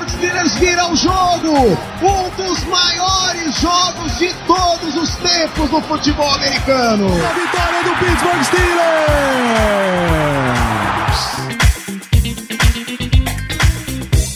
Steelers vira o jogo! Um dos maiores jogos de todos os tempos no futebol americano! A vitória do Pittsburgh Steelers!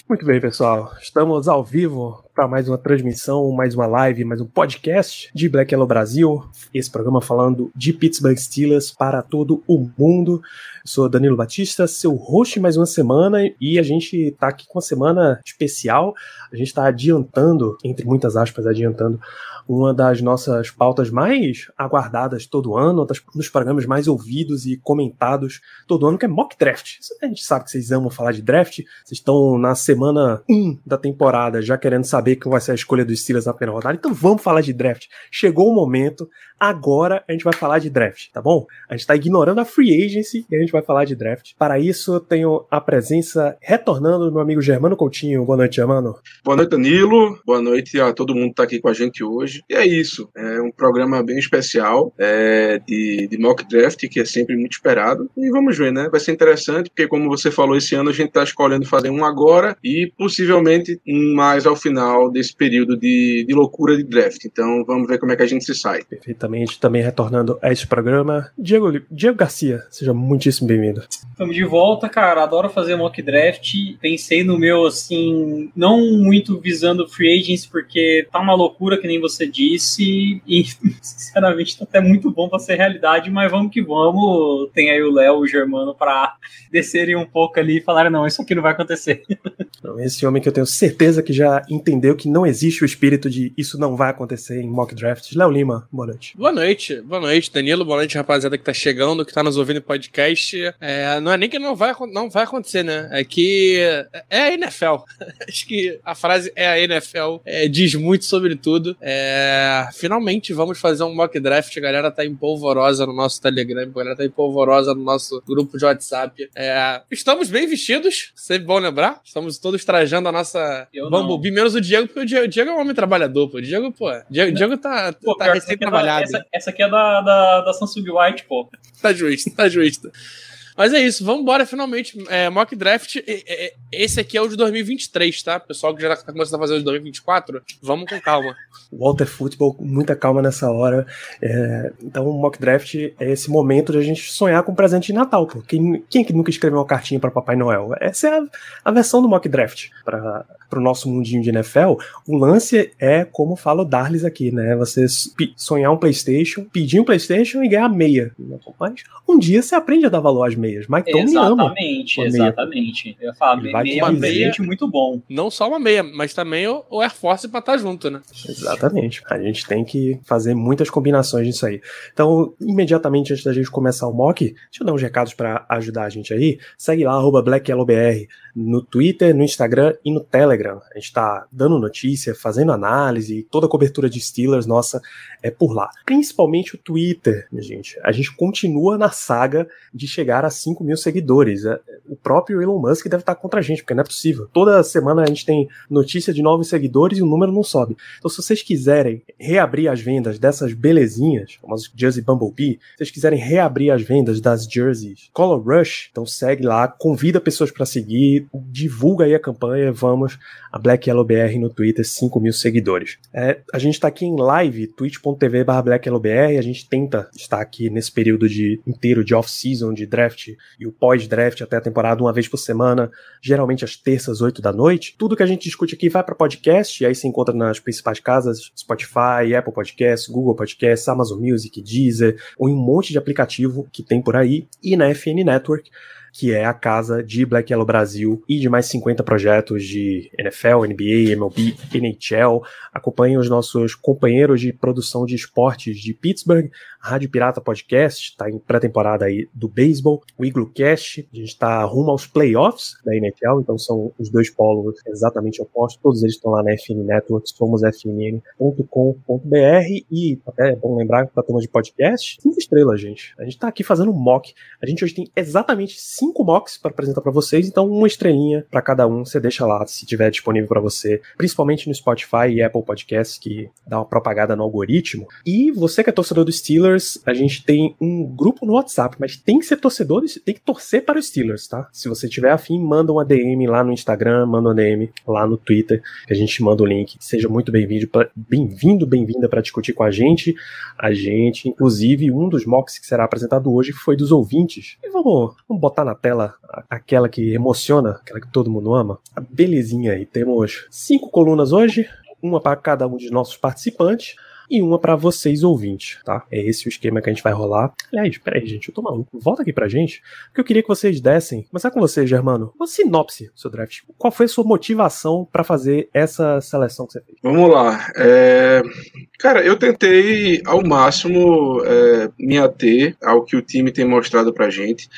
Muito bem, pessoal. Estamos ao vivo para mais uma transmissão, mais uma live, mais um podcast de Black Yellow Brasil. Esse programa falando de Pittsburgh Steelers para todo o mundo. Sou Danilo Batista, seu host mais uma semana e a gente está aqui com uma semana especial. A gente está adiantando, entre muitas aspas, adiantando uma das nossas pautas mais aguardadas todo ano, um dos programas mais ouvidos e comentados todo ano, que é Mock Draft. A gente sabe que vocês amam falar de draft, vocês estão na semana 1 da temporada já querendo saber qual vai ser a escolha dos Steelers na primeira rodada, então vamos falar de draft. Chegou o momento, agora a gente vai falar de draft, tá bom? A gente está ignorando a free agency e a gente vai falar de draft. Para isso, eu tenho a presença retornando do meu amigo Germano Coutinho. Boa noite, Germano. Boa noite, Danilo. Boa noite a todo mundo que está aqui com a gente hoje. E é isso. É um programa bem especial é, de, de mock draft, que é sempre muito esperado. E vamos ver, né? Vai ser interessante, porque como você falou, esse ano a gente está escolhendo fazer um agora e possivelmente um mais ao final desse período de, de loucura de draft. Então vamos ver como é que a gente se sai. Também retornando a este programa, Diego, Diego Garcia. Seja muitíssimo bem-vindo. Estamos de volta, cara. Adoro fazer mock draft. Pensei no meu, assim, não muito visando free agents, porque tá uma loucura, que nem você disse. E, sinceramente, tá até muito bom pra ser realidade, mas vamos que vamos. Tem aí o Léo, o Germano, pra descerem um pouco ali e falarem: não, isso aqui não vai acontecer. Não, esse homem que eu tenho certeza que já entendeu que não existe o espírito de isso não vai acontecer em mock drafts. Léo Lima, boa noite. Boa noite, boa noite, Danilo. Boa noite, rapaziada que tá chegando, que tá nos ouvindo em podcast. É, não é nem que não vai, não vai acontecer, né? É que é a NFL. Acho que a frase é a NFL é, diz muito sobre tudo. É, finalmente vamos fazer um mock draft. A galera tá empolvorosa no nosso Telegram, a galera tá empolvorosa no nosso grupo de WhatsApp. É, estamos bem vestidos, sempre bom lembrar. Estamos todos trajando a nossa Eu Bumblebee, menos o Diego, porque o Diego, o Diego é um homem trabalhador, pô. O Diego, pô, Diego, Diego tá, Pô, tá é recém-trabalhado. Essa, essa aqui é da, da, da Samsung White, pô. Tá justo, tá justo. Mas é isso, vamos embora finalmente. É, mock draft, é, é, esse aqui é o de 2023, tá? Pessoal que já tá começando a fazer o de 2024, vamos com calma. Walter Football, com muita calma nessa hora. É, então, o mock draft é esse momento de a gente sonhar com um presente de Natal, pô. Quem, quem que nunca escreveu uma cartinha para Papai Noel? Essa é a, a versão do mock draft para o nosso mundinho de NFL. O lance é como fala o Darlis aqui, né? Você sonhar um PlayStation, pedir um PlayStation e ganhar meia. Mas um dia você aprende a dar valor às meias. Mike Tomlin ama. Exatamente, exatamente. Eu ia falar, meia é um uma meia. presente muito bom. Não só uma meia, mas também o, o Air Force pra estar junto, né? Exatamente. A gente tem que fazer muitas combinações disso aí. Então, imediatamente antes da gente começar o mock, deixa eu dar uns recados para ajudar a gente aí. Segue lá, arroba BlackYellowBR, no Twitter, no Instagram e no Telegram. A gente tá dando notícia, fazendo análise, toda a cobertura de Steelers, nossa, é por lá. Principalmente o Twitter, minha gente. A gente continua na saga de chegar a 5 mil seguidores. É, O próprio Elon Musk deve estar contra a gente, porque não é possível. Toda semana a gente tem notícia de novos seguidores e o número não sobe. Então, se vocês quiserem reabrir as vendas dessas belezinhas, como as Jersey Bumblebee, se vocês quiserem reabrir as vendas das jerseys Color Rush, então segue lá, convida pessoas para seguir, divulga aí a campanha, vamos a Black Yellow BR no Twitter, 5 mil seguidores. É, a gente está aqui em live, twitch.tv barra Black BR, a gente tenta estar aqui nesse período de inteiro de off-season, de draft e o pós-draft até a temporada, uma vez por semana, geralmente às terças, 8 da noite. Tudo que a gente discute aqui vai para podcast, e aí se encontra nas principais casas, Spotify, Apple Podcasts, Google Podcasts, Amazon Music, Deezer, ou em um monte de aplicativo que tem por aí, e na FN Network, que é a casa de Black Yellow Brasil e de mais 50 projetos de NFL, NBA, MLB, NHL. Acompanhem os nossos companheiros de produção de esportes de Pittsburgh, Rádio Pirata Podcast, está em pré-temporada aí do beisebol, o Iglocast, a gente está rumo aos playoffs da NFL, então são os dois polos exatamente opostos, todos eles estão lá na FN Network, somos fnn.com.br e até é bom lembrar para a turma de podcast, cinco estrelas, gente. A gente está aqui fazendo mock. A gente hoje tem exatamente cinco mocks para apresentar para vocês, então uma estrelinha para cada um, você deixa lá se tiver disponível para você, principalmente no Spotify e Apple Podcasts, que dá uma propagada no algoritmo. E você que é torcedor do Steelers, a gente tem um grupo no WhatsApp, mas tem que ser torcedor, tem que torcer para os Steelers, tá? Se você tiver afim, manda uma DM lá no Instagram, manda uma DM lá no Twitter, que a gente manda o link. Seja muito bem-vindo, bem-vindo, bem-vinda para discutir com a gente. A gente, inclusive, um dos mocks que será apresentado hoje foi dos ouvintes. E vamos, vamos botar na tela aquela que emociona, aquela que todo mundo ama. A belezinha aí. Temos cinco colunas hoje, uma para cada um de nossos participantes e uma para vocês ouvintes, tá? É esse o esquema que a gente vai rolar. Aliás, peraí, gente, eu tô maluco. Volta aqui pra gente, porque eu queria que vocês dessem, começar com você, Germano, uma sinopse do seu draft. Qual foi a sua motivação para fazer essa seleção que você fez? Vamos lá. É... Cara, eu tentei ao máximo é, me ater ao que o time tem mostrado pra gente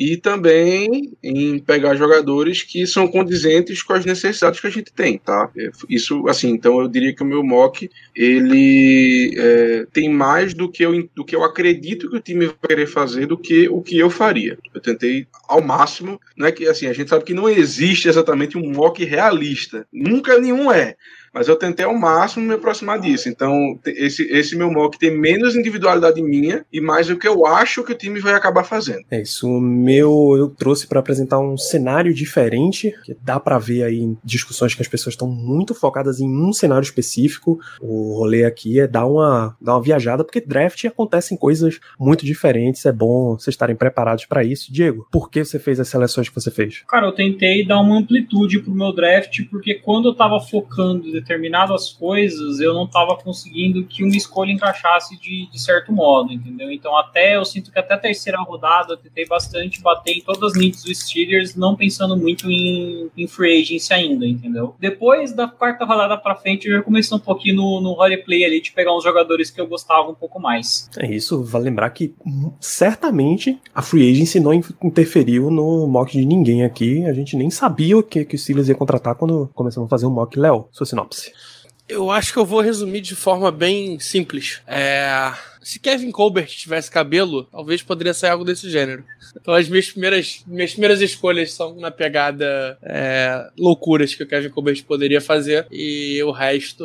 e também em pegar jogadores que são condizentes com as necessidades que a gente tem, tá? É, isso, assim, então eu diria que o meu mock ele é, tem mais do que, eu, do que eu acredito que o time vai querer fazer do que o que eu faria. Eu tentei ao máximo, não é que assim a gente sabe que não existe exatamente um mock realista, nunca nenhum é. Mas eu tentei ao máximo me aproximar disso. Então, esse, esse meu mock tem menos individualidade minha e mais o que eu acho que o time vai acabar fazendo. É isso. O meu eu trouxe para apresentar um cenário diferente, que dá para ver aí em discussões que as pessoas estão muito focadas em um cenário específico. O rolê aqui é dar uma, dar uma viajada, porque draft acontecem coisas muito diferentes. É bom vocês estarem preparados para isso. Diego, por que você fez as seleções que você fez? Cara, eu tentei dar uma amplitude pro meu draft, porque quando eu tava focando determinadas coisas, eu não estava conseguindo que uma escolha encaixasse de, de certo modo, entendeu? Então, até eu sinto que até a terceira rodada eu tentei bastante bater em todas as needs dos Steelers, não pensando muito em, em free agency ainda, entendeu? Depois da quarta rodada para frente, eu já comecei um pouquinho no, no roleplay ali de pegar uns jogadores que eu gostava um pouco mais. É isso, vale lembrar que certamente a free agency não interferiu no mock de ninguém aqui. A gente nem sabia o que, que o Steelers ia contratar quando começamos a fazer o mock. Léo, sua sinopse sinopse? Eu acho que eu vou resumir de forma bem simples. É se Kevin Colbert tivesse cabelo, talvez poderia sair algo desse gênero. Então as minhas primeiras, minhas primeiras escolhas são na pegada é, loucuras que o Kevin Colbert poderia fazer e o resto,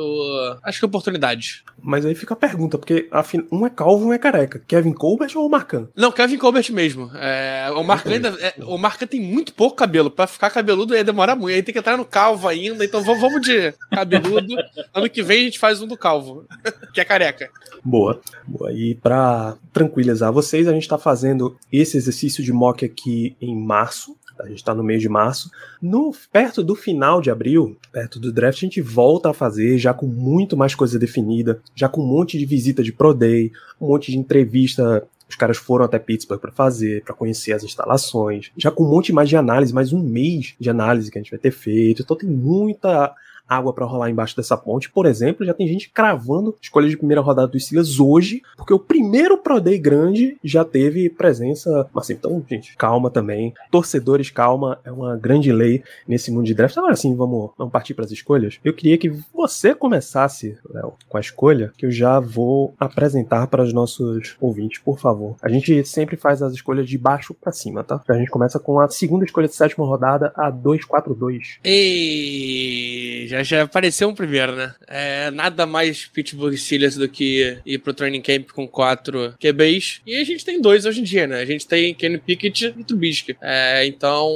acho que oportunidade. Mas aí fica a pergunta, porque um é calvo, um é careca. Kevin Colbert ou o Marcan? Não, Kevin Colbert mesmo. É, o Marcan ainda, é, o Marcan tem muito pouco cabelo. Para ficar cabeludo ia demorar muito. Aí tem que entrar no calvo ainda. Então vamos de cabeludo. ano que vem a gente faz um do calvo, que é careca. Boa. Boa. E para tranquilizar vocês, a gente está fazendo esse exercício de mock aqui em março. A gente está no mês de março. No perto do final de abril, perto do draft, a gente volta a fazer já com muito mais coisa definida, já com um monte de visita de Pro Day, um monte de entrevista os caras foram até Pittsburgh para fazer, para conhecer as instalações, já com um monte mais de análise, mais um mês de análise que a gente vai ter feito. Então tem muita água para rolar embaixo dessa ponte. Por exemplo, já tem gente cravando escolha de primeira rodada dos Steelers hoje, porque o primeiro Pro Day grande já teve presença. Assim, então, gente, calma também. Torcedores, calma. É uma grande lei nesse mundo de draft. Agora sim, vamos, vamos partir para as escolhas. Eu queria que você começasse, Léo, com a escolha, que eu já vou apresentar para os nossos ouvintes, por favor. A gente sempre faz as escolhas de baixo para cima, tá? A gente começa com a segunda escolha de sétima rodada, a 242. E já, já apareceu um primeiro, né? É nada mais Pittsburgh Steelers do que ir pro training camp com quatro QBs. E a gente tem dois hoje em dia, né? A gente tem Kenny Pickett e Trubisky. É, então,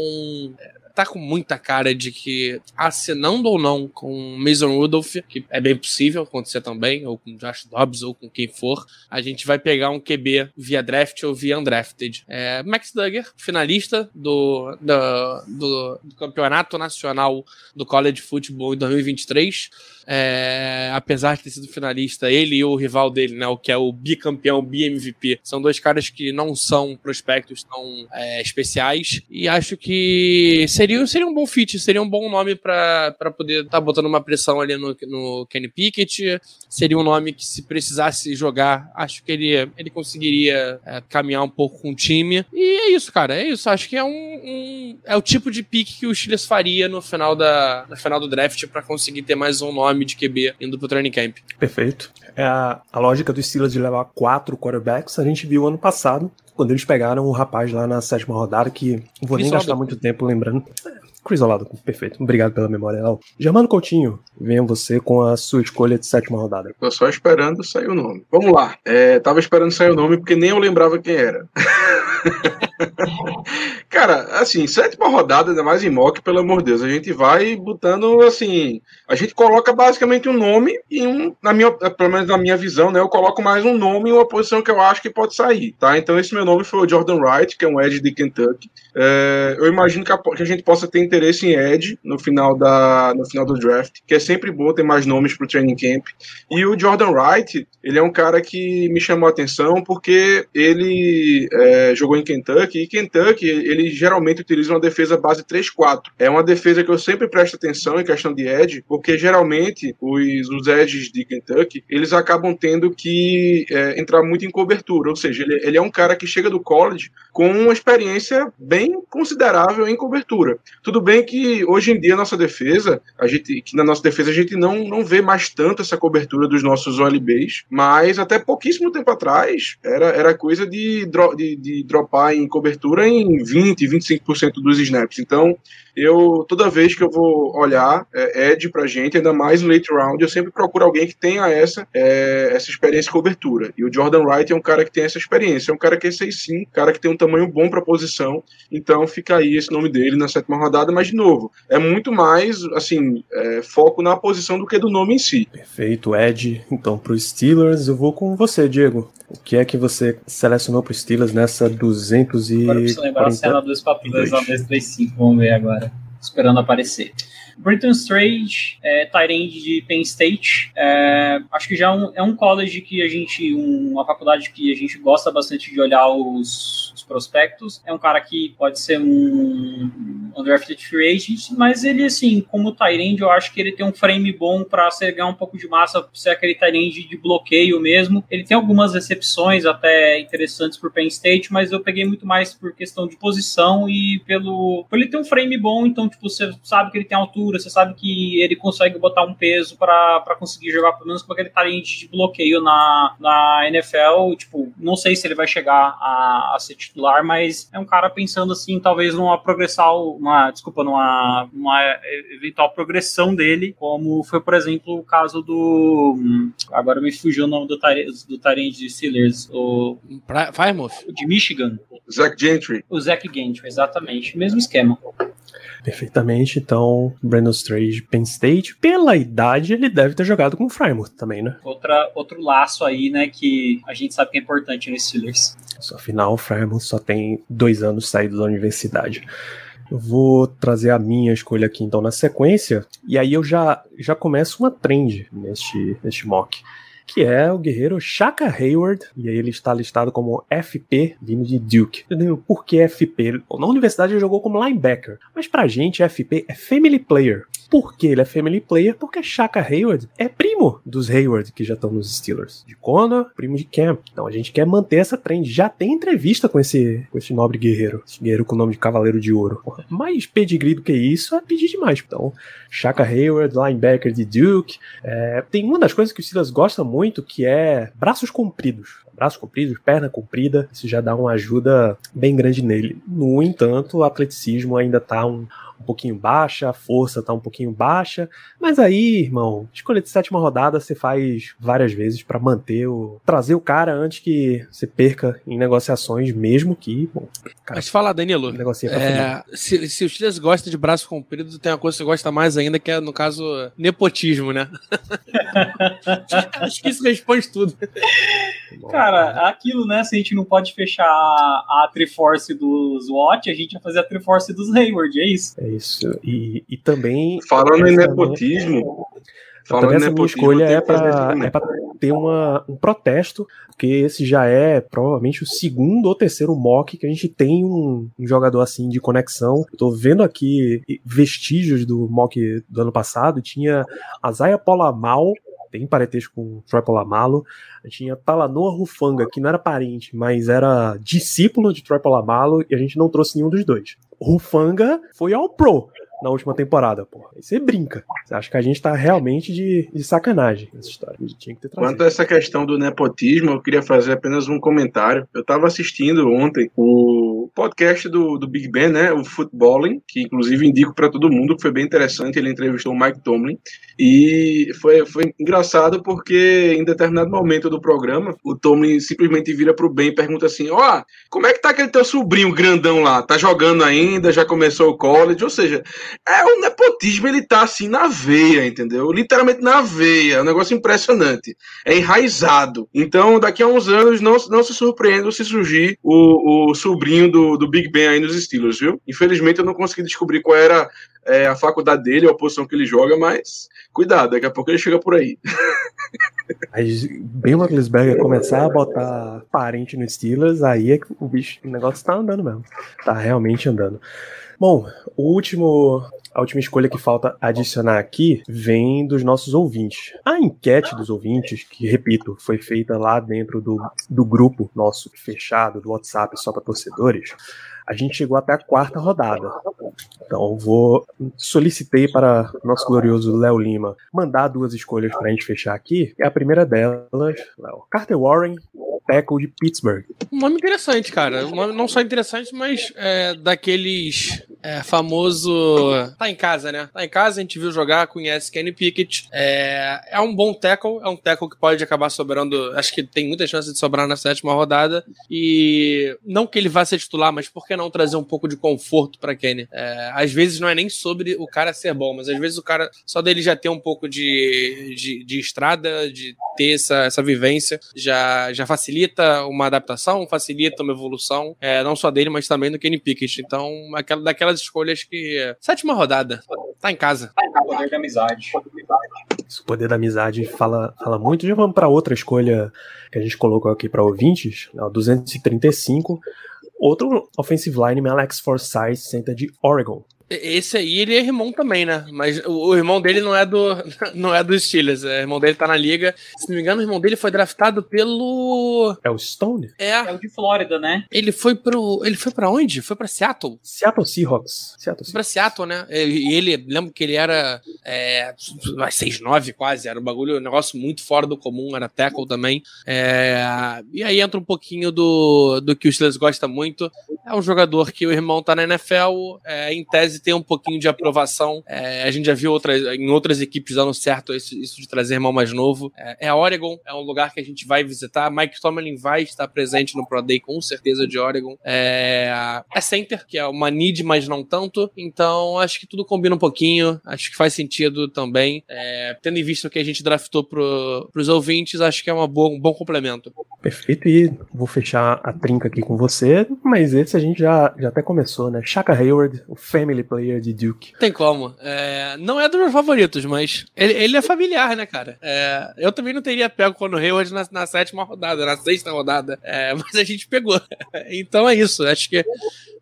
tá com muita cara de que, assinando ou não com Mason Rudolph, que é bem possível acontecer também, ou com Josh Dobbs, ou com quem for, a gente vai pegar um QB via draft ou via undrafted. É, Max Duggar, finalista do, do, do, do Campeonato Nacional do College Football em 2023. É, apesar de ter sido finalista, ele e o rival dele, né, o que é o bicampeão, BMVP, são dois caras que não são prospectos tão é, especiais. E acho que seria, seria um bom fit, seria um bom nome para poder estar tá botando uma pressão ali no, no Kenny Pickett. Seria um nome que, se precisasse jogar, acho que ele, ele conseguiria é, caminhar um pouco com o time. E é isso, cara. É isso. Acho que é um, um é o tipo de pick que o Steelers faria no final, da, no final do draft para conseguir ter mais um nome de QB indo pro training camp. Perfeito. É a, a lógica do Steelers de levar quatro quarterbacks, a gente viu ano passado, quando eles pegaram o rapaz lá na sétima rodada, que não vou nem gastar muito tempo lembrando. Chris Olado, perfeito. Obrigado pela memória, El. Germano Coutinho, venha você com a sua escolha de sétima rodada. Tô só esperando sair o nome. Vamos lá. É, tava esperando sair o nome porque nem eu lembrava quem era. Cara, assim, sétima rodada, ainda mais em mock, pelo amor de Deus, a gente vai botando assim. A gente coloca basicamente um nome e um, na minha, pelo menos na minha visão, né? Eu coloco mais um nome e uma posição que eu acho que pode sair, tá? Então esse meu nome foi o Jordan Wright, que é um Edge de Kentucky. É, eu imagino que a, que a, gente possa ter interesse em Edge no final, da, no final do draft, que é sempre bom ter mais nomes pro training camp. E o Jordan Wright, ele é um cara que me chamou a atenção porque ele é, jogou em Kentucky e Kentucky, ele geralmente utiliza uma defesa base 3-4. É uma defesa que eu sempre presto atenção em questão de edge, porque geralmente os, os edges de Kentucky, eles acabam tendo que é, entrar muito em cobertura, ou seja, ele, ele é um cara que chega do college com uma experiência bem considerável em cobertura. Tudo bem que hoje em dia a nossa defesa, a gente, que na nossa defesa a gente não, não vê mais tanto essa cobertura dos nossos OLBs, mas até pouquíssimo tempo atrás era, era coisa de, dro, de, de dropar em cobertura em 20, 25% dos snaps. Então, eu toda vez que eu vou olhar é, Ed pra gente, ainda mais no late round, eu sempre procuro alguém que tenha essa, é, essa experiência de cobertura. E o Jordan Wright é um cara que tem essa experiência, é um cara que é 6'5, um cara que tem um tamanho bom pra posição, então fica aí esse nome dele na sétima rodada, mas de novo, é muito mais, assim, é, foco na posição do que do nome em si. Perfeito, Ed. Então, pro Steelers, eu vou com você, Diego. O que é que você selecionou pro Steelers nessa 200 e... Agora eu lembrar a cena dos papéis na 235, vamos ver agora esperando aparecer. Britton Strange, é, Tyrande de Penn State. É, acho que já é um, é um college que a gente, um, uma faculdade que a gente gosta bastante de olhar os, os prospectos. É um cara que pode ser um undrafted free agent, mas ele, assim, como Tyrande, eu acho que ele tem um frame bom para ganhar um pouco de massa, ser aquele Tyrande de bloqueio mesmo. Ele tem algumas recepções até interessantes por Penn State, mas eu peguei muito mais por questão de posição e pelo. Ele ter um frame bom, então, tipo, você sabe que ele tem altura altura, você sabe que ele consegue botar um peso para conseguir jogar pelo menos com aquele talento de bloqueio na, na NFL. Tipo, não sei se ele vai chegar a, a ser titular, mas é um cara pensando assim, talvez numa progressão, uma, desculpa, numa, numa eventual progressão dele, como foi, por exemplo, o caso do. Agora me fugiu o nome do, do Tyrant de Steelers, o. Firemouth? De Michigan. Zach Gentry. O Zach Gentry, exatamente. Mesmo esquema. Perfeitamente. Então, Brandon Strange, Penn State, pela idade, ele deve ter jogado com o Frymouth também, né? Outra, outro laço aí, né, que a gente sabe que é importante nos Steelers. Afinal, o Frymouth só tem dois anos saído da universidade. Eu vou trazer a minha escolha aqui então na sequência, e aí eu já, já começo uma trend neste, neste mock que é o guerreiro Shaka Hayward, e aí ele está listado como FP, vindo de Duke. Por que FP? Na universidade ele jogou como linebacker, mas pra gente FP é Family Player. Por que ele é Family Player? Porque Shaka Hayward é primo dos Hayward que já estão nos Steelers. De Connor, primo de Cam. Então a gente quer manter essa trend. Já tem entrevista com esse, com esse nobre guerreiro. Esse guerreiro com o nome de Cavaleiro de Ouro. Mais pedigree do que isso é pedir demais. Então, Shaka Hayward, linebacker de Duke. É, tem uma das coisas que o Steelers gosta muito que é braços compridos braço comprido, perna comprida, isso já dá uma ajuda bem grande nele. No entanto, o atleticismo ainda tá um, um pouquinho baixa, a força tá um pouquinho baixa, mas aí, irmão, escolha de sétima rodada você faz várias vezes para manter o trazer o cara antes que você perca em negociações, mesmo que, bom, cara, Mas fala, Danilo, é, se, se o Steelers gosta de braço comprido, tem uma coisa que você gosta mais ainda, que é, no caso, nepotismo, né? Acho que isso responde tudo. Cara, aquilo, né? Se a gente não pode fechar a Triforce dos Watt, a gente vai fazer a Triforce dos Hayward, é isso? É isso. E, e também. Falando em nepotismo. Falando também essa minha escolha é para é pra ter uma, um protesto, porque esse já é provavelmente o segundo ou terceiro mock que a gente tem um, um jogador assim de conexão. Estou vendo aqui vestígios do mock do ano passado, tinha a Zaya Polamal, tem parentesco com o Troy Polamalo. Tinha Talanoa Rufanga, que não era parente, mas era discípulo de Troy Polamalo, e a gente não trouxe nenhum dos dois. Rufanga foi ao Pro na última temporada, pô. Aí você brinca. Você acha que a gente tá realmente de, de sacanagem nessa história. A gente tinha que ter trazido. Quanto a essa questão do nepotismo, eu queria fazer apenas um comentário. Eu tava assistindo ontem o podcast do, do Big Ben, né? O Footballing, que inclusive indico para todo mundo, que foi bem interessante. Ele entrevistou o Mike Tomlin. E foi, foi engraçado porque em determinado momento do programa, o Tomlin simplesmente vira pro Ben e pergunta assim: Ó, oh, como é que tá aquele teu sobrinho grandão lá? Tá jogando ainda? Já começou o college? Ou seja, é o nepotismo, ele tá assim na veia, entendeu? Literalmente na veia. É um negócio impressionante. É enraizado. Então, daqui a uns anos, não, não se surpreenda se surgir o, o sobrinho do, do Big Ben aí nos Steelers, viu? Infelizmente, eu não consegui descobrir qual era é, a faculdade dele, a posição que ele joga, mas cuidado, daqui a pouco ele chega por aí. Aí, bem o Roethlisberger começar a botar parente no Steelers, aí é que o bicho, o negócio tá andando mesmo. Tá realmente andando. Bom, o último, a última escolha que falta adicionar aqui vem dos nossos ouvintes. A enquete dos ouvintes, que repito, foi feita lá dentro do, do grupo nosso fechado do WhatsApp só para torcedores, a gente chegou até a quarta rodada. Então vou solicitei para nosso glorioso Léo Lima mandar duas escolhas para a gente fechar aqui. E a primeira delas, Léo, Carter Warren tackle de Pittsburgh. Um nome interessante, cara. Um nome não só interessante, mas é, daqueles é, famoso. Tá em casa, né? Tá em casa, a gente viu jogar, conhece Kenny Pickett. É, é um bom tackle, é um tackle que pode acabar sobrando. Acho que tem muita chance de sobrar na sétima rodada. E não que ele vá ser titular, mas por que não trazer um pouco de conforto para Kenny? É, às vezes não é nem sobre o cara ser bom, mas às vezes o cara, só dele já ter um pouco de, de, de estrada, de ter essa, essa vivência, já, já facilita uma adaptação, facilita uma evolução, é, não só dele, mas também do Kenny Pickett. Então, aquela, daquelas escolhas que. Sétima rodada, tá em casa. O poder da amizade. O poder da amizade fala, fala muito. Já vamos para outra escolha que a gente colocou aqui para ouvintes, 235. Outro offensive lineman, Alex Forsyth, center de Oregon. Esse aí, ele é irmão também, né? Mas o, irmão dele não é do não é do Steelers. É, o irmão dele tá na liga. Se não me engano, o irmão dele foi draftado pelo. É o Stone? É. É o de Flórida, né? Ele foi pro. Ele foi pra onde? Foi pra Seattle? Seattle Seahawks. Seattle Seahawks. Pra Seattle, né? E ele, lembro que ele era é, 6'9 quase. Era um bagulho, um negócio muito fora do comum. Era tackle também. É, e aí entra um pouquinho do, do que o Steelers gosta muito. É um jogador que o irmão tá na NFL. É, em tese tem um pouquinho de aprovação. É, a gente já viu outras, em outras equipes dando certo isso, isso de trazer irmão mais novo. É, é Oregon, é um lugar que a gente vai visitar. Mike Tomlin vai estar presente no Pro Day com certeza de Oregon. É, é center, que é uma need, mas não tanto. Então acho que tudo combina um pouquinho. Acho que faz sentido também. É, tendo em vista o que a gente draftou pro, pros ouvintes, acho que é uma boa, um bom complemento. Perfeito, e vou fechar a trinca aqui com você, mas esse a gente já, já até começou, né? Shaka Hayward, o Family player de Duke. Tem como. É, não é dos meus favoritos, mas ele, ele é familiar, né, cara? É, eu também não teria pego quando Hayward na, na sétima rodada, na sexta rodada, é, mas a gente pegou. então é isso. Acho que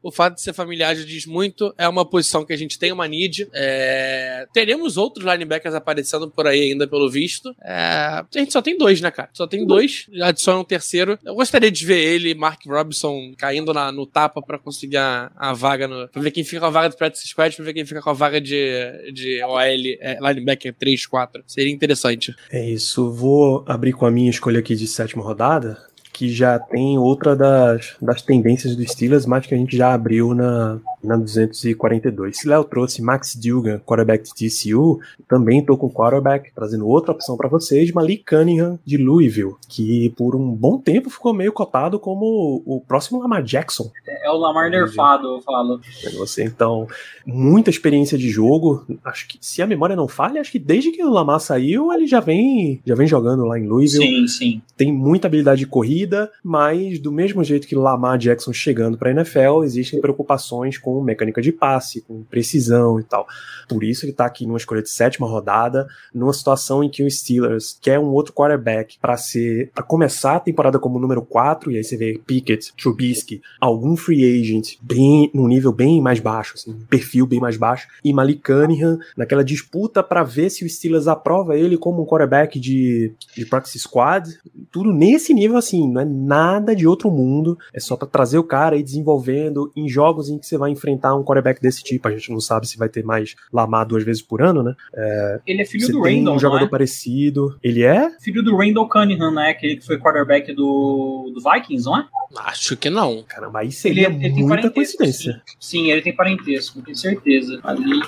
o fato de ser familiar já diz muito. É uma posição que a gente tem uma need. É... Teremos outros linebackers aparecendo por aí ainda, pelo visto. É... A gente só tem dois, né, cara? Só tem dois. Adiciona um terceiro. Eu gostaria de ver ele, Mark Robinson, caindo na, no tapa para conseguir a, a, vaga. No... Pra ver quem fica com a vaga do practice squad, pra ver quem fica com a vaga de, de OL, é, linebacker 3, 4. Seria interessante. É isso. Vou abrir com a minha escolha aqui de sétima rodada que já tem outra das, das tendências do Steelers, mas que a gente já abriu na, na 242. Se Léo trouxe Max Dugan, quarterback de TCU, também tô com quarterback, trazendo outra opção para vocês, Malik Cunningham de Louisville, que por um bom tempo ficou meio cotado como o próximo Lamar Jackson. É o Lamar nerfado, eu falo. Você, então, muita experiência de jogo. Acho que, se a memória não falha, acho que desde que o Lamar saiu, ele já vem, já vem jogando lá em Louisville. Sim, sim. Tem muita habilidade de corrida, mas do mesmo jeito que Lamar Jackson chegando para a NFL, existem preocupações com mecânica de passe, com precisão e tal. Por isso ele tá aqui numa escolha de sétima rodada, numa situação em que o Steelers quer um outro quarterback para ser para começar a temporada como número 4, e aí você vê Pickett, Trubisky, algum free agent bem num nível bem mais baixo, assim, um perfil bem mais baixo, e Malik Cunningham naquela disputa para ver se o Steelers aprova ele como um quarterback de, de practice squad, tudo nesse nível assim, não é nada de outro mundo, é só para trazer o cara e desenvolvendo em jogos em que você vai enfrentar um quarterback desse tipo, a gente não sabe se vai ter mais Lamar duas vezes por ano, né? É, Ele é filho você do tem Randall, um jogador não é? parecido. Ele é? Filho do Randall Cunningham, né? Aquele que foi quarterback do, do Vikings, não é? Acho que não. Caramba, aí seria ele, ele tem muita coincidência. Sim. sim, ele tem parentesco, tenho certeza. Ali.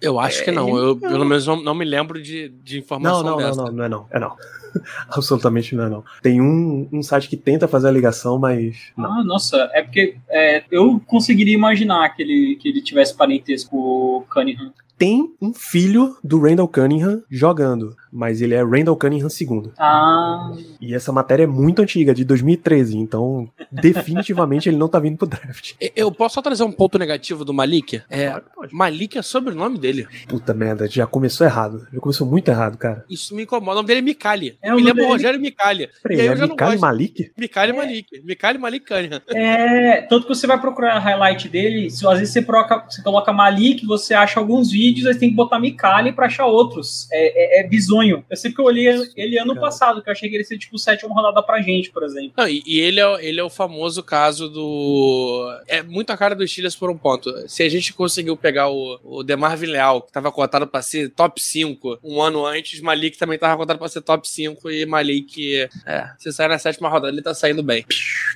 Eu acho que É, não. Eu, pelo menos, não, não me lembro de, de Não, informação não, não, dessa. não, não é não. É não. Absolutamente não é não. Tem um, um site que tenta fazer a ligação, mas não. Ah, nossa, é porque é, eu conseguiria imaginar que ele, que ele tivesse parentesco com o Cunningham. Tem um filho do Randall Cunningham jogando, mas ele é Randall Cunningham II. Ah, E essa matéria é muito antiga, de 2013, então definitivamente ele não tá vindo pro draft. Eu posso só trazer um ponto negativo do Malik? É, Claro que pode. Malik é sobrenome dele. Puta merda, já começou errado. Já começou muito errado, cara. Isso me incomoda. O nome dele é Micali. É, o me lembra o dele- Rogério Micali. Peraí, E aí é eu já não Mikali gosto. Malik? Micali Malik. Micali Malik Cunningham. é. Tanto que você vai procurar highlight dele, se às vezes você, proca, você coloca Malik, você acha alguns vídeos, aí você tem que botar Mikali pra achar outros. É, é, é bizonho. Eu sei que eu olhei ele ano passado, que eu achei que ele ia ser tipo sétima rodada pra gente, por exemplo. Não, e, e ele, é, ele é o famoso caso do. É muito a cara dos Steelers por um ponto. Se a gente conseguiu pegar o, o Demarvin Leal, que tava cotado pra ser top 5 um ano antes, Malik também tava cotado pra ser top 5 e Malik, é, se sair na sétima rodada, ele tá saindo bem.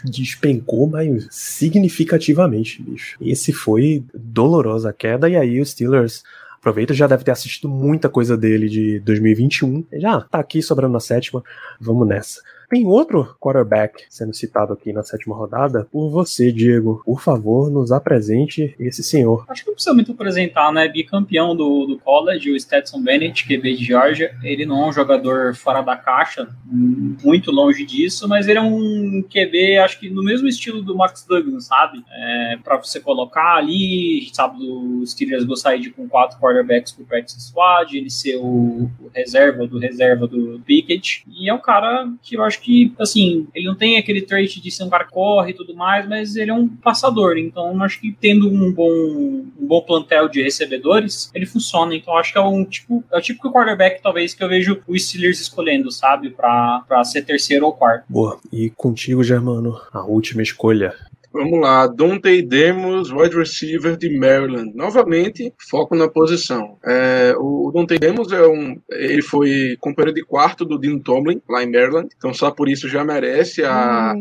Despencou, mas significativamente, bicho. Esse foi dolorosa a queda, e aí os Steelers aproveita, já deve ter assistido muita coisa dele de 2021. Já tá aqui sobrando na sétima, vamos nessa. Tem outro quarterback sendo citado aqui na sétima rodada por você, Diego. Por favor, nos apresente esse senhor. Acho que não precisa muito apresentar, né? Bicampeão do, do college, o Stetson Bennett, QB de Georgia. Ele não é um jogador fora da caixa, muito longe disso, mas ele é um QB, acho que no mesmo estilo do Max Duggan, sabe? É, para você colocar ali, sabe do Steelers gostar de com quatro quarterbacks pro practice squad, ele ser o, o reserva do reserva do Pickett. E é um cara que eu acho que, assim, ele não tem aquele trait de ser um cara que corre e tudo mais, mas ele é um passador. Então, acho que tendo um bom, um bom plantel de recebedores, ele funciona. Então, acho que é um tipo, é o típico quarterback, talvez, que eu vejo o Steelers escolhendo, sabe? Pra, pra ser terceiro ou quarto. Boa. E contigo, Germano, a última escolha. Vamos lá, Dante Demos, wide receiver de Maryland. Novamente, foco na posição. É, o Dante Demos é um, ele foi companheiro de quarto do Dean Tomlin lá em Maryland, então só por isso já merece a,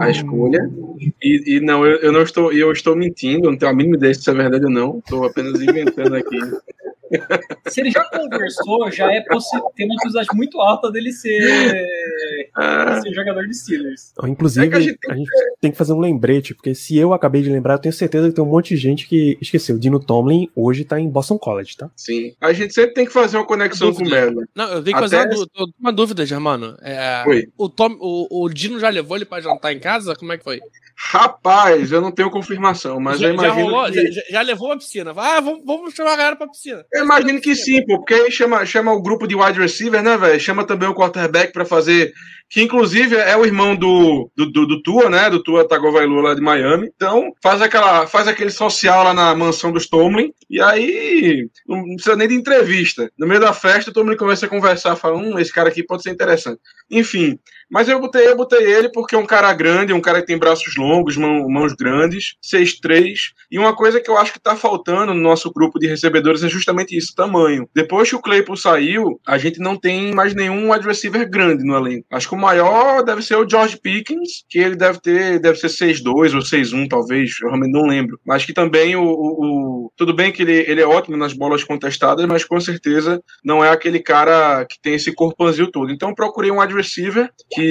a escolha. E, e não, eu, eu não estou, eu estou mentindo, não tenho a mínima ideia se é verdade ou não. Estou apenas inventando aqui. Se ele já conversou, já é possível. Tem uma possibilidade muito alta dele ser, Ah, ser jogador de Steelers. Então, Inclusive, É que a gente a gente tem que fazer um lembrete, porque se eu acabei de lembrar, eu tenho certeza que tem um monte de gente que esqueceu. Dino Tomlin hoje tá em Boston College, tá? sim. A gente sempre tem que fazer uma conexão com o. Maryland. Não, eu tenho que fazer Até- uma, uma dúvida, Germano. É, Oi. o, Tom, o, o Dino já levou ele pra jantar em casa? Como é que foi? Rapaz, eu não tenho confirmação, mas já, eu já imagino rolou? que... Já, já- já levou a piscina? Ah, vamos, vamos chamar a galera pra piscina. Eu imagino que sim, pô, porque aí chama, chama o grupo de wide receiver, né, velho? Chama também o quarterback pra fazer, que inclusive é o irmão do, do, do, do Tua, né? Do Tua Tagovailoa lá de Miami. Então, faz, aquela, faz aquele social lá na mansão dos Tomlin, e aí não precisa nem de entrevista. No meio da festa, o Tomlin começa a conversar, fala, hum, esse cara aqui pode ser interessante. Enfim, mas eu botei, eu botei ele porque é um cara grande, um cara que tem braços longos, longos, mão, mãos grandes, 6'3". E uma coisa que eu acho que tá faltando no nosso grupo de recebedores é justamente isso, tamanho. Depois que o Claypool saiu, a gente não tem mais nenhum wide receiver grande no elenco. Acho que o maior deve ser o George Pickens, que ele deve ter, deve ser 6'2 ou 6'1 talvez, eu realmente não lembro. Mas que também o, o, o, tudo bem que ele, ele é ótimo nas bolas contestadas, mas com certeza não é aquele cara que tem esse corpanzil todo. Então procurei um wide receiver que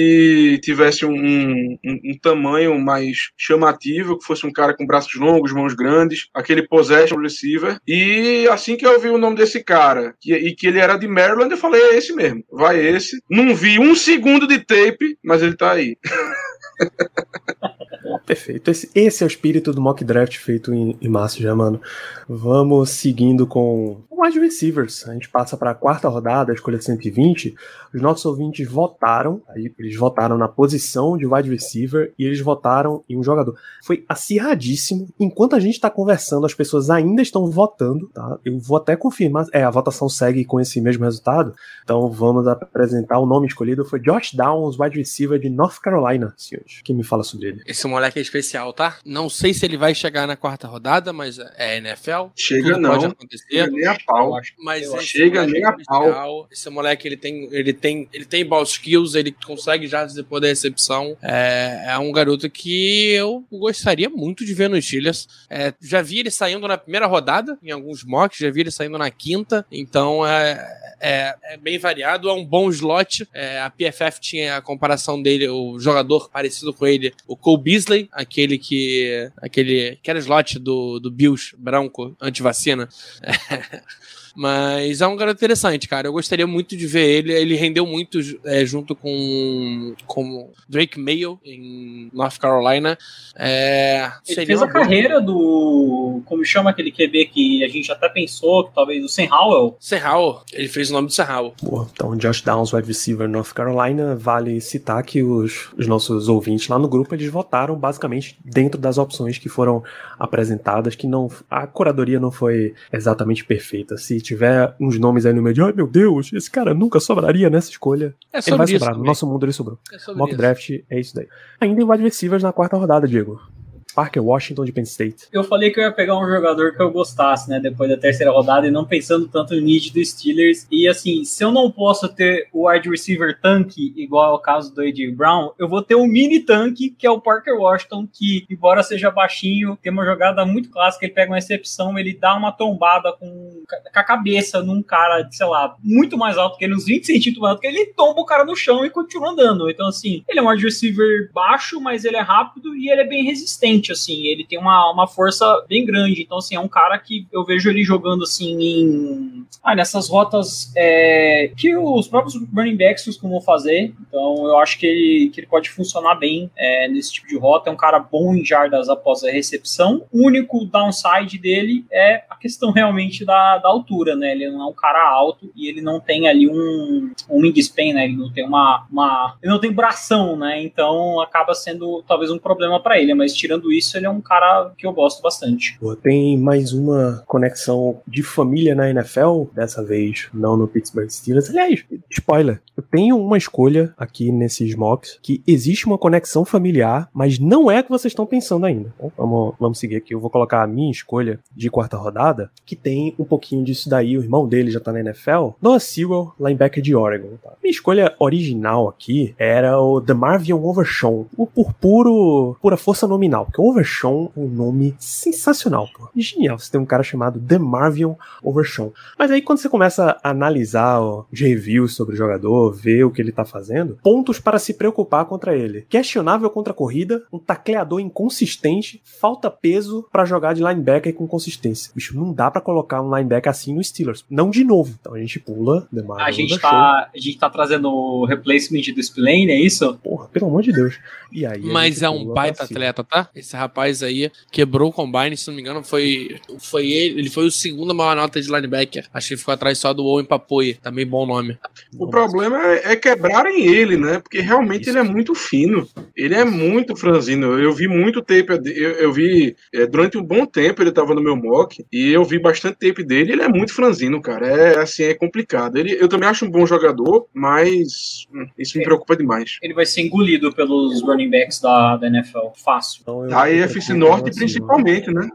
tivesse um, um, um tamanho mais chamativo, que fosse um cara com braços longos, mãos grandes, aquele possession receiver. E assim que eu vi o nome desse cara que, e que ele era de Maryland, eu falei, é esse mesmo, vai esse. Não vi um segundo de tape, mas ele tá aí. Perfeito. Esse, esse, é o espírito do mock draft feito em, em março já, mano. Vamos seguindo com wide receivers. A gente passa para a quarta rodada, a escolha 120. Os nossos ouvintes votaram, eles votaram na posição de wide receiver e eles votaram em um jogador. Foi acirradíssimo. Enquanto a gente está conversando, as pessoas ainda estão votando, tá? Eu vou até confirmar. É, a votação segue com esse mesmo resultado. Então vamos apresentar o nome escolhido. Foi Josh Downs, wide receiver de North Carolina, senhores. Quem me fala sobre ele? Esse moleque é especial, tá? Não sei se ele vai chegar na quarta rodada, mas é NFL. Chega não. Pode acontecer. Chega nem a pau. Mas chega nem a pau. Esse moleque, ele tem, ele tem, ele tem ball skills, ele consegue já depois da recepção. É, é um garoto que eu gostaria muito de ver nos Steelers. É, já vi ele saindo na primeira rodada, em alguns mocks, já vi ele saindo na quinta. Então é, é, é bem variado, é um bom slot. É, a PFF tinha a comparação dele, o jogador parecido com ele, o Cole Beasley, aquele que. aquele que era slot do, do Bills branco anti-vacina. Mas é um garoto interessante, cara. Eu gostaria muito de ver ele. Ele rendeu muito é, junto com, com Drake Mayo em North Carolina. É, ele fez a boa... carreira do. Como chama aquele QB que a gente até pensou, que talvez o Sam Howell? Sam Howell. Ele fez o nome do Sam Howell. Boa. Então, Josh Downs, wide receiver North Carolina. Vale citar que os, os nossos ouvintes lá no grupo eles votaram basicamente dentro das opções que foram apresentadas, que não. A curadoria não foi exatamente perfeita. Se tiver uns nomes aí no meio de, ai meu Deus, esse cara nunca sobraria nessa escolha. É ele vai sobrar, no nosso mundo ele sobrou. É Mock isso. draft é isso daí. Ainda em wide receivers na quarta rodada, Diego. Parker Washington de Penn State. Eu falei que eu ia pegar um jogador que eu gostasse, né, depois da terceira rodada e não pensando tanto no need do Steelers. E assim, se eu não posso ter o wide receiver tanque, igual ao caso do AJ Brown, eu vou ter um mini tanque, que é o Parker Washington, que, embora seja baixinho, tem uma jogada muito clássica, ele pega uma recepção, ele dá uma tombada com, com a cabeça num cara, sei lá, muito mais alto que ele, uns 20 centímetros mais alto que ele tomba o cara no chão e continua andando. Então, assim, ele é um wide receiver baixo, mas ele é rápido e ele é bem resistente assim, ele tem uma, uma força bem grande, então, assim, é um cara que eu vejo ele jogando, assim, em... Ah, nessas rotas é, que os próprios running backs costumam fazer, então eu acho que ele, que ele pode funcionar bem é, nesse tipo de rota, é um cara bom em jardas após a recepção, o único downside dele é a questão realmente da, da altura, né, ele não é um cara alto e ele não tem ali um, um wingspan, né, ele não tem uma, uma ele não tem bração, né, então acaba sendo talvez um problema para ele, mas tirando isso, ele é um cara que eu gosto bastante. Tem mais uma conexão de família na NFL, dessa vez não no Pittsburgh Steelers. Aliás, spoiler, eu tenho uma escolha aqui nesses mocks que existe uma conexão familiar, mas não é a que vocês estão pensando ainda. Vamos, vamos seguir aqui. Eu vou colocar a minha escolha de quarta rodada, que tem um pouquinho disso daí. O irmão dele já tá na NFL. Noah Sewell, linebacker de Oregon. Tá? Minha escolha original aqui era o The Marvion Overshawn, por puro, pura força nominal, porque Overshawn é um nome sensacional, pô. Genial você tem um cara chamado The Marvion Overshawn. Mas aí quando você começa a analisar ó, os reviews sobre o jogador, ver o que ele tá fazendo, pontos para se preocupar contra ele. Questionável contra a corrida, um tacleador inconsistente, falta peso para jogar de linebacker com consistência. Bicho, não dá para colocar um linebacker assim no Steelers. Não de novo. Então a gente pula The Marvion a gente tá, A gente tá trazendo o replacement do Spillane, é isso? Porra, pelo amor de Deus. E aí, Mas é um baita atleta, tá? Esse Esse rapaz aí quebrou o combine, se não me engano, foi, foi ele. Ele foi o segundo maior nota de linebacker. Acho que ficou atrás só do Owen Papoy. Também bom nome. O problema é, é quebrarem ele, né? Porque realmente Isso. ele é muito fino. Ele é muito franzino. Eu vi muito tape. Eu, eu vi é, durante um bom tempo ele tava no meu mock. E eu vi bastante tape dele. Ele é muito franzino, cara. É assim, é complicado. Ele, eu também acho um bom jogador, mas hum, isso me preocupa demais. Ele vai ser engolido pelos running backs da, da NFL. Fácil. Então, a EFC Norte, principalmente, né?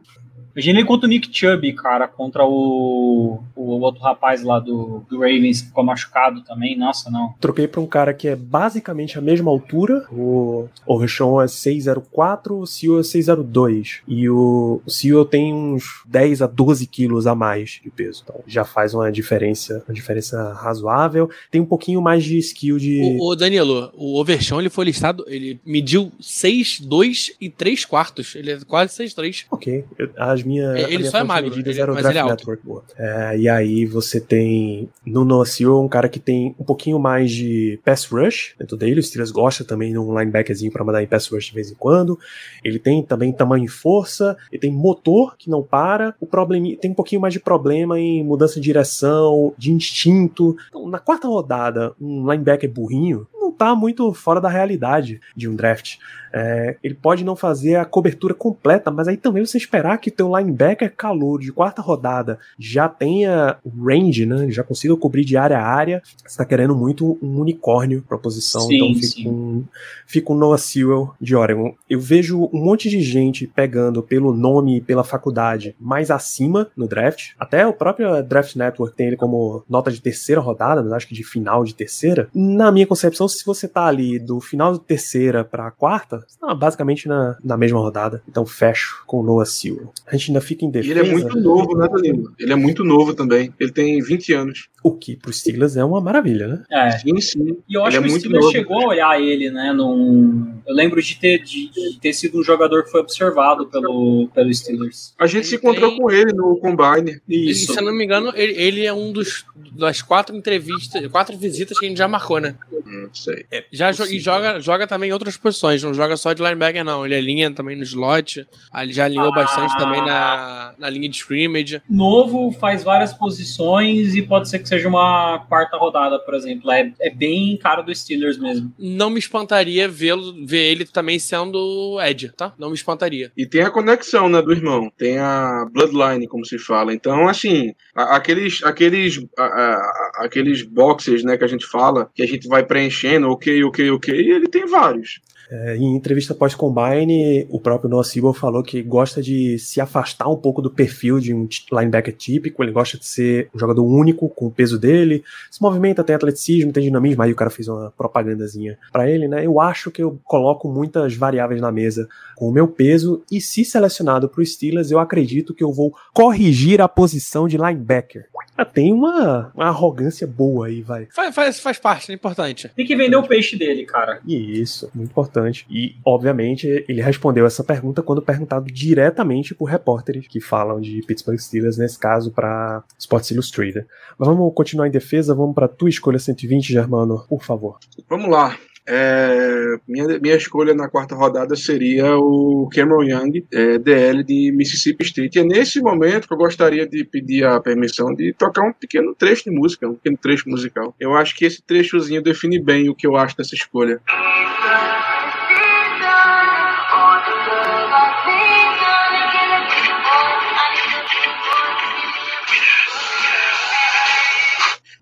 Imagina ele contra o Nick Chubb, cara, contra o, o outro rapaz lá do, do Ravens que ficou machucado também. Nossa, não. Troquei pra um cara que é basicamente a mesma altura. O Overshawn é 604, o Seal é 602. E o, o Seal tem uns 10 a 12 quilos a mais de peso. Então já faz uma diferença, uma diferença razoável. Tem um pouquinho mais de skill de. O, o Danilo, o Overshawn ele foi listado, ele mediu 6,2 e 3 quartos. Ele é quase 6,3. Ok. As minha. É, ele só é magro, ele, era o Draft é Network. É, e aí você tem no Noah um cara que tem um pouquinho mais de pass rush dentro dele. O Steelers gosta também de um linebackerzinho para mandar em pass rush de vez em quando. Ele tem também tamanho e força. Ele tem motor que não para. O problema tem um pouquinho mais de problema em mudança de direção, de instinto. Então, na quarta rodada, um linebacker burrinho não tá muito fora da realidade de um draft. É, ele pode não fazer a cobertura completa, mas aí também você esperar que teu linebacker calor de quarta rodada já tenha range, né? Já consiga cobrir de área a área. Você tá querendo muito um unicórnio pra posição, sim, então fica um, fica um Noah Sewell de Oregon. Eu vejo um monte de gente pegando pelo nome e pela faculdade mais acima no draft. Até o próprio Draft Network tem ele como nota de terceira rodada, mas acho que de final de terceira. Na minha concepção, se você tá ali do final de terceira pra quarta, ah, basicamente na, na mesma rodada. Então fecho com o Noah Sewell. A gente ainda fica em defesa. E ele é muito novo, né, Danilo? Ele é muito novo também. Ele tem 20 anos. O que pro Steelers é uma maravilha, né? É. Sim, sim. E eu acho ele que é o Steelers novo. chegou a olhar ele, né? Num... Eu lembro de ter, de, de, ter sido um jogador que foi observado pelo, pelo Steelers. A gente ele se encontrou tem... com ele no Combine. Isso. E, se eu não me engano, ele, ele, é um dos das quatro entrevistas, quatro visitas que a gente já marcou, né? Hum, sei. É, já jo e joga, joga também em outras posições, não joga só de linebacker, não. Ele alinha também no slot. Ele já alinhou ah. bastante também na, na linha de scrimmage. Novo, faz várias posições e pode ser que seja uma quarta rodada, por exemplo. É, é bem caro do Steelers mesmo. Não me espantaria vê-lo, ver ele também sendo Ed, tá? Não me espantaria. E tem a conexão, né, do irmão. Tem a bloodline, como se fala. Então, assim, aqueles, aqueles, a, a, aqueles boxes, né, que a gente fala, que a gente vai preenchendo, ok, ok, ok, e ele tem vários. É, em entrevista pós-combine, o próprio Noah Seagull falou que gosta de se afastar um pouco do perfil de um linebacker típico, ele gosta de ser um jogador único com o peso dele, se movimenta, tem atleticismo, tem dinamismo, aí o cara fez uma propagandazinha para ele, né? Eu acho que eu coloco muitas variáveis na mesa com o meu peso e se selecionado para Steelers, eu acredito que eu vou corrigir a posição de linebacker. Ah, tem uma, uma arrogância boa aí, vai. Faz, faz, faz parte, é importante. Tem que vender o peixe dele, cara. Isso, muito importante. E, obviamente, ele respondeu essa pergunta quando perguntado diretamente por repórteres que falam de Pittsburgh Steelers, nesse caso para Sports Illustrated. Mas vamos continuar em defesa, vamos para tua escolha 120, Germano, por favor. Vamos lá. É, minha, minha escolha na quarta rodada seria o Cameron Young, é, DL de Mississippi State. E é nesse momento que eu gostaria de pedir a permissão de tocar um pequeno trecho de música, um pequeno trecho musical. Eu acho que esse trechozinho define bem o que eu acho dessa escolha.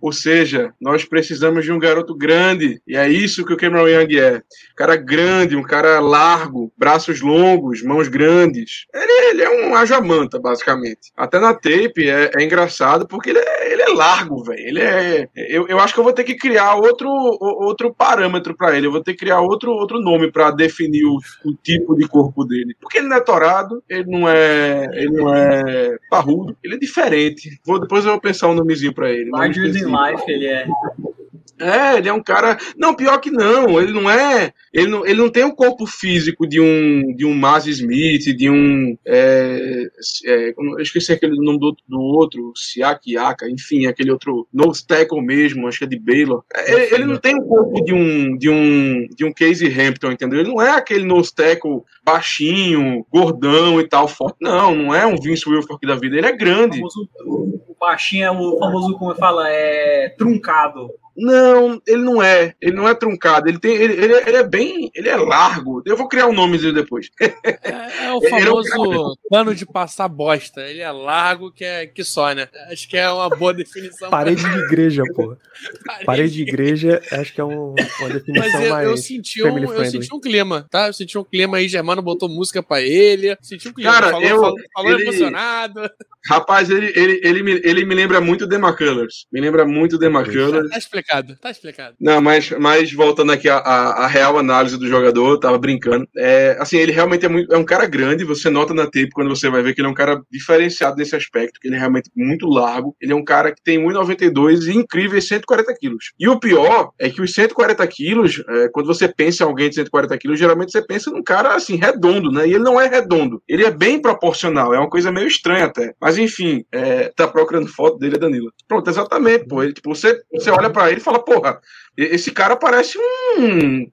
Ou seja, nós precisamos de um garoto grande, e é isso que o Cameron Young é. Um cara grande, um cara largo, braços longos, mãos grandes. Ele, ele é um ajamanta, basicamente. Até na tape é, é engraçado porque ele é, ele é largo, velho. Ele é. Eu, eu acho que eu vou ter que criar outro, outro parâmetro para ele. Eu vou ter que criar outro, outro nome para definir o, o, tipo de corpo dele. Porque ele não é torado, ele não é. Ele não é parrudo, ele é diferente. Vou, depois eu vou pensar um nomezinho para ele. Than life, ele é. É, ele é um cara. Não, pior que não. Ele não é. Ele não, ele não tem o um corpo físico de um de um Maz Smith, de um. É, é, eu esqueci aquele nome do, do outro, Siak Yaka, enfim, aquele outro nose tackle mesmo, acho que é de Baylor. É, ele, ele, não tem o corpo de um de um de um Casey Hampton, entendeu? Ele não é aquele nose tackle baixinho, gordão e tal, forte. Não, não é um Vince Wilfork da vida. Ele é grande. O, famoso, o baixinho é o famoso, como fala, é truncado. Não, ele não é. Ele não é truncado. Ele tem, ele, ele, é, ele é bem, ele é largo. Eu vou criar um nome dele depois. É, é o famoso é pano de passar bosta. Ele é largo que é que só, né? Acho que é uma boa definição. Parede de igreja, pô. Parede, Parede de igreja, acho que é um, uma definição Mas eu, mais. Eu senti, um, eu senti um clima, tá? Eu senti um clima aí. Germano botou música pra ele. Senti um clima. Cara, falou, eu, falou, falou ele, emocionado. Rapaz, ele, ele, ele, me, ele me lembra muito The McCullers. Me lembra muito The McCullers. Tá explicado, tá explicado. Não, mas, mas voltando aqui à, real análise do jogador, tava brincando. É, assim, ele realmente é, muito, é um cara grande, você nota na tape quando você vai ver que ele é um cara diferenciado nesse aspecto, que ele é realmente muito largo. Ele é um cara que tem 1,92 e incríveis 140 quilos. E o pior é que os 140 quilos, é, quando você pensa em alguém de 140 quilos, geralmente você pensa num cara assim, redondo, né? E ele não é redondo. Ele é bem proporcional, é uma coisa meio estranha até. Mas enfim, é, tá procurando foto dele, é Danilo. Pronto, exatamente, pô. Ele, tipo, você, você olha para ele e fala, porra, esse cara parece um.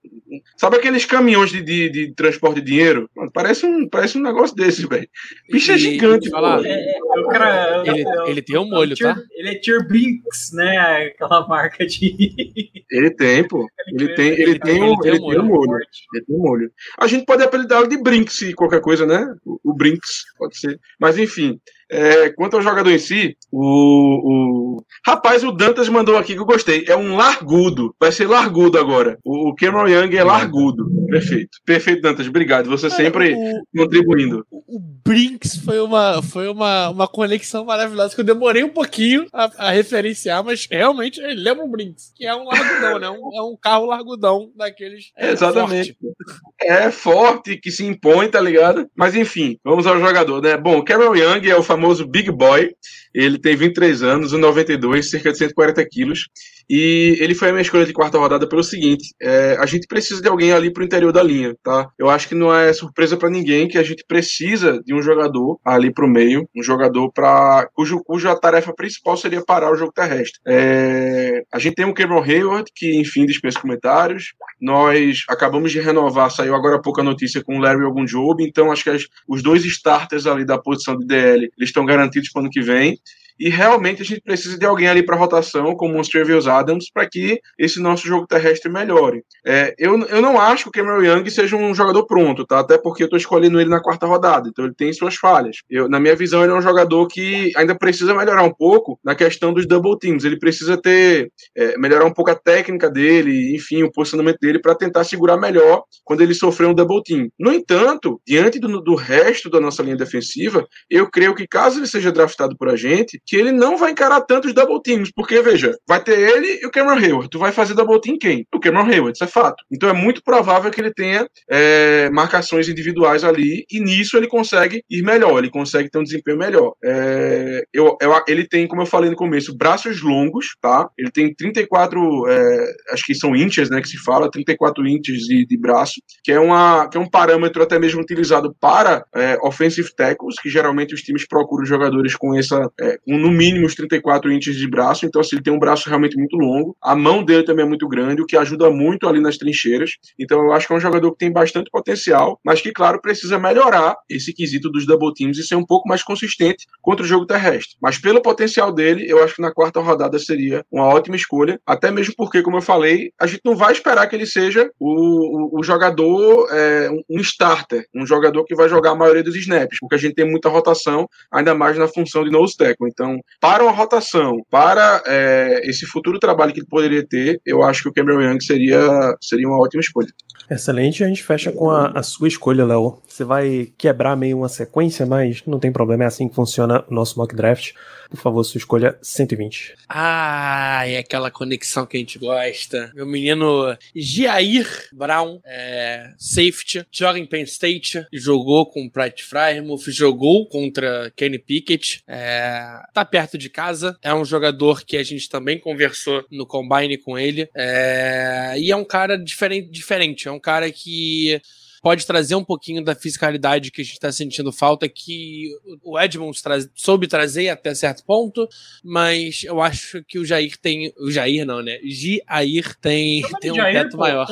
Sabe aqueles caminhões de, de, de transporte de dinheiro? Parece um, parece um negócio desses, velho. Bicho é gigante, falar, é, é, cara, ele, ele tem um molho, tá? Ele é Turbinks, né? Aquela marca de. Ele tem, pô. Ele tem, ele tem, um, ele tem um molho. Ele tem um molho. A gente pode apelidá-lo de Brinks, qualquer coisa, né? O, o Brinks, pode ser. Mas enfim. É, quanto ao jogador em si, o, o, Rapaz, o Dantas mandou aqui que eu gostei. É um largudo. Vai ser largudo agora. O Cameron Young é largudo. Perfeito. Perfeito, Dantas. Obrigado. Você sempre o, contribuindo. O, Brinks foi uma, foi uma, uma conexão maravilhosa que eu demorei um pouquinho a, a referenciar, mas realmente ele lembra o Brinks, que é um largudão, né? Um, é um carro largudão daqueles. É, Exatamente. Forte. É forte, que se impõe, tá ligado? Mas enfim, vamos ao jogador, né? Bom, o Cameron Young é o famoso famoso Big Boy. Ele tem 23 anos, 1,92, cerca de 140 quilos. E ele foi a minha escolha de quarta rodada pelo seguinte: é, a gente precisa de alguém ali pro interior da linha, tá? Eu acho que não é surpresa para ninguém que a gente precisa de um jogador ali pro meio, um jogador para cujo cuja tarefa principal seria parar o jogo terrestre. É, a gente tem o Cameron Hayward, que enfim dispensa comentários. Nós acabamos de renovar, saiu agora há pouco a notícia com o Larry Ogunjobi, então acho que as, os dois starters ali da posição de DL eles estão garantidos para o ano que vem e realmente a gente precisa de alguém ali para rotação, como o Travis Adams, para que esse nosso jogo terrestre melhore. É, eu, eu não acho que o Cameron Young seja um jogador pronto, tá? Até porque eu estou escolhendo ele na quarta rodada, então ele tem suas falhas. Eu, na minha visão, ele é um jogador que ainda precisa melhorar um pouco na questão dos double teams. Ele precisa ter é, melhorar um pouco a técnica dele, enfim, o posicionamento dele para tentar segurar melhor quando ele sofrer um double team. No entanto, diante do, do resto da nossa linha defensiva, eu creio que caso ele seja draftado por a gente, que ele não vai encarar tantos double teams, porque, veja, vai ter ele e o Cameron Hayward. Tu vai fazer double team quem? O Cameron Hayward, isso é fato. Então é muito provável que ele tenha é, marcações individuais ali, e nisso ele consegue ir melhor, ele consegue ter um desempenho melhor. É, eu, eu, ele tem, como eu falei no começo, braços longos, tá? Ele tem 34, é, acho que são inches, né, que se fala, 34 inches de, de braço, que é, uma, que é um parâmetro até mesmo utilizado para é, offensive tackles, que geralmente os times procuram jogadores com essa, é, com no mínimo os 34 inches de braço, então assim, ele tem um braço realmente muito longo. A mão dele também é muito grande, o que ajuda muito ali nas trincheiras. Então eu acho que é um jogador que tem bastante potencial, mas que, claro, precisa melhorar esse quesito dos double teams e ser um pouco mais consistente contra o jogo terrestre. Mas pelo potencial dele, eu acho que na quarta rodada seria uma ótima escolha, até mesmo porque, como eu falei, a gente não vai esperar que ele seja o, o, o jogador, é, um starter, um jogador que vai jogar a maioria dos snaps, porque a gente tem muita rotação, ainda mais na função de nose tackle. Então, então, para uma rotação, para é, esse futuro trabalho que ele poderia ter, eu acho que o Cameron Young seria, seria uma ótima escolha. Excelente, a gente fecha com a, a sua escolha, Léo. Você vai quebrar meio uma sequência, mas não tem problema, é assim que funciona o nosso mock draft. Por favor, sua escolha 120. Ah, é aquela conexão que a gente gosta. Meu menino Jair Brown, é, safety, joga em Penn State, jogou com Pratt Frymouth, jogou contra Kenny Pickett, é, tá perto de casa, é um jogador que a gente também conversou no Combine com ele, é, e é um cara diferente, diferente, é um cara que pode trazer um pouquinho da fiscalidade que a gente está sentindo falta, que o Edmonds tra soube trazer até certo ponto, mas eu acho que o Jair tem. O Jair não, né? Jair tem, tem um Jair, teto pô, maior.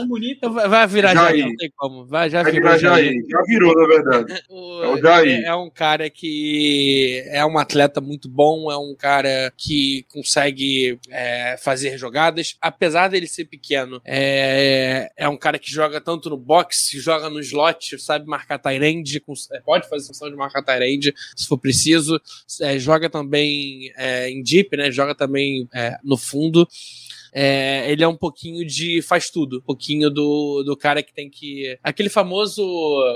Vai virar Jair. Jair, não tem como. Vai, já vai virou Jair. Jair. Já virou, na verdade. o, é o Jair. É, é, um cara que é um atleta muito bom, é um cara que consegue é, fazer jogadas, apesar dele ser pequeno. É, é um cara que joga tanto no boxe, joga no no slot, sabe marcar Tyrande, é, pode fazer função de marcar Tyrande se for preciso. É, joga também é, em deep, né? Joga também é, no fundo é, ele é um pouquinho de faz tudo. Um pouquinho do, do cara que tem que. Aquele famoso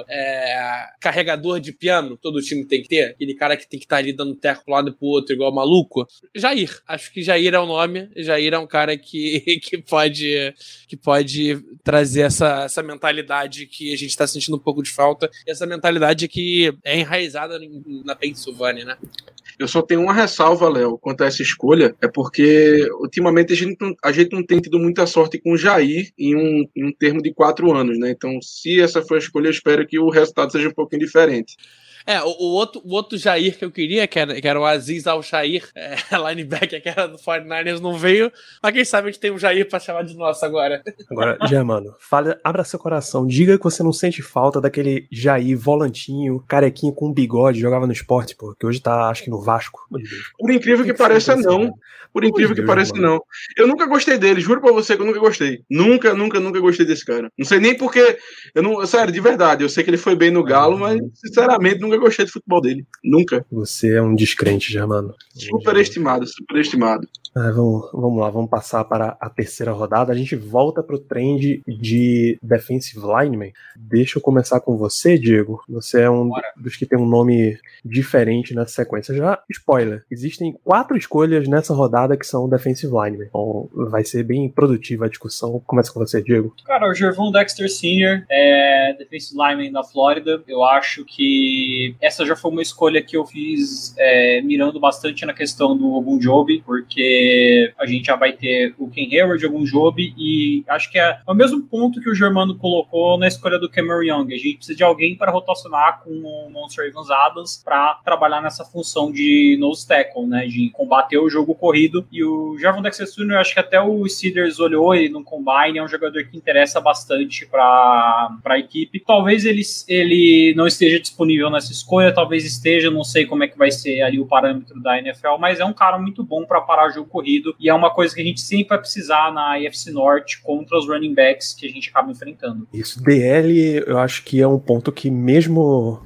é, carregador de piano, todo time tem que ter. Aquele cara que tem que estar tá ali dando teco pro lado e pro outro, igual maluco. Jair. Acho que Jair é o nome. Jair é um cara que, que pode que pode trazer essa, essa mentalidade que a gente tá sentindo um pouco de falta. Essa mentalidade que é enraizada na Pensilvânia, né? Eu só tenho uma ressalva, Léo, quanto a essa escolha, é porque ultimamente a gente, não, a gente não tem tido muita sorte com o Jair em um, em um termo de quatro anos, né? Então, se essa for a escolha, eu espero que o resultado seja um pouquinho diferente. É, o, o, outro, o outro Jair que eu queria, que era, que era o Aziz Al-Shair, é, linebacker, que era do 49ers, não veio. Mas quem sabe a gente tem um Jair pra chamar de nosso agora. Agora, Germano, fala, abra seu coração. Diga que você não sente falta daquele Jair volantinho, carequinho com bigode, jogava no esporte, pô, que hoje tá, acho que no Vasco. Por incrível que, que pareça, não. Por incrível que Deus, pareça, mano. não. Eu nunca gostei dele, juro pra você que eu nunca gostei. Nunca, nunca, nunca gostei desse cara. Não sei nem porque. Eu não, sério, de verdade, eu sei que ele foi bem no Galo, mas sinceramente nunca nunca gostei de futebol dele. Nunca. Você é um descrente, Germano. Super estimado, super estimado. É, vamos, vamos lá, vamos passar para a terceira rodada. A gente volta para o trend de defensive lineman. Deixa eu começar com você, Diego. Você é um Bora. dos que tem um nome diferente nessa sequência. Já, spoiler, existem quatro escolhas nessa rodada que são defensive lineman. Então vai ser bem produtiva a discussão. Começa com você, Diego. Cara, o Gervon Dexter Sr. é defensive lineman da Flórida. Eu acho que essa já foi uma escolha que eu fiz é, mirando bastante na questão do Ogunjobi, porque a gente já vai ter o Ken Hayward, algum Job, e acho que é o mesmo ponto que o Germano colocou na escolha do Cameron Young. A gente precisa de alguém para rotacionar com o Monster Evans Adams para trabalhar nessa função de nose tackle, né, de combater o jogo corrido. E o Javon Dexter Jr., acho que até o Steelers olhou ele no combine, é um jogador que interessa bastante para a equipe. Talvez ele, ele não esteja disponível nessa escolha, talvez esteja, não sei como é que vai ser ali o parâmetro da NFL, mas é um cara muito bom para parar jogo corrido e é uma coisa que a gente sempre vai precisar na AFC Norte contra os running backs que a gente acaba enfrentando. Isso, DL, eu acho que é um ponto que mesmo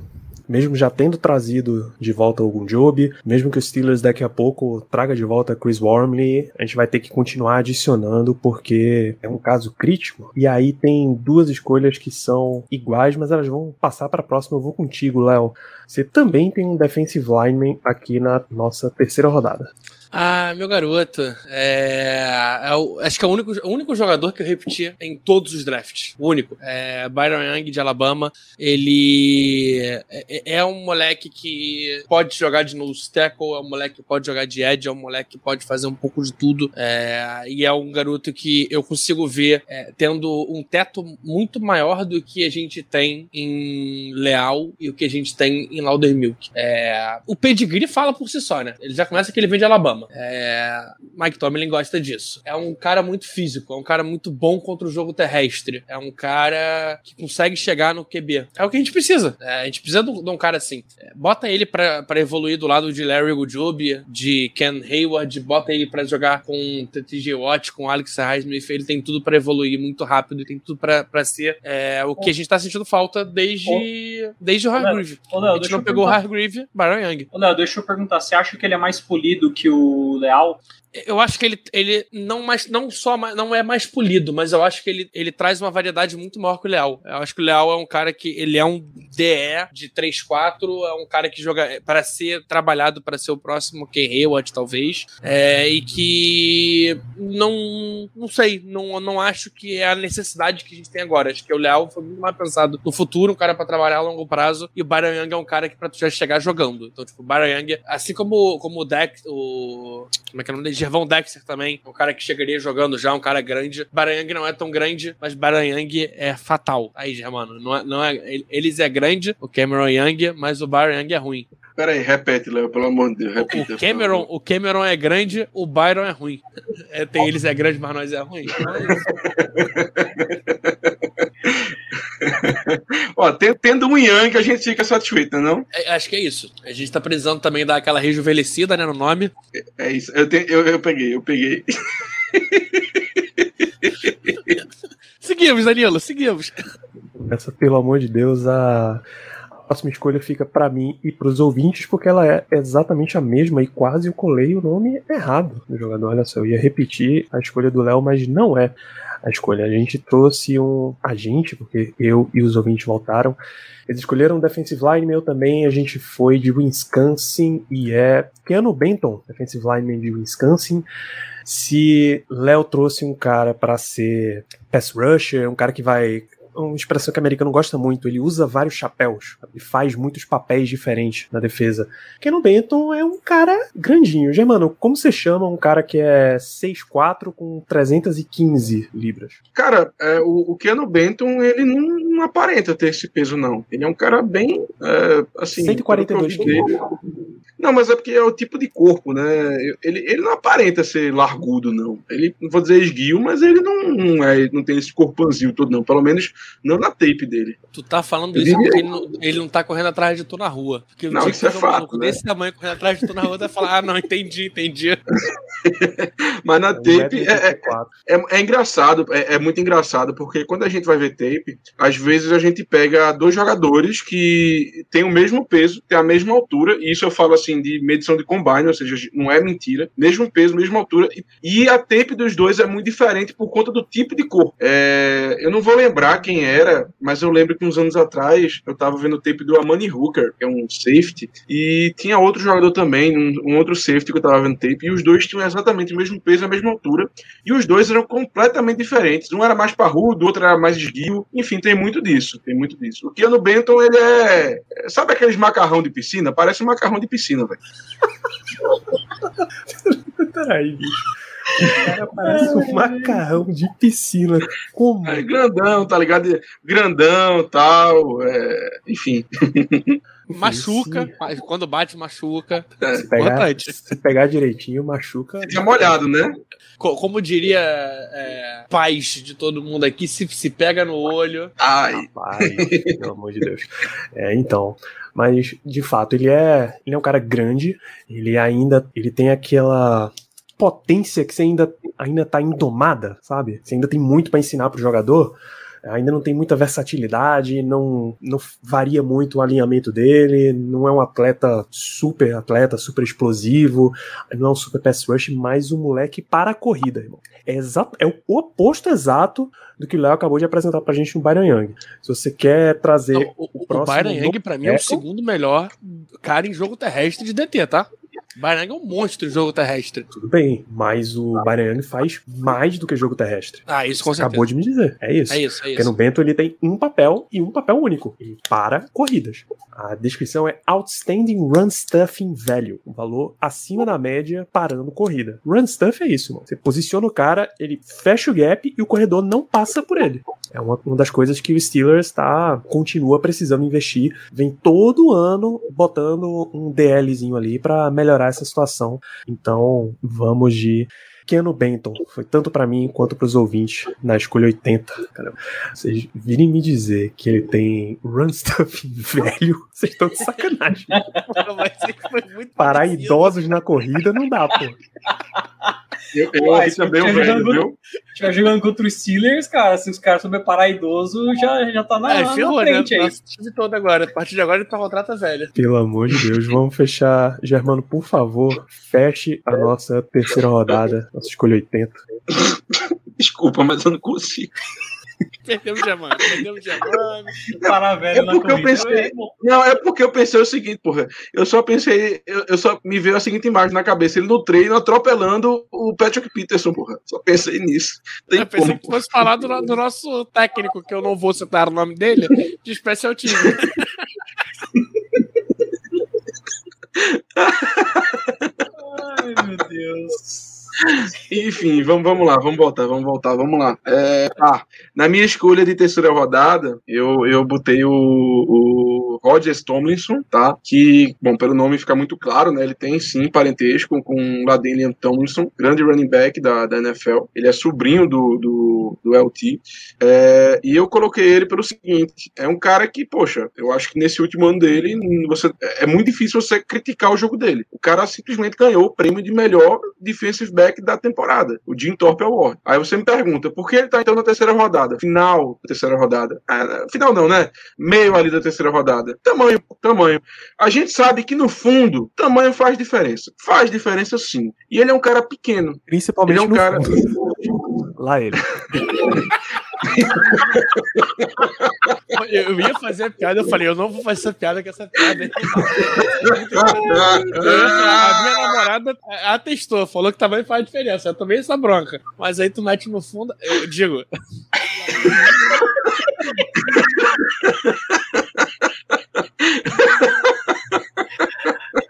mesmo já tendo trazido de volta algum job, mesmo que os Steelers daqui a pouco traga de volta Chris Wormley, a gente vai ter que continuar adicionando porque é um caso crítico. E aí tem duas escolhas que são iguais, mas elas vão passar para a próxima. Eu vou contigo, Léo. Você também tem um defensive lineman aqui na nossa terceira rodada. Ah, meu garoto. É, é acho que é o único, o único jogador que eu repeti em todos os drafts. O único. É Byron Young de Alabama. Ele é, é, um moleque que pode jogar de nose tackle, é um moleque que pode jogar de edge, é um moleque que pode fazer um pouco de tudo. É, e é um garoto que eu consigo ver é, tendo um teto muito maior do que a gente tem em Leal e o que a gente tem em Laudermilk. É, o pedigree fala por si só, né? Ele já começa que ele vem de Alabama. É... Mike Tomlin gosta disso. É um cara muito físico, é um cara muito bom contra o jogo terrestre. É um cara que consegue chegar no QB. É o que a gente precisa. É, a gente precisa de um, cara assim. É, bota ele para evoluir do lado de Larry Gujobi, de Ken Hayward, bota ele para jogar com TJ Watt, com Alex Highsmith. Ele tem tudo para evoluir muito rápido, tem tudo para ser é, o que a gente tá sentindo falta desde, desde o Hargreave. A gente não pegou o Hargreave, Byron Young. Léo, deixa eu perguntar, você acha que ele é mais polido que o Leal? Eu acho que ele, ele não, mais, não só não é mais polido, mas eu acho que ele, ele traz uma variedade muito maior que o Leal. Eu acho que o Leal é um cara que ele é um DE de 3-4, é um cara que joga para ser trabalhado para ser o próximo Ken talvez, é, e que não não sei, não, não acho que é a necessidade que a gente tem agora. Acho que o Leal foi muito mais pensado no futuro, um cara para trabalhar a longo prazo, e o Byron Young é um cara que para tu já chegar jogando. Então, tipo, o Byron Young, assim como, como o Deck, o. Como é que é o nome dele? Gervão Dexter também, um cara que chegaria jogando já, um cara grande. Baranyang não é tão grande, mas Baranyang é fatal. Aí, Germano, não é, não é, eles é grande, o Cameron Young, mas o Baranyang é ruim. Pera aí, repete, Léo, pelo amor de Deus. Repita, o, Cameron, o Cameron é grande, o Byron é ruim. É, tem, eles é grande, mas nós é ruim. Ó, tendo um Yang, a gente fica satisfeito, não? É, acho que é isso. A gente tá precisando também dar aquela rejuvenescida, né, no nome. É, é isso. Eu, te, eu, eu peguei, eu peguei. seguimos, Danilo, seguimos. Essa, pelo amor de Deus, a próxima escolha fica para mim e para os ouvintes, porque ela é exatamente a mesma e quase eu colei o nome errado do jogador. Olha só, eu ia repetir a escolha do Léo, mas não é a escolha. A gente trouxe um agente, porque eu e os ouvintes voltaram. Eles escolheram um defensive lineman, eu também. A gente foi de Wisconsin e é Keanu Benton, defensive lineman de Wisconsin. Se Léo trouxe um cara para ser pass rusher, um cara que vai uma expressão que o americano gosta muito. Ele usa vários chapéus. Ele faz muitos papéis diferentes na defesa. Keanu Benton é um cara grandinho. Já, mano, como você chama um cara que é 6'4 com 315 libras? Cara, é, o, o Keanu Benton, ele não, não, aparenta ter esse peso, não. Ele é um cara bem, é, assim... 142 quilos. Não, mas é porque é o tipo de corpo, né? Ele, ele não aparenta ser largudo, não. Ele, não vou dizer esguio, mas ele não, não, é, não tem esse corpãozinho todo, não. Pelo menos não na tape dele. Tu tá falando eu isso diria... porque ele não, ele não tá correndo atrás de tu na rua. Porque não, isso é fato. Um né? desse tamanho correndo atrás de tu na rua, vai falar, ah, não, entendi, entendi. mas na tape é, é, é, é engraçado, é, é, muito engraçado, porque quando a gente vai ver tape, às vezes a gente pega dois jogadores que têm o mesmo peso, têm a mesma altura, e isso eu falo assim de medição de combine, ou seja, não é mentira, mesmo peso, mesma altura, e a tape dos dois é muito diferente por conta do tipo de corpo. É, eu não vou lembrar quem era, mas eu lembro que uns anos atrás eu tava vendo o tape do Amani Hooker, que é um safety, e tinha outro jogador também, um, um outro safety que eu tava vendo tape, e os dois tinham exatamente o mesmo peso, a mesma altura, e os dois eram completamente diferentes. Um era mais parrudo, o outro era mais esguio, enfim, tem muito disso, tem muito disso. O Keanu Benton, ele é, sabe aqueles macarrão de piscina? Parece um macarrão de piscina, velho. Peraí, bicho. O cara parece um macarrão de piscina. Como? É grandão, tá ligado? Grandão, tal, é... enfim. Machuca, quando bate, machuca. É. Se, pegar, se pegar direitinho, machuca. Fica molhado, né? Como diria é, pais de todo mundo aqui, se, se pega no olho. Ai. Rapaz, pelo amor de Deus. É, então. Mas, de fato, ele é, ele é um cara grande, ele ainda ele tem aquela potência que você ainda, ainda tá indomada, sabe? Você ainda tem muito para ensinar pro jogador, ainda não tem muita versatilidade, não, não varia muito o alinhamento dele, não é um atleta super atleta, super explosivo, não é um super pass rush, mas um moleque para a corrida, irmão. É, exato, é o oposto exato do que o Léo acabou de apresentar pra gente no Byron Young. Se você quer trazer não, o, o, próximo... O Byron Young, pra mim, é o segundo melhor cara em jogo terrestre de DT, tá? Barang é um monstro de jogo terrestre. Tudo bem, mas o Barang faz mais do que jogo terrestre. Ah, isso com Você acabou de me dizer. É isso. É isso, é isso. Porque no Bento ele tem um papel e um papel único. Ele para corridas. A descrição é Outstanding Run Stuffing Value. Um valor acima da média parando corrida. Run Stuff é isso, mano. Você posiciona o cara, ele fecha o gap e o corredor não passa por ele. É uma, uma das coisas que o Steelers tá, continua precisando investir. Vem todo ano botando um DLzinho ali para melhorar essa situação. Então, vamos de Keanu Benton. Foi tanto para mim quanto para os ouvintes na escolha 80. Caramba. Vocês virem me dizer que ele tem run stuff velho, vocês estão de sacanagem. Parar idosos na corrida não dá, pô. Eu, eu também o velho, viu? Se estiver jogando contra os Steelers, cara, se os caras souber parar idoso, já, já tá na, É, na ferrou, né? frente aí. Nossa, todo agora. A partir de agora ele tá contrata velha. Pelo amor de Deus, vamos fechar. Germano, por favor, feche a nossa terceira rodada, nossa escolha 80. Desculpa, mas eu não consigo. Perdemos Germano, perdemos Germano. Parar velho É porque eu pensei- É. Não, é porque eu pensei o seguinte, porra. Eu só pensei, eu, eu só me veio a seguinte imagem na cabeça: ele no treino atropelando o Patrick Peterson, porra. Só pensei nisso. Tem Eu pensei como. que tu fosse falar do, do nosso técnico, que eu não vou citar o nome dele, de Special Team. Ai, meu Deus. Enfim, vamos, vamos lá, vamos voltar, vamos voltar, vamos lá. É, ah, na minha escolha de terceira rodada, eu, eu botei o, o Rodgers Tomlinson, tá? Que, bom, pelo nome fica muito claro, né? Ele tem sim parentesco com o Ladanian Tomlinson, grande running back da, da NFL. Ele é sobrinho do, do, do LT. É, e eu coloquei ele pelo seguinte: é um cara que, poxa, eu acho que nesse último ano dele, você, é muito difícil você criticar o jogo dele. O cara simplesmente ganhou o prêmio de melhor defensive back da temporada, o Jim Thorpe Award. Aí você me pergunta, por que ele tá então na terceira rodada? Final da terceira rodada. Ah, final não, né? Meio ali da terceira rodada. Tamanho, tamanho. A gente sabe que no fundo, tamanho faz diferença. Faz diferença sim. E ele é um cara pequeno. Principalmente Ele é um no cara. fundo. Lá ele. Eu, ia fazer a piada, eu falei, eu não vou fazer essa piada com essa piada. a minha namorada atestou, falou que tamanho faz diferença. Eu tomei essa bronca. Mas aí tu mete no fundo, eu digo.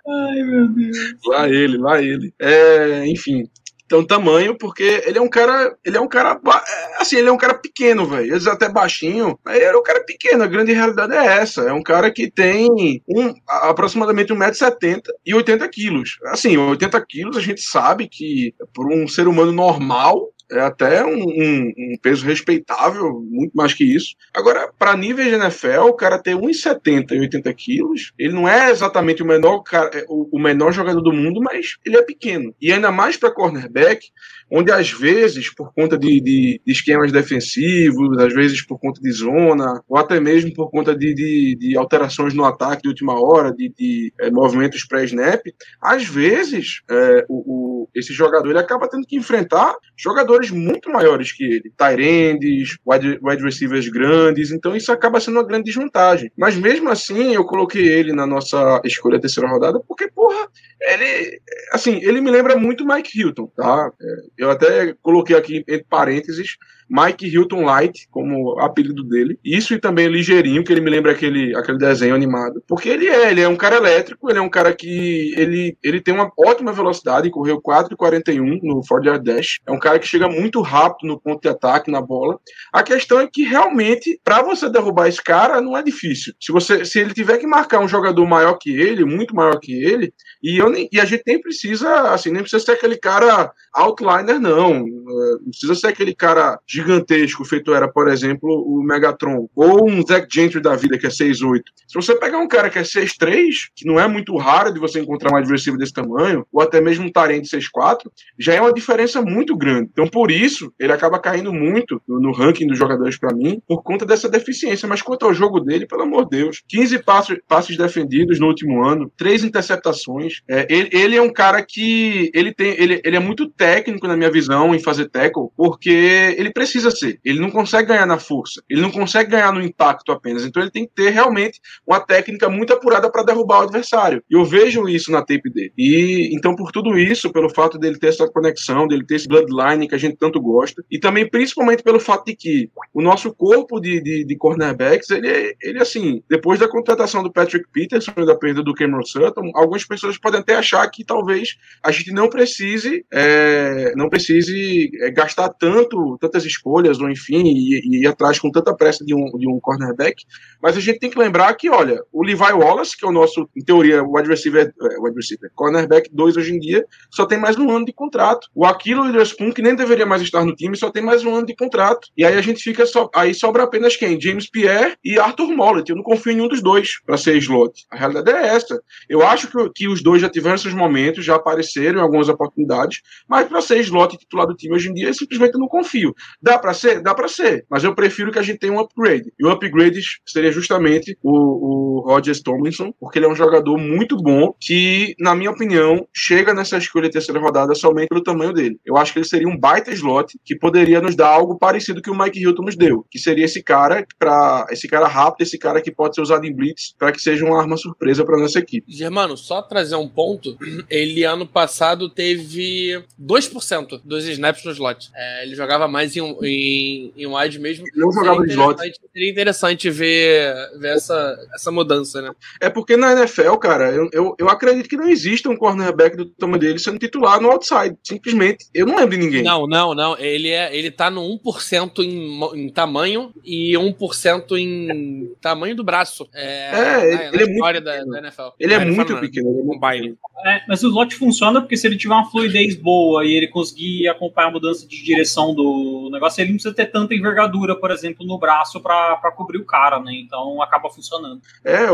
Ai, meu Deus. Lá ele, lá ele. É, enfim. Então, tamanho, porque ele é um cara. Ele é um cara. é, Assim, ele é um cara pequeno, velho. Eles até baixinho. Ele é um cara pequeno. A grande realidade é essa. É um cara que tem um, aproximadamente 1,70m e 80 quilos. Assim, 80 quilos a gente sabe que, por um ser humano normal, é até um, um- um peso respeitável, muito mais que isso. Agora, para nível de NFL, o cara ter 1,70 e 80 quilos, ele não é exatamente o menor, cara- é, o, menor jogador do mundo, mas ele é pequeno. E ainda mais para cornerback, onde às vezes, por conta de, de- de esquemas defensivos, às vezes por conta de zona, ou até mesmo por conta de, de- de alterações no ataque de última hora, de, eh, movimentos pré-snap, às vezes é, o- esse jogador ele acaba tendo que enfrentar jogadores muito maiores que ele, Tyrands, wide, wide receivers grandes, então isso acaba sendo uma grande desvantagem. Mas mesmo assim, eu coloquei ele na nossa escolha terceira rodada, porque, porra, ele, assim, ele me lembra muito Mike Hilton, tá? É, Eu até coloquei aqui entre parênteses Mike Hilton Light, como apelido dele. Isso e também Ligeirinho, que ele me lembra aquele, aquele desenho animado. Porque ele é, ele é um cara elétrico, ele é um cara que ele, ele tem uma ótima velocidade, correu 4,41 no Ford Yard Dash. É um cara que chega muito rápido no ponto de ataque, na bola. A questão é que realmente, para você derrubar esse cara, não é difícil. Se você se ele tiver que marcar um jogador maior que ele, muito maior que ele, e, eu nem, e a gente nem precisa, assim, nem precisa ser aquele cara outliner, não. É, Não precisa ser aquele cara gigantesco, feito era, por exemplo, o Megatron. Ou um Zack Gentry da vida, que é 6'8. Se você pegar um cara que é 6'3, que não é muito raro de você encontrar um adversário desse tamanho, ou até mesmo um Tarente 6'4, já é uma diferença muito grande. Então, por isso, ele acaba caindo muito no, ranking dos jogadores para mim, por conta dessa deficiência. Mas quanto ao jogo dele, pelo amor de Deus, 15 passos, passes defendidos no último ano, três interceptações. É, ele, ele é um cara que ele tem, ele, ele é muito técnico na minha visão em fazer tackle, porque ele precisa ser. Ele não consegue ganhar na força, ele não consegue ganhar no impacto apenas. Então ele tem que ter realmente uma técnica muito apurada para derrubar o adversário. E eu vejo isso na tape dele. E então por tudo isso, pelo fato dele ter essa conexão, dele ter esse bloodline que a gente tanto gosta, e também principalmente pelo fato de que o nosso corpo de, de, de cornerbacks, ele, ele assim, depois da contratação do Patrick Peterson e da perda do Cameron Sutton, algumas pessoas podem até achar que talvez a gente não precise, é, não precise é, gastar tanto, tantas ou enfim, e, e atrás com tanta pressa de um, de um cornerback. Mas a gente tem que lembrar que, olha, o Levi Wallace, que é o nosso, em teoria, o receiver, é, wide receiver cornerback 2 hoje em dia, só tem mais um ano de contrato. O Aquilo Witherspoon, que nem deveria mais estar no time, só tem mais um ano de contrato. E aí a gente fica só. Aí sobra apenas quem? James Pierre e Arthur Mollett. Eu não confio em nenhum dos dois para ser slot. A realidade é essa. Eu acho que, que os dois já tiveram seus momentos, já apareceram em algumas oportunidades, mas para ser slot titular do time hoje em dia, eu simplesmente não confio. Dá para ser? Dá para ser. Mas eu prefiro que a gente tenha um upgrade. E o upgrade seria justamente o, o Rodgers Tomlinson, porque ele é um jogador muito bom que, na minha opinião, chega nessa escolha terceira rodada somente pelo tamanho dele. Eu acho que ele seria um baita slot que poderia nos dar algo parecido que o Mike Hilton nos deu, que seria esse cara para esse cara rápido, esse cara que pode ser usado em blitz para que seja uma arma surpresa para nossa equipe. Germano, só trazer um ponto, ele ano passado teve 2% dos snaps no slot. É, ele jogava mais em, em, em wide mesmo. Ele não jogava seria em slot. Seria interessante ver, ver essa, essa mudança, né? É porque na NFL, cara, eu, eu, eu acredito que não exista um cornerback do tamanho dele sendo titular no outside. Simplesmente. Eu não lembro de ninguém. Não, não, não. Ele, é, ele tá no 1% em, em tamanho e 1% em tamanho do braço. É, É, na- ele- na ele é história muito da, pequeno. da NFL. Ele é muito não, pequeno. Ele é muito. É, mas o slot funciona porque se ele tiver uma fluidez boa e ele conseguir acompanhar a mudança de direção do negócio, ele não precisa ter tanta envergadura, por exemplo, no braço para cobrir o cara, né? Então acaba funcionando. É,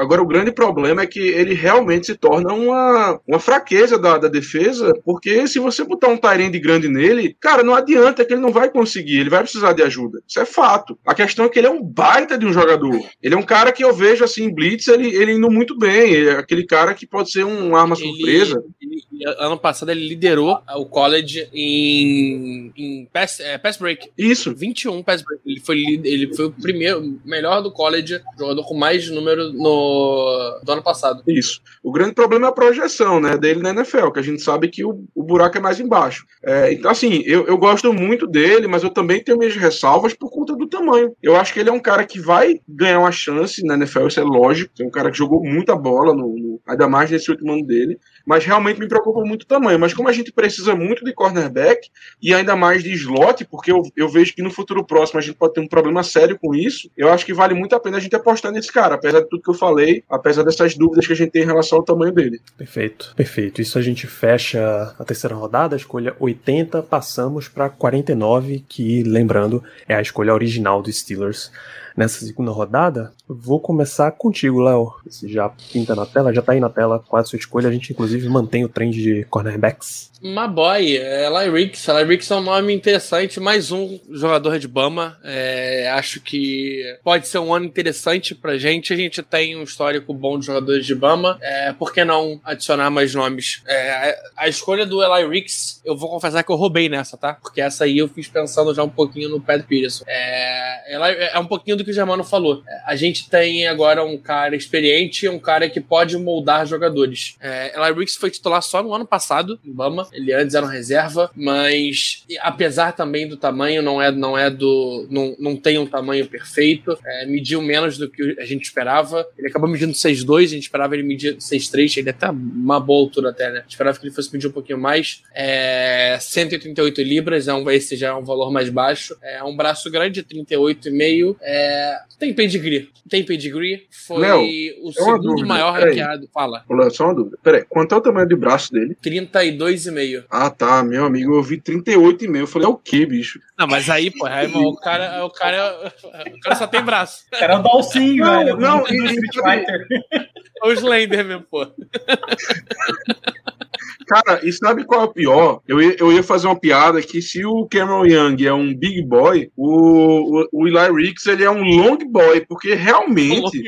agora o grande problema é que ele realmente se torna uma, uma fraqueza da, da defesa, porque se você botar um Tyrande grande nele, cara, não adianta que ele não vai conseguir, ele vai precisar de ajuda. Isso é fato. A questão é que ele é um baita de um jogador. Ele é um cara que eu vejo assim, em Blitz, ele, ele indo muito bem. Ele é aquele cara que pode ser um arma Ele- surpresa. ele- ano passado ele liderou o college em, em pass, é, pass break. Isso. 21 pass break. Ele foi, ele foi o primeiro, melhor do college, jogador com mais número no, do ano passado. Isso. O grande problema é a projeção né, dele na NFL, que a gente sabe que o, o buraco é mais embaixo. É, então, assim, eu, eu gosto muito dele, mas eu também tenho minhas ressalvas por conta do tamanho. Eu acho que ele é um cara que vai ganhar uma chance na NFL, isso é lógico. É um cara que jogou muita bola, no, no- ainda mais nesse último ano dele. Mas realmente me preocupa muito o tamanho. Mas como a gente precisa muito de cornerback e ainda mais de slot, porque eu, eu vejo que no futuro próximo a gente pode ter um problema sério com isso, eu acho que vale muito a pena a gente apostar nesse cara, apesar de tudo que eu falei, apesar dessas dúvidas que a gente tem em relação ao tamanho dele. Perfeito, perfeito. Isso a gente fecha a terceira rodada, a escolha 80, passamos para 49, que, lembrando, é a escolha original dos Steelers. Nessa segunda rodada, vou começar contigo, Léo. Já pinta na tela, já tá aí na tela qual a sua escolha. A gente, inclusive, mantém o trend de cornerbacks. Uma boy, é Eli Ricks. É um nome interessante, mais um jogador de Bama. É, acho que pode ser um ano interessante pra gente. A gente tem um histórico bom de jogadores de Bama. É, por que não adicionar mais nomes? É, a escolha do Eli Ricks, eu vou confessar que eu roubei nessa, tá? Porque essa aí eu fiz pensando já um pouquinho no Pat Peterson. É, Eli- é um pouquinho do que o Germano falou. É, a gente tem agora um cara experiente, um cara que pode moldar jogadores. É, Eli Ricks foi titular só no ano passado, em Bama. Ele antes era um reserva, mas apesar também do tamanho, não é, não é do. Não, não tem um tamanho perfeito. É, mediu menos do que a gente esperava. Ele acabou medindo 6'2, a gente esperava ele medir 6'3, ele até uma boa altura até, né? Esperava que ele fosse medir um pouquinho mais. É, 188 libras, é um, esse já é um valor mais baixo. É um braço grande, 38,5. É, tem pedigree. Tem pedigree. Foi Léo, o segundo dúvida, maior ranqueado. Fala. Léo, só uma dúvida. Peraí, quanto é o tamanho do braço dele? 32,5. Ah, tá, meu amigo, eu vi 38,5. Eu falei, é o que, bicho? Não, mas aí, pô, aí, irmão, o cara, o cara, o cara só tem braço. O cara é o Dalsin, Não, velho. não, Fighter. É o Slender mesmo, pô. Cara, e sabe qual é o pior? Eu ia, eu ia fazer uma piada que se o Cameron Young é um big boy, o, o, o Eli Ricks ele é um long boy, porque realmente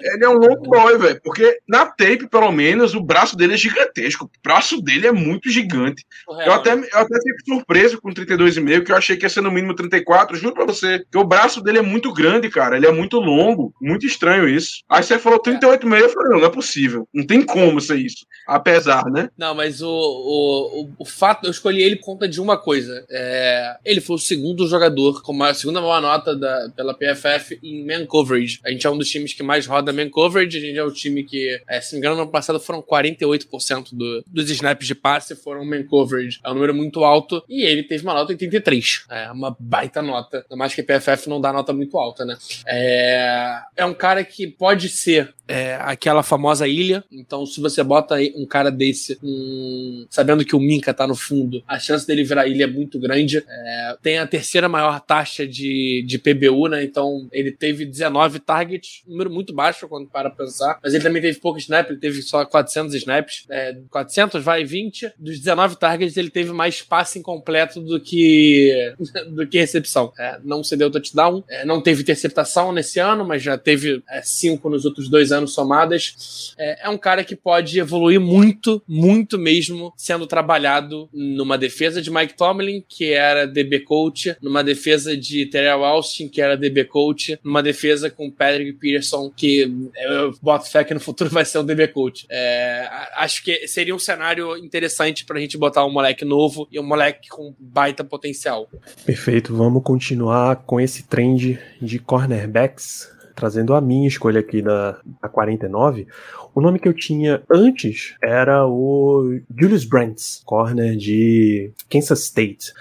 ele é um long boy, velho. Porque na tape, pelo menos, o braço dele é gigantesco. O braço dele é muito gigante. Eu até, eu até fico surpreso com 32,5, que eu achei que ia ser no mínimo 34. Juro pra você, que o braço dele é muito grande, cara. Ele é muito longo. Muito estranho isso. Aí você falou 38,5, eu falei, não, não é possível. Não tem como ser isso. Apesar né? Não, mas o, o, o, o fato, eu escolhi ele por conta de uma coisa. É, ele foi o segundo jogador com a segunda maior nota da, pela PFF em man coverage. A gente é um dos times que mais roda man coverage. A gente é o time que, é, se não me engano, no ano passado foram 48% do, dos snaps de passe foram man coverage. É um número muito alto. E ele teve uma nota 83. É uma baita nota. Ainda mais que PFF não dá nota muito alta, né? É, é um cara que pode ser é, aquela famosa ilha. Então, se você bota um cara desse, um, sabendo que o Minka tá no fundo, a chance dele virar ilha é muito grande. É, tem a terceira maior taxa de, de PBU, né? Então, ele teve 19 targets, número muito baixo quando para pensar. Mas ele também teve pouco snap, ele teve só 400 snaps. É, 400 vai 20. Dos 19 targets, ele teve mais passe incompleto do que, do que recepção. É, não cedeu touchdown, é, não teve interceptação nesse ano, mas já teve 5 é, nos outros dois anos somadas. É, é um cara que pode evoluir muito, muito mesmo, sendo trabalhado numa defesa de Mike Tomlin, que era DB coach, numa defesa de Terrell Austin, que era DB coach, numa defesa com Patrick Peterson, que eu boto fé que no futuro vai ser um DB coach. É, acho que seria um cenário interessante pra gente botar um moleque novo e um moleque com baita potencial. Perfeito, vamos continuar com esse trend de cornerbacks trazendo a minha escolha aqui da, da 49, o nome que eu tinha antes era o Julius Brents, corner de Kansas State.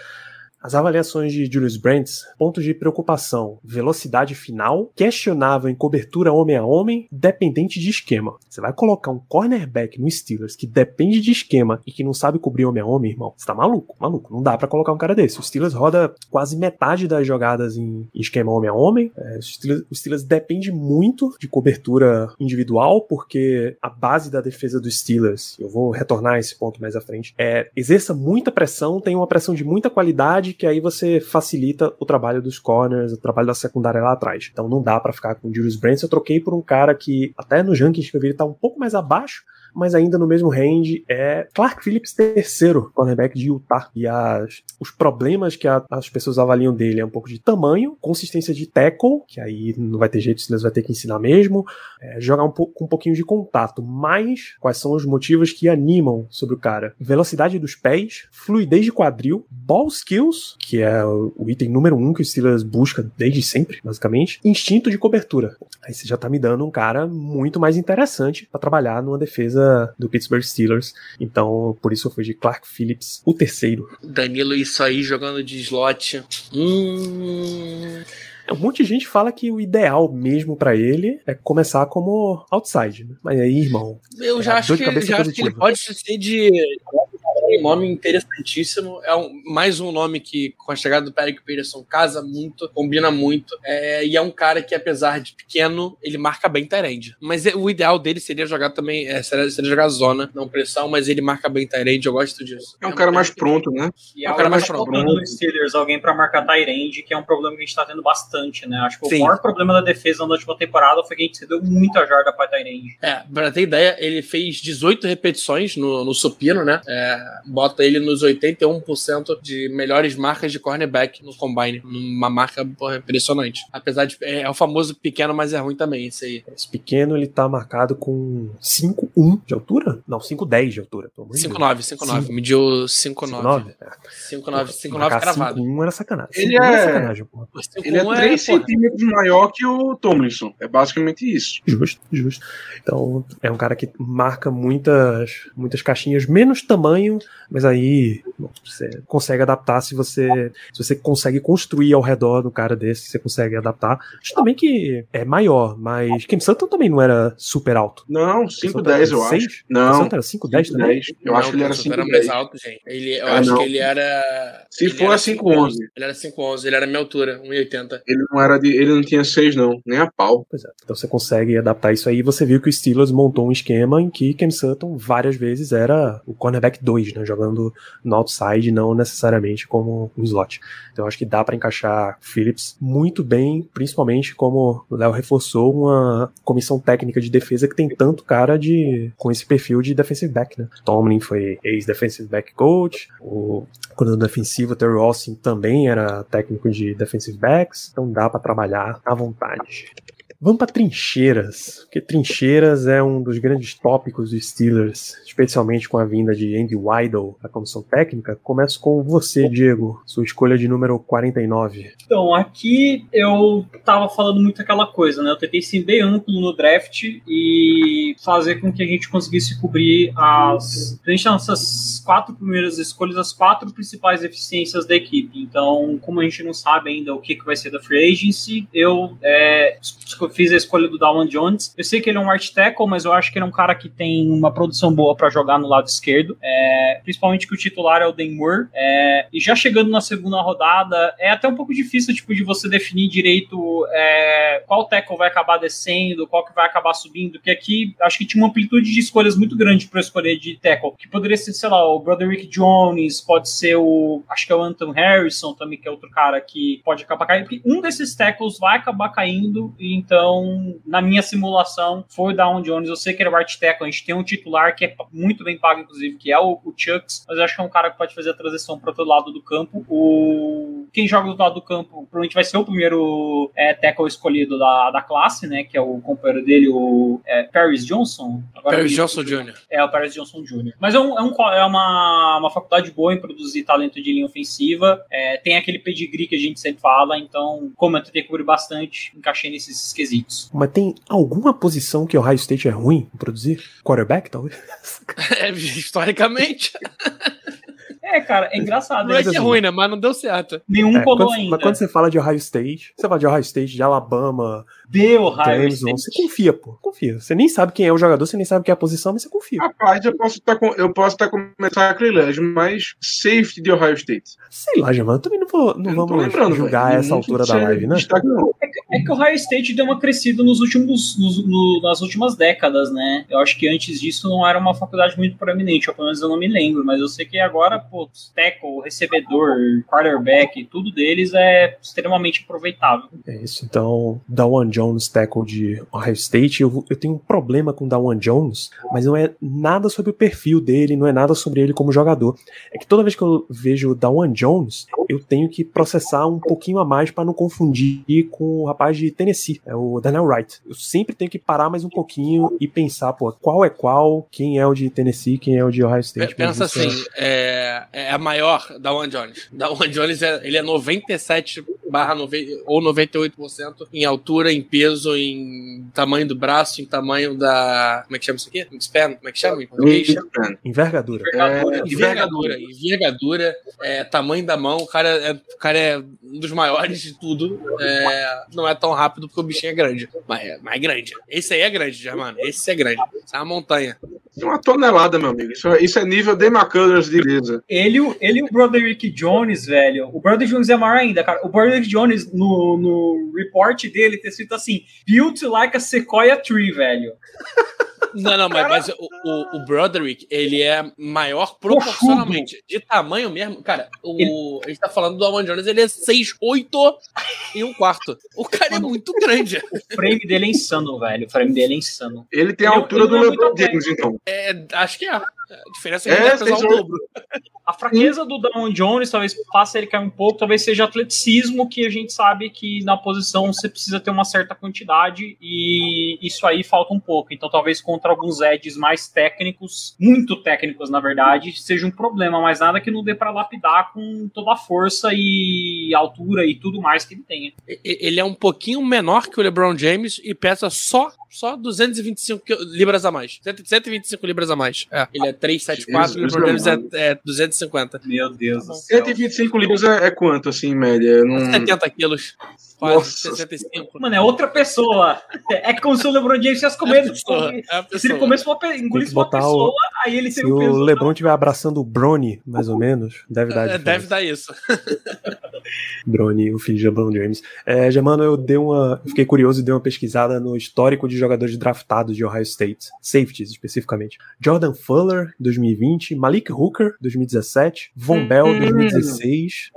As avaliações de Julius Brandt, pontos de preocupação, velocidade final, questionável em cobertura homem a homem, dependente de esquema. Você vai colocar um cornerback no Steelers que depende de esquema e que não sabe cobrir homem a homem, irmão? Você tá maluco, maluco. Não dá para colocar um cara desse. O Steelers roda quase metade das jogadas em esquema homem a homem. É, o, Steelers, o Steelers depende muito de cobertura individual, porque a base da defesa dos Steelers, eu vou retornar a esse ponto mais à frente, é exerça muita pressão, tem uma pressão de muita qualidade que aí você facilita o trabalho dos corners, o trabalho da secundária lá atrás. Então não dá para ficar com o Julius Brents. Eu troquei por um cara que, até no rankings que eu vi, ele tá um pouco mais abaixo, mas ainda no mesmo range é Clark Phillips terceiro, cornerback de Utah. E as, os problemas que a, as pessoas avaliam dele é um pouco de tamanho, consistência de tackle, que aí não vai ter jeito, você vai ter que ensinar mesmo, é, jogar um com um pouquinho de contato, mas quais são os motivos que animam sobre o cara? Velocidade dos pés, fluidez de quadril, ball skills, que é o, o item número um que o Steelers busca desde sempre, basicamente, instinto de cobertura. Aí você já tá me dando um cara muito mais interessante para trabalhar numa defesa do Pittsburgh Steelers. Então, por isso eu fui de Clark Phillips, o terceiro. Danilo, isso aí jogando de slot. Hum. Um monte de gente fala que o ideal mesmo para ele é começar como outside, né? Mas aí, irmão. Eu já, é acho, que, já acho que ele pode ser de um nome interessantíssimo. É um, mais um nome que, com a chegada do Patrick Peterson, casa muito, combina muito. É, e é um cara que, apesar de pequeno, ele marca bem Tyrande. Mas é, o ideal dele seria jogar também, é, seria, seria, jogar zona, não pressão, mas ele marca bem Tyrande. Eu gosto disso. É um cara mais pronto, né? E é um cara mais pronto. no Steelers alguém para marcar Tyrande, que é um problema que a gente tá tendo bastante, né? Acho que Sim. o maior problema da defesa na última temporada foi que a gente cedeu muita jarda pra Tyrande. É, pra ter ideia, ele fez 18 repetições no, no supino, né? É, bota ele nos 81% de melhores marcas de cornerback no combine. Uma marca porra, impressionante. Apesar de. É, é, o famoso pequeno, mas é ruim também esse aí. Esse pequeno ele tá marcado com 5,1 de altura? Não, 5,10 de altura. 5,9, 5,9. Mediu 5,9. 5,9, 5,9 cravado. 5,1 era sacanagem. Ele é, sacanagem, porra. Ele é 3 é, centímetros maior que o Tomlinson. É basicamente isso. Justo, justo. Então, é um cara que marca muitas, muitas caixinhas, menos tamanho, mas aí você consegue adaptar se você se você consegue construir ao redor do cara desse, você consegue adaptar. Acho também que é maior, mas Kim Sutton também não era super alto. Não, 5'10 eu acho. Não. Kim Sutton era 5'10 também? Eu não, acho que ele era 5'10. era mais alto, gente. Ele, eu é, acho não. que ele era... Se ele for a 5'11. Ele era 5'11, ele era minha altura, 1,80. Ele não era de... Ele não tinha 6 não, nem a pau. Pois é. Então você consegue adaptar isso aí. Você viu que o Steelers montou um esquema em que Kim Sutton várias vezes era o cornerback 2, né? Jogando no outside, não necessariamente como um slot. Então acho que dá para encaixar Phillips muito bem, principalmente como o Léo reforçou uma comissão técnica de defesa que tem tanto cara de com esse perfil de defensive back, né? Tomlin foi ex-defensive back coach, o coordenador defensivo Terry Austin também era técnico de defensive backs, então dá para trabalhar à vontade. Vamos para trincheiras, porque trincheiras é um dos grandes tópicos dos Steelers, especialmente com a vinda de Andy Weidel à comissão técnica. Começo com você, Diego, sua escolha de número 49. Então, aqui eu tava falando muito aquela coisa, né? Eu tentei ser bem amplo no draft e fazer com que a gente conseguisse cobrir as. A gente nossas quatro primeiras escolhas, as quatro principais deficiências da equipe. Então, como a gente não sabe ainda o que, que vai ser da free agency, eu é, fiz a escolha do Dalman Jones. Eu sei que ele é um art tackle, mas eu acho que ele é um cara que tem uma produção boa para jogar no lado esquerdo. É, principalmente que o titular é o Dan Moore. É, e já chegando na segunda rodada, é até um pouco difícil tipo, de você definir direito é, qual tackle vai acabar descendo, qual que vai acabar subindo, porque aqui acho que tinha uma amplitude de escolhas muito grande para escolher de tackle, que poderia ser, sei lá, o Broderick Jones, pode ser o, acho que é o Anton Harrison também, que é outro cara que pode acabar caindo, porque um desses tackles vai acabar caindo, então, na minha simulação, foi o Down Jones, eu sei que ele é o right tackle, a gente tem um titular que é muito bem pago, inclusive, que é o, o Chucks, mas eu acho que é um cara que pode fazer a transição para outro lado do campo, o... quem joga do outro lado do campo, provavelmente vai ser o primeiro é, tackle escolhido da, da classe, né, que é o companheiro dele, o é, Paris Johnson. Agora Paris Johnson Jr. É, o Paris Johnson Jr. Mas é, um, é, um, é uma, uma faculdade boa em produzir talento de linha ofensiva. É, tem aquele pedigree que a gente sempre fala, então, como eu tentei cobrir bastante, encaixei nesses quesitos. Mas tem alguma posição que o Ohio State é ruim em produzir? Quarterback, talvez? É, historicamente. É, cara, é engraçado. Não é que é ruim, né? Mas não deu certo. Nenhum É, colou quando- ainda. Mas quando você fala de Ohio State, você fala de Ohio State, de Alabama, Deu State. você confia, pô. Confia. Você nem sabe quem é o jogador, você nem sabe quem é a posição, mas você confia. Rapaz, eu posso estar com, estar cometendo sacrilégio, mas safety de Ohio State. Sei lá, Jaman, também não, vou, não Eu não tô vamos lembrando, julgar velho. essa Não altura da live, né? destaque, não. É que o Ohio State deu uma crescida nos últimos, nos- no- nas últimas décadas, né? Eu acho que antes disso não era uma faculdade muito proeminente, ou pelo menos eu não me lembro, mas eu sei que agora, pô, tackle, recebedor, quarterback, tudo deles é extremamente aproveitável. É isso, então, Dawan Jones, tackle de Ohio State, eu, eu tenho um problema com Dawan Jones, mas não é nada sobre o perfil dele, não é nada sobre ele como jogador. É que toda vez que eu vejo o Dawan Jones, eu tenho que processar um pouquinho a mais para não confundir com o rapaz de Tennessee, é o Daniel Wright. Eu sempre tenho que parar mais um pouquinho e pensar, pô, qual é qual, quem é o de Tennessee, quem é o de Ohio State. Pensa é- assim, é, é a maior da One Jones. Da One Jones é, ele é 97 barra nove- ou 98% em altura, em peso, em tamanho do braço, em tamanho da. Como é que chama isso aqui? Span? Como é que chama? Envergadura. Envergadura. Envergadura, envergadura, é, tamanho da mão, o cara, é, o cara é um dos maiores de tudo. É, não é tão rápido porque o bichinho é grande, mas é, mas é grande. Esse aí é grande, Germano. Esse é grande. Isso é uma montanha. Uma tonelada, meu amigo. Isso é, isso é nível de McCullers de beleza. Ele, ele e o Broderick Jones, velho. O Broderick Jones é maior ainda, cara. O Broderick Jones, no, no report dele, tem escrito assim: Built like a sequoia tree, velho. Não, não, mas, mas o, o, o Broderick, ele é maior proporcionalmente. De tamanho mesmo, cara, o, a gente tá falando do Alman Jones, ele é 6'8 e um quarto. O cara é muito grande. O frame dele é insano, velho. O frame dele é insano. Ele tem a Ele- altura ele do é LeBron James, então. É, acho que é. A diferença é É, que ele vai pesar o 6'8. dobro. A fraqueza do Down Jones talvez faça ele cair um pouco, talvez seja atleticismo, que a gente sabe que na posição você precisa ter uma certa quantidade e isso aí falta um pouco. Então talvez contra alguns edges mais técnicos, muito técnicos na verdade, seja um problema, mas nada que não dê pra lapidar com toda a força e altura e tudo mais que ele tenha. Ele é um pouquinho menor que o LeBron James e pesa só, só 225 qui- libras a mais. 100 125 libras a mais. É. Ele é 374 e o Jesus, James mano. é, é 250. Meu Deus do céu. 125 libras é, é quanto, assim, em média? Não... 70 quilos. Quase Nossa. 65. Mano, é outra pessoa. É como se o LeBron James tivesse É a comendo. pessoa, é a Se ele pessoa. comesse uma, pe- engolisse uma botar o- pessoa, aí ele Se seria o peso. o LeBron estiver abraçando o Brony, mais ou menos, deve dar. É, diferença. deve dar isso. Brony, o filho de LeBron James. É, Germano, eu dei uma. eu Fiquei curioso e dei uma pesquisada no histórico de jogadores draftados de Ohio State, safeties especificamente. Jordan Fuller, 2020, Malik Hooker, 2017, Von Hum. Bell, 2016,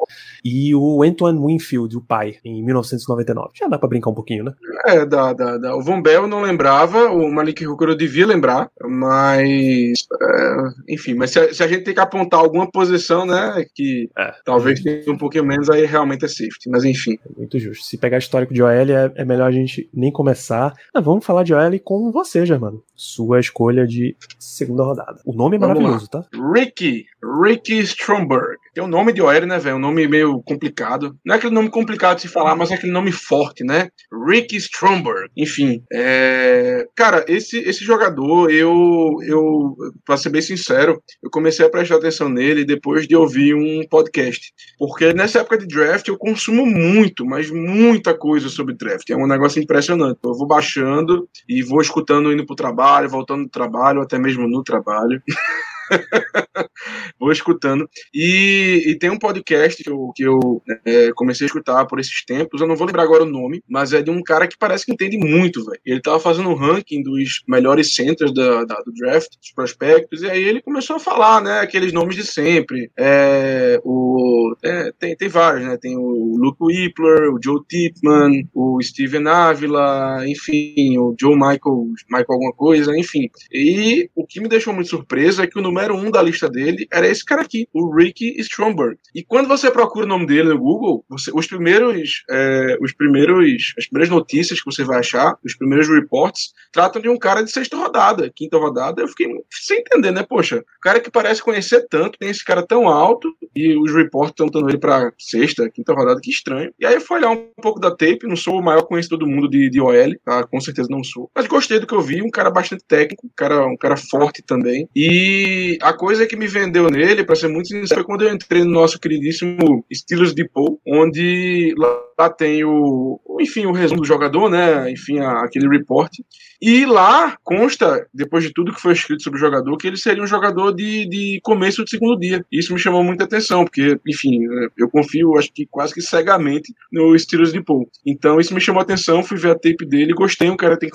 e o Antoine Winfield, o pai, em 1999. Já dá pra brincar um pouquinho, né? É, da, da, da. O Von Bell eu não lembrava, o Malik Hooker eu devia lembrar, mas. é, enfim, mas se a, se a gente tem que apontar alguma posição, né, que É. talvez tenha um pouquinho menos, aí realmente é safety, mas enfim. É muito justo. Se pegar histórico de OL, é, é melhor a gente nem começar. Ah, vamos falar de OL com você, Germano. Sua escolha de segunda rodada. O nome é Vamos maravilhoso, tá? Ricky, Ricky Stromberg. Tem um nome de OL, né, velho? Um nome meio complicado. Não é aquele nome complicado de se falar, mas é aquele nome forte, né? Ricky Stromberg. Enfim, é... cara, esse, esse jogador, eu, eu, pra ser bem sincero, eu comecei a prestar atenção nele depois de ouvir um podcast. Porque nessa época de draft eu consumo muito, mas muita coisa sobre draft. É um negócio impressionante. Eu vou baixando e vou escutando indo pro trabalho, voltando do trabalho, até mesmo no trabalho. Vou escutando. E, e, tem um podcast que eu, que eu é, comecei a escutar por esses tempos. Eu não vou lembrar agora o nome, mas é de um cara que parece que entende muito, velho. Ele tava fazendo um ranking dos melhores centers da, da, do draft, dos prospectos, e aí ele começou a falar, né? Aqueles nomes de sempre. É, o, é, tem, tem vários, né? Tem o Luke Whippler, o Joe Tipman, o Steven Avila, enfim, o Joe Michael, Michael alguma coisa, enfim. E o que me deixou muito surpreso é que o número um da lista dele era esse cara aqui, o Ricky Stromberg. E quando você procura o nome dele no Google, você, os primeiros, é, os primeiros, as primeiras notícias que você vai achar, os primeiros reports, tratam de um cara de sexta rodada, quinta rodada. Eu fiquei sem entender, né? Poxa, o cara que parece conhecer tanto, tem esse cara tão alto, e os reports estão dando ele para sexta, quinta rodada, que estranho. E aí eu fui olhar um pouco da tape, não sou o maior conhecedor do mundo de, de OL, tá? Com certeza não sou. Mas gostei do que eu vi, um cara bastante técnico, um cara, um cara forte também. E a coisa que me vendeu nele, para ser muito sincero, foi quando eu entrei no nosso queridíssimo Steelers Depot, onde lá, tem o, enfim, o resumo do jogador, né? Enfim, a, aquele report. E lá consta, depois de tudo que foi escrito sobre o jogador, que ele seria um jogador de, de começo de segundo dia. Isso me chamou muita atenção, porque, enfim, eu confio, acho que quase que cegamente no Steelers Depot. Então, isso me chamou atenção, fui ver a tape dele, gostei, um cara tem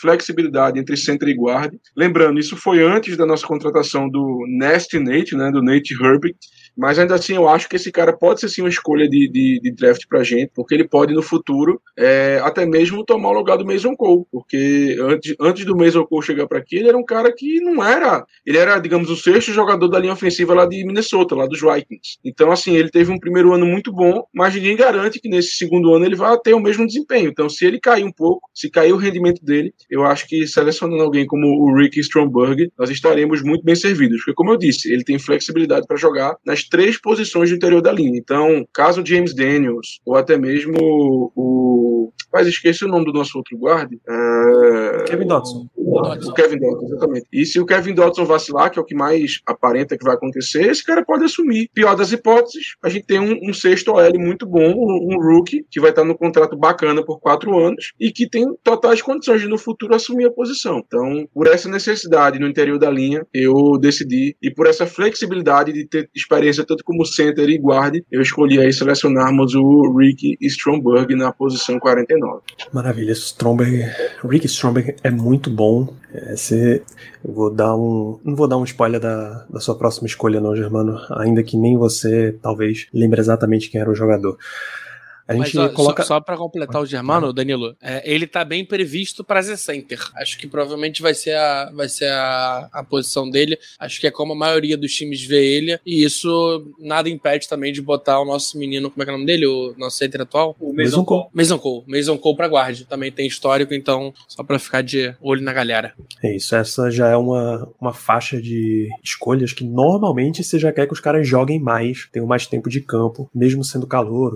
flexibilidade entre center e guard. Lembrando, isso foi antes da nossa contratação do Nasty Nate, né, do Nate Herbig, mas ainda assim eu acho que esse cara pode ser sim uma escolha de, de, de draft pra gente, porque ele pode no futuro é, até mesmo tomar o lugar do Mason Cole, porque antes, antes do Mason Cole chegar para aqui, ele era um cara que não era, ele era, digamos, o sexto jogador da linha ofensiva lá de Minnesota, lá dos Vikings. Então, assim, ele teve um primeiro ano muito bom, mas ninguém garante que nesse segundo ano ele vai ter o mesmo desempenho. Então, se ele cair um pouco, se cair o rendimento dele, eu acho que selecionando alguém como o Ricky Stromberg, nós estaremos muito bem servidos, porque como eu disse, ele tem flexibilidade para jogar nas três posições do interior da linha. Então, caso James Daniels, ou até mesmo o. Mas esqueci o nome do nosso outro guarda. É... Kevin Dodson. O Kevin Dodson, exatamente. E se o Kevin Dodson vacilar, que é o que mais aparenta que vai acontecer, esse cara pode assumir. Pior das hipóteses, a gente tem um, um sexto OL muito bom, um, um, rookie, que vai estar no contrato bacana por quatro anos e que tem totais condições de no futuro assumir a posição. Então, por essa necessidade no interior da linha, eu decidi, e por essa flexibilidade de ter experiência tanto como center e guard, eu escolhi aí selecionarmos o Ricky Stromberg na posição 49. Maravilha, Stromberg, Ricky Stromberg é muito bom. Esse, eu vou dar um, não vou dar um spoiler da, da sua próxima escolha, não, Germano. Ainda que nem você talvez lembre exatamente quem era o jogador. A gente Mas, ó, coloca... Só, só para completar o Germano, Danilo, é, ele tá bem previsto para ser center. Acho que provavelmente vai ser, a, vai ser a, a posição dele. Acho que é como a maioria dos times vê ele. E isso nada impede também de botar o nosso menino, como é que é o nome dele? O nosso center atual? O Mason Cole. Mason Cole. Mason Cole pra guarde. Também tem histórico, então só para ficar de olho na galera. É isso. Essa já é uma, uma faixa de escolhas que normalmente você já quer que os caras joguem mais, tenham mais tempo de campo, mesmo sendo calor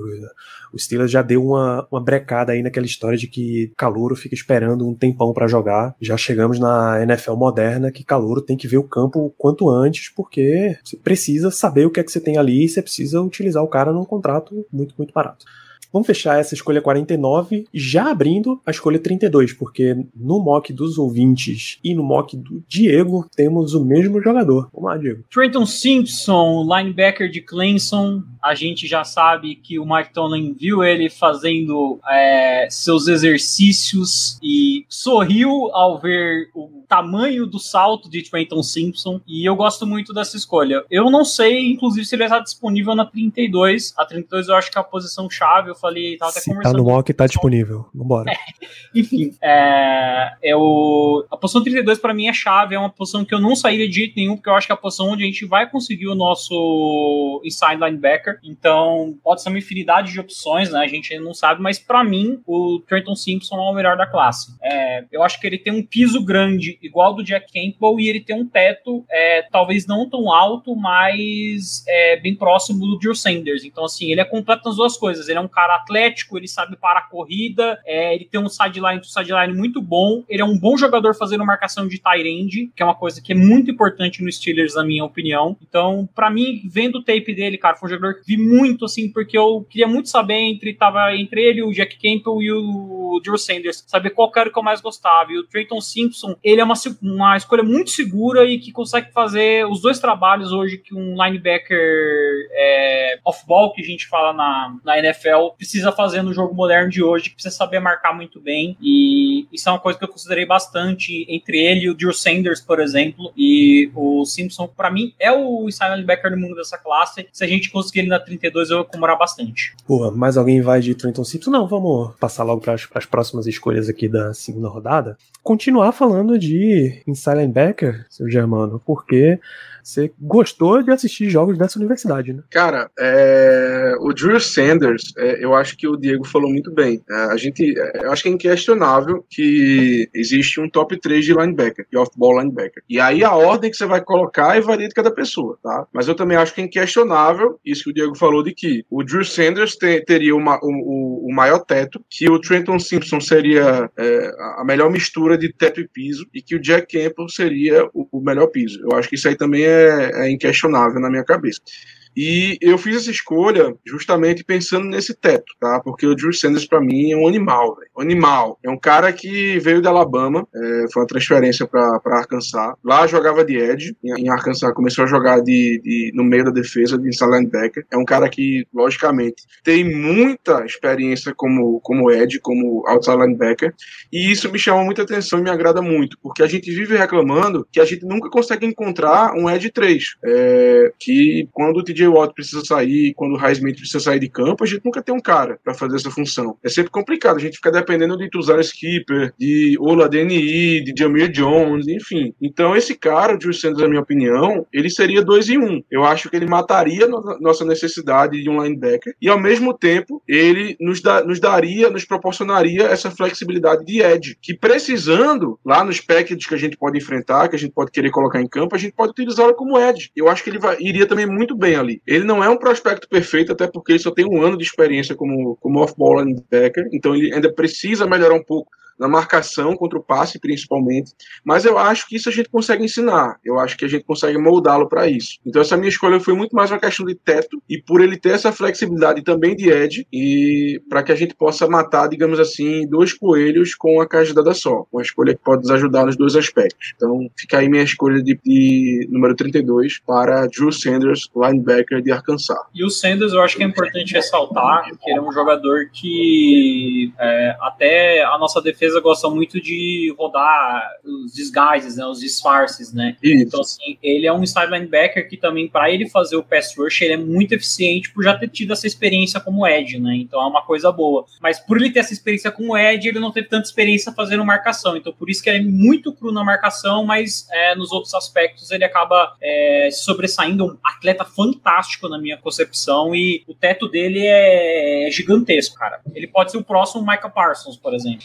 o Steelers já deu uma, uma brecada aí naquela história de que Calouro fica esperando um tempão para jogar. Já chegamos na NFL moderna que Calouro tem que ver o campo o quanto antes, porque você precisa saber o que é que você tem ali e você precisa utilizar o cara num contrato muito, muito barato. Vamos fechar essa escolha 49, já abrindo a escolha 32, porque no mock dos ouvintes e no mock do Diego temos o mesmo jogador. Vamos lá, Diego. Trenton Simpson, linebacker de Clemson. A gente já sabe que o Mike Tomlin viu ele fazendo é, seus exercícios e sorriu ao ver o tamanho do salto de Trenton Simpson e eu gosto muito dessa escolha. Eu não sei, inclusive, se ele está disponível na 32. A 32 eu acho que é a posição chave. Eu falei, tava até Se conversando. tá no mock, tá disponível. Vambora. Enfim, é, é o, a posição 32 para mim é chave, é uma posição que eu não sairia de jeito nenhum, porque eu acho que é a posição onde a gente vai conseguir o nosso inside linebacker. Então, pode ser uma infinidade de opções, né? A gente ainda não sabe, mas para mim, o Trenton Simpson é o melhor da classe. É, eu acho que ele tem um piso grande, igual do Jack Campbell, e ele tem um teto, é, talvez não tão alto, mas é, bem próximo do Drew Sanders. Então, assim, ele é completo nas duas coisas. Ele é um cara atlético, ele sabe parar a corrida, é, ele tem um sideline, um sideline muito bom, ele é um bom jogador fazendo marcação de tight end, que é uma coisa que é muito importante no Steelers, na minha opinião. Então, pra mim, vendo o tape dele, cara, foi um jogador que vi muito, assim, porque eu queria muito saber entre, tava entre ele, o Jack Campbell e o Drew Sanders, saber qual era o que eu mais gostava. E o Trayton Simpson, ele é uma, uma escolha muito segura e que consegue fazer os dois trabalhos hoje que um linebacker é, off-ball, que a gente fala na, na NFL, precisa fazer no jogo moderno de hoje, que precisa saber marcar muito bem. E isso é uma coisa que eu considerei bastante entre ele e o Drew Sanders, por exemplo. E o Simpson, pra mim, é o inside linebacker no mundo dessa classe. Se a gente conseguir ele na 32, eu vou comemorar bastante. Pô, mais alguém vai de Trenton Simpson? Não, vamos passar logo para as próximas escolhas aqui da segunda rodada. Continuar falando de inside linebacker, seu Germano, porque você gostou de assistir jogos dessa universidade, né? Cara, é, o Drew Sanders, é, eu acho que o Diego falou muito bem. É, a gente, é, eu acho que é inquestionável que existe um top 3 de linebacker, de off-ball linebacker. E aí a ordem que você vai colocar é varia de cada pessoa, tá? Mas eu também acho que é inquestionável isso que o Diego falou de que o Drew Sanders te- teria uma- o, o- maior teto, que o Trenton Simpson seria é, a melhor mistura de teto e piso, e que o Jack Campbell seria o, o melhor piso. Eu acho que isso aí também é, é inquestionável na minha cabeça. E eu fiz essa escolha justamente pensando nesse teto, tá? Porque o Drew Sanders, pra mim, é um animal, velho. Um animal. É um cara que veio da Alabama, é, foi uma transferência pra Arkansas. Lá jogava de edge, em em Arkansas começou a jogar de, de- no meio da defesa, de inside linebacker. É um cara que, logicamente, tem muita experiência como, como edge, como outside linebacker. E isso me chama muita atenção e me agrada muito, porque a gente vive reclamando que a gente nunca consegue encontrar um edge 3. É, que quando o TJ Watt precisa sair, quando o Highsmith precisa sair de campo, a gente nunca tem um cara para fazer essa função. É sempre complicado, a gente fica dependendo de Tuzar Skipper, de Ola DNI, de Jamir Jones, enfim. Então esse cara, o Drew Sanders, na minha opinião, ele seria dois em um. Eu acho que ele mataria no- nossa necessidade de um linebacker e ao mesmo tempo ele nos, da- nos daria, nos proporcionaria essa flexibilidade de edge, que precisando, lá nos packages que a gente pode enfrentar, que a gente pode querer colocar em campo, a gente pode utilizá-lo como edge. Eu acho que ele iria também muito bem ali. Ele não é um prospecto perfeito, até porque ele só tem um ano de experiência como, como off-ball linebacker, então ele ainda precisa melhorar um pouco na marcação contra o passe, principalmente. Mas eu acho que isso a gente consegue ensinar. Eu acho que a gente consegue moldá-lo para isso. Então essa minha escolha foi muito mais uma questão de teto e por ele ter essa flexibilidade também de edge e para que a gente possa matar, digamos assim, dois coelhos com uma cajadada só. Uma escolha que pode nos ajudar nos dois aspectos. Então fica aí minha escolha de, de número 32 para Drew Sanders, linebacker de Arkansas. E o Sanders, eu acho que é importante ressaltar que ele é um jogador que é, até a nossa defesa gosta muito de rodar os disguises, né, os disfarces, né? Isso. Então, assim, ele é um inside linebacker que também, para ele fazer o pass rush, ele é muito eficiente por já ter tido essa experiência como Ed, né? Então é uma coisa boa. Mas por ele ter essa experiência como Ed, ele não teve tanta experiência fazendo marcação. Então por isso que ele é muito cru na marcação, mas é, nos outros aspectos ele acaba é, sobressaindo. Um atleta fantástico na minha concepção e o teto dele é gigantesco, cara. Ele pode ser o próximo Michael Parsons, por exemplo.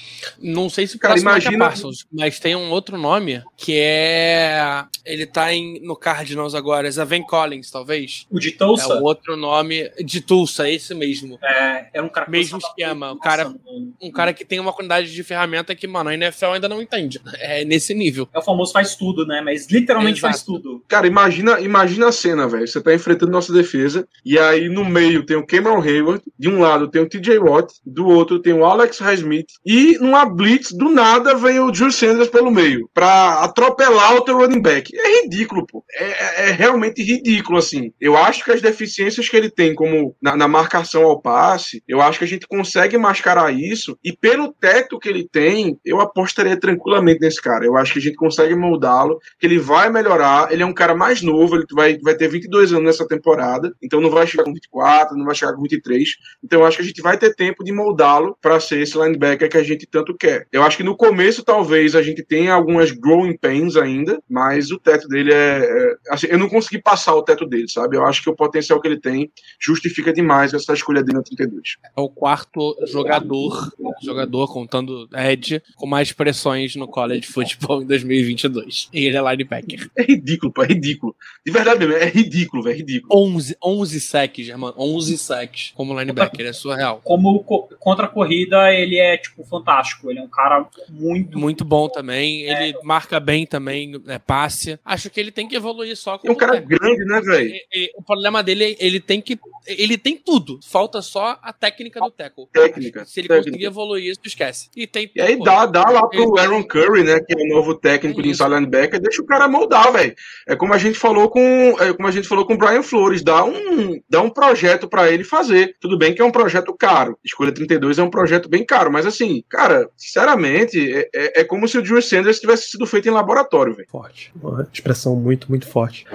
Não sei se o Cara, próximo é imagina- Parsons, mas tem um outro nome que é. Ele tá em, no Cardinals agora, Zaven Collins, talvez. O de É Tulsa o outro nome de Tulsa, esse mesmo. é, era um cara que Mesmo esquema, o cara- mano. Um cara que tem uma quantidade de ferramenta que, mano, a NFL ainda não entende. É nesse nível. É o famoso faz tudo, né? Mas literalmente Exato. faz tudo. Cara, imagina, imagina a cena, velho. Você tá enfrentando nossa defesa, e aí no meio tem o Cameron Hayward, de um lado tem o TJ Watt, do outro tem o Alex Highsmith, e numa blitz, do nada vem o Drew Sanders pelo meio, pra atropelar o teu running back. É ridículo, pô. É, é, é realmente ridículo, assim. Eu acho que as deficiências que ele tem, como na, na, marcação ao passe, eu acho que a gente consegue mascarar isso, e pelo teto que ele tem, eu apostaria tranquilamente nesse cara. Eu acho que a gente consegue moldá-lo, que ele vai melhorar, ele é um cara mais novo, ele vai, vai ter 22 anos nessa temporada, então não vai chegar com 24, não vai chegar com 23, então eu acho que a gente vai ter tempo de moldá-lo para ser esse linebacker que a gente tanto quer. Eu acho que no começo, talvez, a gente tenha algumas growing pains ainda, mas o teto dele é. é assim, eu não consegui passar o teto dele, sabe? Eu acho que o potencial que ele tem justifica demais essa escolha dele no 32. É o quarto jogador, jogador contando Ed, com mais pressões no college football em 2022. E ele é linebacker. É ridículo, pô, é ridículo. De verdade mesmo, é ridículo, velho, é ridículo. 11, 11 sacks, mano. 11 sacks como linebacker, é surreal. Como contra a corrida, ele é, tipo, fantástico. Ele é um cara muito. Muito bom também. Ele marca bem também, é, passe. Acho que ele tem que evoluir só com. É um cara grande, né, velho? O problema dele, ele tem que. Ele tem tudo. Falta só a técnica do tackle. Técnica. Se ele técnica. conseguir evoluir isso, esquece. E, tem, e aí dá, dá lá pro Aaron Curry, né? Que é o novo técnico é de inside linebacker, deixa o cara moldar, velho. É como a gente falou com. É como a gente falou com o Brian Flores. Dá um, dá um projeto para ele fazer. Tudo bem que é um projeto caro. Escolha 32 é um projeto bem caro, mas assim, cara, sinceramente, é, é, é como se o Drew Sanders tivesse sido feito em laboratório, velho. Forte. Uma expressão muito, muito forte.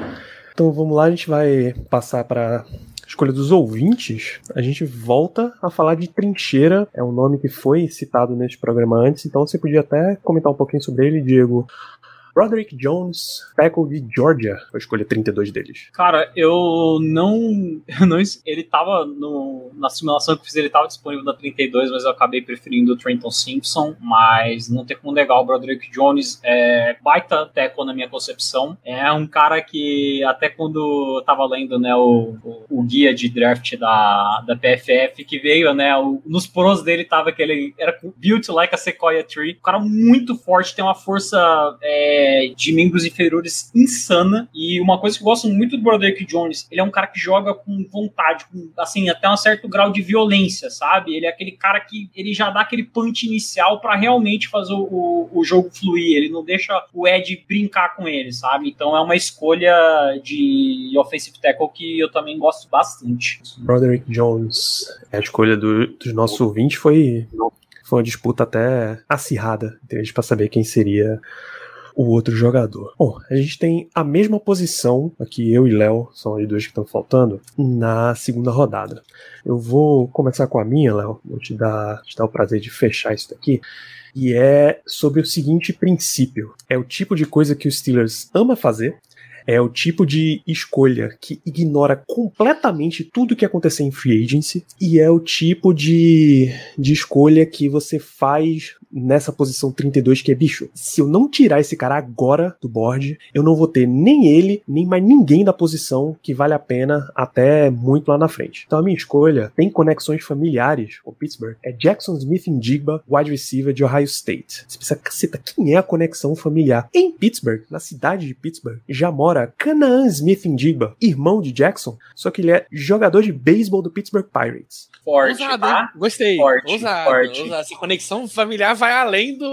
Então vamos lá, a gente vai passar para escolha dos ouvintes, a gente volta a falar de Trincheira, é um nome que foi citado neste programa antes, então você podia até comentar um pouquinho sobre ele, Diego. Roderick Jones, tackle de Georgia, foi a escolha 32 deles. Cara, eu não. Eu não ele tava no, na simulação que eu fiz, ele tava disponível na 32, mas eu acabei preferindo o Trenton Simpson. Mas não tem como negar o Roderick Jones. É baita tackle na minha concepção. É um cara que, até quando eu tava lendo né, o, o, o guia de draft da, da PFF, que veio, né? O, nos pros dele tava que ele era built like a Sequoia Tree. Um cara muito forte, tem uma força. É, é, de membros inferiores insana. E uma coisa que eu gosto muito do Broderick Jones, ele é um cara que joga com vontade, com, assim, até um certo grau de violência, sabe? Ele é aquele cara que ele já dá aquele punch inicial para realmente fazer o, o, jogo fluir. Ele não deixa o Ed brincar com ele, sabe? Então é uma escolha de offensive tackle que eu também gosto bastante. Broderick Jones, a escolha do, dos nossos ouvintes foi foi uma disputa até acirrada para saber quem seria o outro jogador. Bom, a gente tem a mesma posição, aqui eu e Léo, são as duas que estão faltando, na segunda rodada. Eu vou começar com a minha, Léo, vou te dar, te dar o prazer de fechar isso daqui. E é sobre o seguinte princípio: é o tipo de coisa que o Steelers ama fazer, é o tipo de escolha que ignora completamente tudo que acontecer em free agency e é o tipo de, de escolha que você faz nessa posição 32 que é bicho. Se eu não tirar esse cara agora do board, eu não vou ter nem ele, nem mais ninguém da posição que vale a pena até muito lá na frente. Então a minha escolha tem conexões familiares com Pittsburgh. É Jackson Smith em Digba, wide receiver de Ohio State. Você pensa, caceta, quem é a conexão familiar? Em Pittsburgh, na cidade de Pittsburgh, já mora Canaan Smith em Digba, irmão de Jackson, só que ele é jogador de beisebol do Pittsburgh Pirates. Forte, Ousado, tá? Gostei. Forte, Ousado, forte. Ousado. Essa conexão familiar vai além do.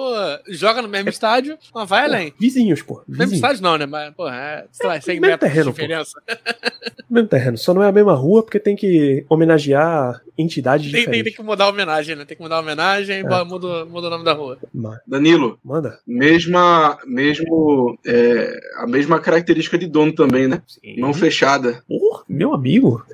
Joga no mesmo estádio, mas vai pô, além. Vizinhos, pô. Vizinhos. Mesmo estádio não, né? Mas, pô, é, sei lá, é, 100 mesmo metros terreno, de diferença. mesmo terreno. Só não é a mesma rua porque tem que homenagear entidades tem, diferentes. Tem, tem, que mudar a homenagem, né? Tem que mudar a homenagem, é. muda, muda o nome da rua. Danilo. Manda. Mesma, mesmo, é, a mesma característica de dono também, né? Sim. Mão fechada. Oh, meu amigo,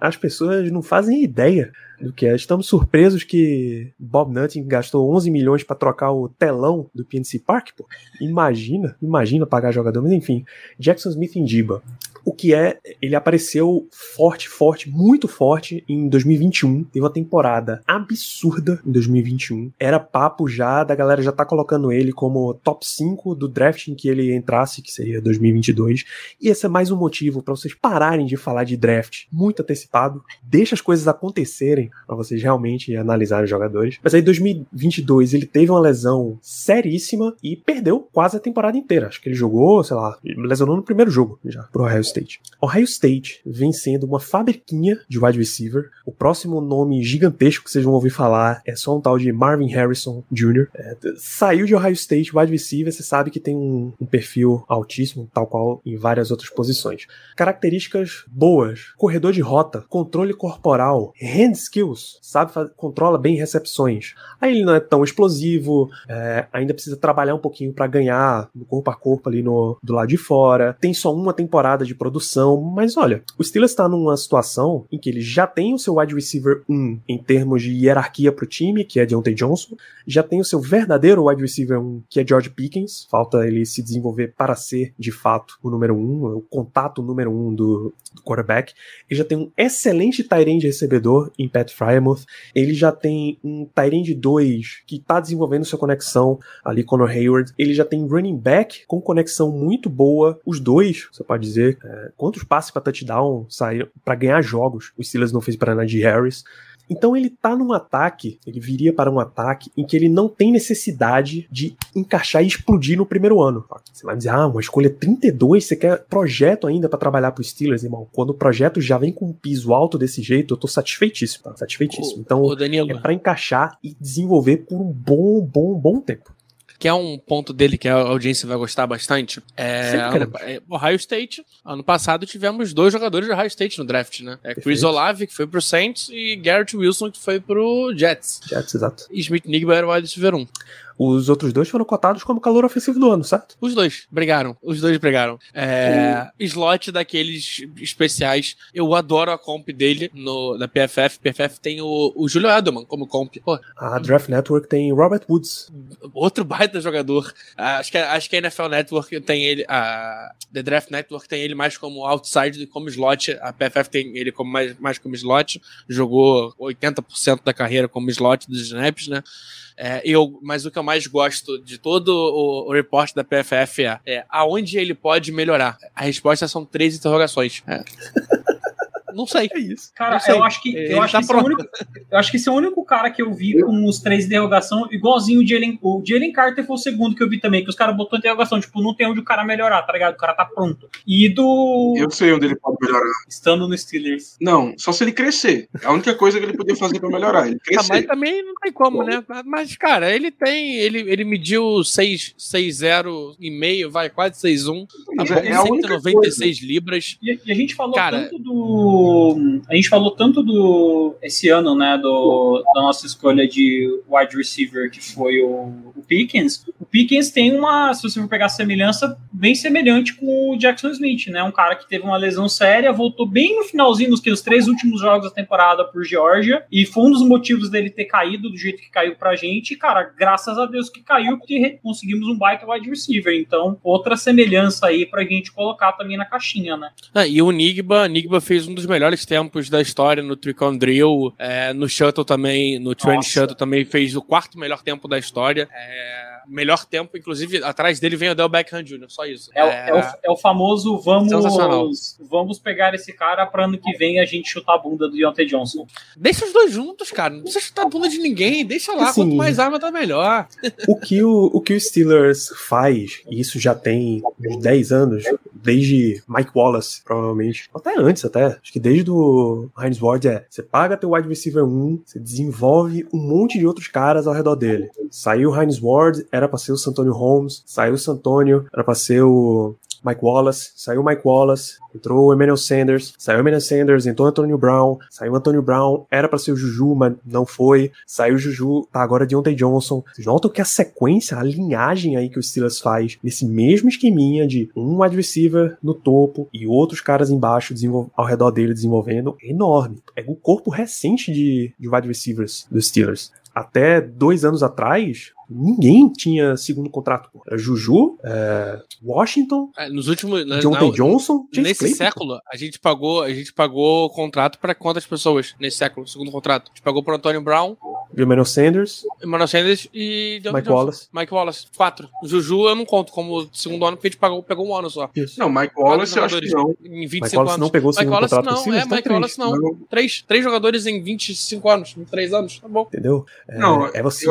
as pessoas não fazem ideia do que é. Estamos surpresos que Bob Nutting gastou 11 milhões para trocar o telão do PNC Park, pô. Imagina, imagina pagar jogador, mas enfim. Jackson Smith em Diba. O que é, ele apareceu forte, forte, muito forte em 2021. Teve uma temporada absurda em 2021. Era papo já da galera já tá colocando ele como top 5 do draft em que ele entrasse, que seria 2022. E esse é mais um motivo para vocês pararem de falar de draft muito antecipado. Deixa as coisas acontecerem para vocês realmente analisarem os jogadores. Mas aí 2022 ele teve uma lesão seríssima e perdeu quase a temporada inteira. Acho que ele jogou, sei lá, lesionou no primeiro jogo já pro Ohio State. Ohio State vem sendo uma fabriquinha de wide receiver. O próximo nome gigantesco que vocês vão ouvir falar é só um tal de Marvin Harrison Jr. É, saiu de Ohio State, wide receiver, você sabe que tem um, um perfil altíssimo, tal qual em várias outras posições. Características boas: corredor de rota, controle corporal, hand skills, sabe, controla bem recepções. Aí ele não é tão explosivo, é, ainda precisa trabalhar um pouquinho para ganhar no corpo a corpo ali no, do lado de fora. Tem só uma temporada de produção, mas olha, o Steelers está numa situação em que ele já tem o seu wide receiver 1 em termos de hierarquia pro time, que é Deontay Johnson, já tem o seu verdadeiro wide receiver 1, que é George Pickens, falta ele se desenvolver para ser de fato o número 1, o contato número 1 do, do quarterback. Ele já tem um excelente Tyrande recebedor em Pat Fryermuth, ele já tem um Tyrande 2 que está desenvolvendo sua conexão ali com o Hayward, ele já tem running back com conexão muito boa, os dois, você pode dizer, é, quantos passes para touchdown saíram para ganhar jogos o Steelers não fez para Najee Harris. Então ele tá num ataque, ele viria para um ataque em que ele não tem necessidade de encaixar e explodir no primeiro ano. Você vai dizer, ah, uma escolha 32, você quer projeto ainda para trabalhar pro Steelers, irmão. Quando o projeto já vem com um piso alto desse jeito, eu tô satisfeitíssimo, tá? Satisfeitíssimo. Então, Ô, Danilo. é para encaixar e desenvolver por um bom, bom, bom tempo. Que é um ponto dele que a audiência vai gostar bastante. É, queremos. é, Ohio State. Ano passado tivemos dois jogadores de Ohio State no draft, né? É Chris Perfeito. Olave, que foi pro Saints, e Garrett Wilson, que foi pro Jets. Jets, exato. E Smith Nigba era o wide receiver 1. Os outros dois foram cotados como calor ofensivo do ano, certo? Os dois brigaram. Os dois brigaram. É, Slot daqueles especiais. Eu adoro a comp dele no, da PFF. PFF tem o, o Julio Edelman como comp. Pô, A Draft Network tem Robert Woods. outro baita jogador. Acho, que, acho que a NFL Network tem ele. A The Draft Network tem ele mais como outside do que como slot. A PFF tem ele como mais, mais como slot. Jogou 80% da carreira como slot dos snaps, né? É, eu, mas o que eu mais gosto de todo o, o da PFF é, é aonde ele pode melhorar. A resposta são três interrogações. É. Não sei. É isso. Cara, sei. eu acho que, Ele eu, acho tá que esse é o único, eu acho que esse é o único cara que eu vi com os três interrogação, igualzinho o Jalen. O Jalen Carter foi o segundo que eu vi também, que os caras botou interrogação, tipo, não tem onde o cara melhorar, tá ligado? O cara tá pronto. E do. Eu sei onde ele pode melhorar. Estando no Steelers. Não, só se ele crescer. É a única coisa que ele podia fazer pra melhorar. Ele Ah, mas crescer. também não tem como, né? Mas, cara, ele tem. Ele, ele mediu 6, 6,0 e meio, vai, quase 6,1. Tá Mas é- é a única 196 libras. E, e a gente falou Cara- tanto do. A gente falou tanto do. Esse ano, né? Do, da nossa escolha de wide receiver, que foi o, o Pickens. O Pickens tem uma, se você for pegar a semelhança, bem semelhante com o Jackson Smith, né? Um cara que teve uma lesão séria, voltou bem no finalzinho, nos, que, os três últimos jogos da temporada por Georgia, e foi um dos motivos dele ter caído do jeito que caiu pra gente. E, cara, graças a Deus que caiu, porque conseguimos um baita wide receiver. Então, outra semelhança aí pra gente colocar também na caixinha, né? Ah, e o Nigba, Nigba fez um dos melhores tempos da história no Tricon Drill, é, no Shuttle também, no Train. Shuttle também fez o quarto melhor tempo da história. É, melhor tempo, inclusive, atrás dele vem o Del Beckham Jr., só isso. É, o- é o, é o famoso vamos, vamos pegar esse cara pra ano que vem a gente chutar a bunda do Deontay Johnson. Deixa os dois juntos, cara. Não precisa chutar a bunda de ninguém. Deixa lá. Assim, Quanto mais arma, tá melhor. O que o, o que o Steelers faz, e isso já tem uns 10 anos, desde Mike Wallace, provavelmente, até antes até, acho que desde o Heinz Ward é, você paga teu wide receiver 1, você desenvolve um monte de outros caras ao redor dele. Saiu o Heinz Ward, era pra ser o Santonio Holmes, saiu o Santonio, era pra ser o Mike Wallace, saiu o Mike Wallace, entrou o Emmanuel Sanders, saiu o Emmanuel Sanders, entrou o Antonio Brown, saiu o Antonio Brown, era pra ser o Juju, mas não foi, saiu o Juju, tá agora Deontay Johnson. Vocês notam que a sequência, a linhagem aí que o Steelers faz, nesse mesmo esqueminha de um wide receiver no topo e outros caras embaixo ao redor dele desenvolvendo, é enorme. É o corpo recente de, de wide receivers dos Steelers. Até dois anos atrás, ninguém tinha segundo contrato. pô. Era Juju, é, Washington, É, Nos últimos. na- Deontay na- Johnson, Chase Nesse Claypool. século, a gente pagou, a gente pagou contrato para quantas pessoas nesse século, segundo contrato? A gente pagou pro Antônio Brown, Emmanuel Sanders. Emmanuel Sanders e Mike Johnson. Wallace. Mike Wallace. Quatro. Juju eu não conto como segundo ano, porque a gente pagou, pegou um ano só. Isso. Não, Mike Wallace eu acho que não. Em 25 Mike Wallace anos. não pegou o segundo Mike Wallace contrato não, é, então Mike Wallace não. não. Três, três jogadores em 25 anos, em três anos, tá bom. Entendeu? É, não, é você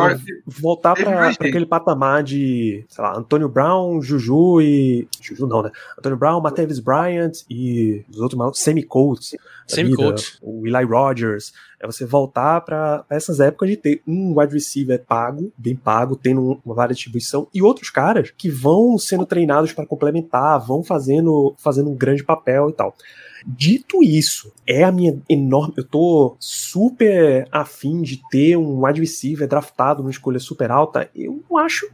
voltar pra, pra aquele patamar de, sei lá, Antônio Brown, Juju e. Juju não, né? Antônio Brown, Matevis Bryant e os outros malucos, Sammy Coates. Sammy Coates. O Eli Rogers. É você voltar para essas épocas de ter um wide receiver pago, bem pago, tendo uma vária distribuição, e outros caras que vão sendo treinados para complementar, vão fazendo, fazendo um grande papel e tal. Dito isso, é a minha enorme. Eu tô super afim de ter um wide receiver draftado numa escolha super alta. Eu acho.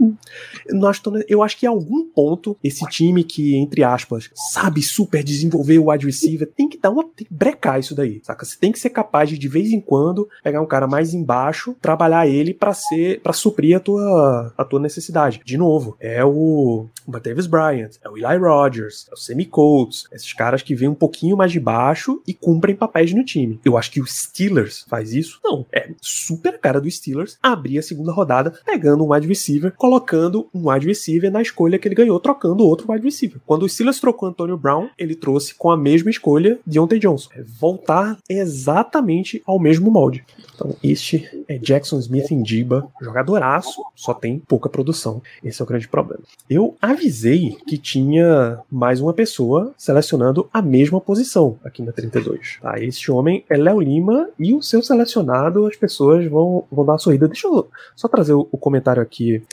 Eu, não acho eu acho que em algum ponto, esse time que, entre aspas, sabe super desenvolver o wide receiver, tem que dar uma. tem que brecar isso daí. Saca? Você tem que ser capaz de, de vez em quando, pegar um cara mais embaixo, trabalhar ele para ser. para suprir a tua, a tua necessidade. De novo, é o Davis Bryant, é o Eli Rogers, é o Sammy Coates, esses caras que vêm um pouquinho mais de baixo e cumprem papéis no time. Eu acho que o Steelers faz isso? Não. É super cara do Steelers abrir a segunda rodada pegando um wide receiver, colocando um wide receiver na escolha que ele ganhou, trocando outro wide receiver. Quando o Steelers trocou Antonio Brown, ele trouxe com a mesma escolha Deontay Johnson. É voltar exatamente ao mesmo molde. Então, este é Jackson Smith em Diba, jogadoraço, só tem pouca produção. Esse é o grande problema. Eu avisei que tinha mais uma pessoa selecionando a mesma posição aqui na 32. Tá? Esse homem é Léo Lima e o seu selecionado, as pessoas vão, vão dar uma sorrida. Deixa eu só trazer o, o comentário aqui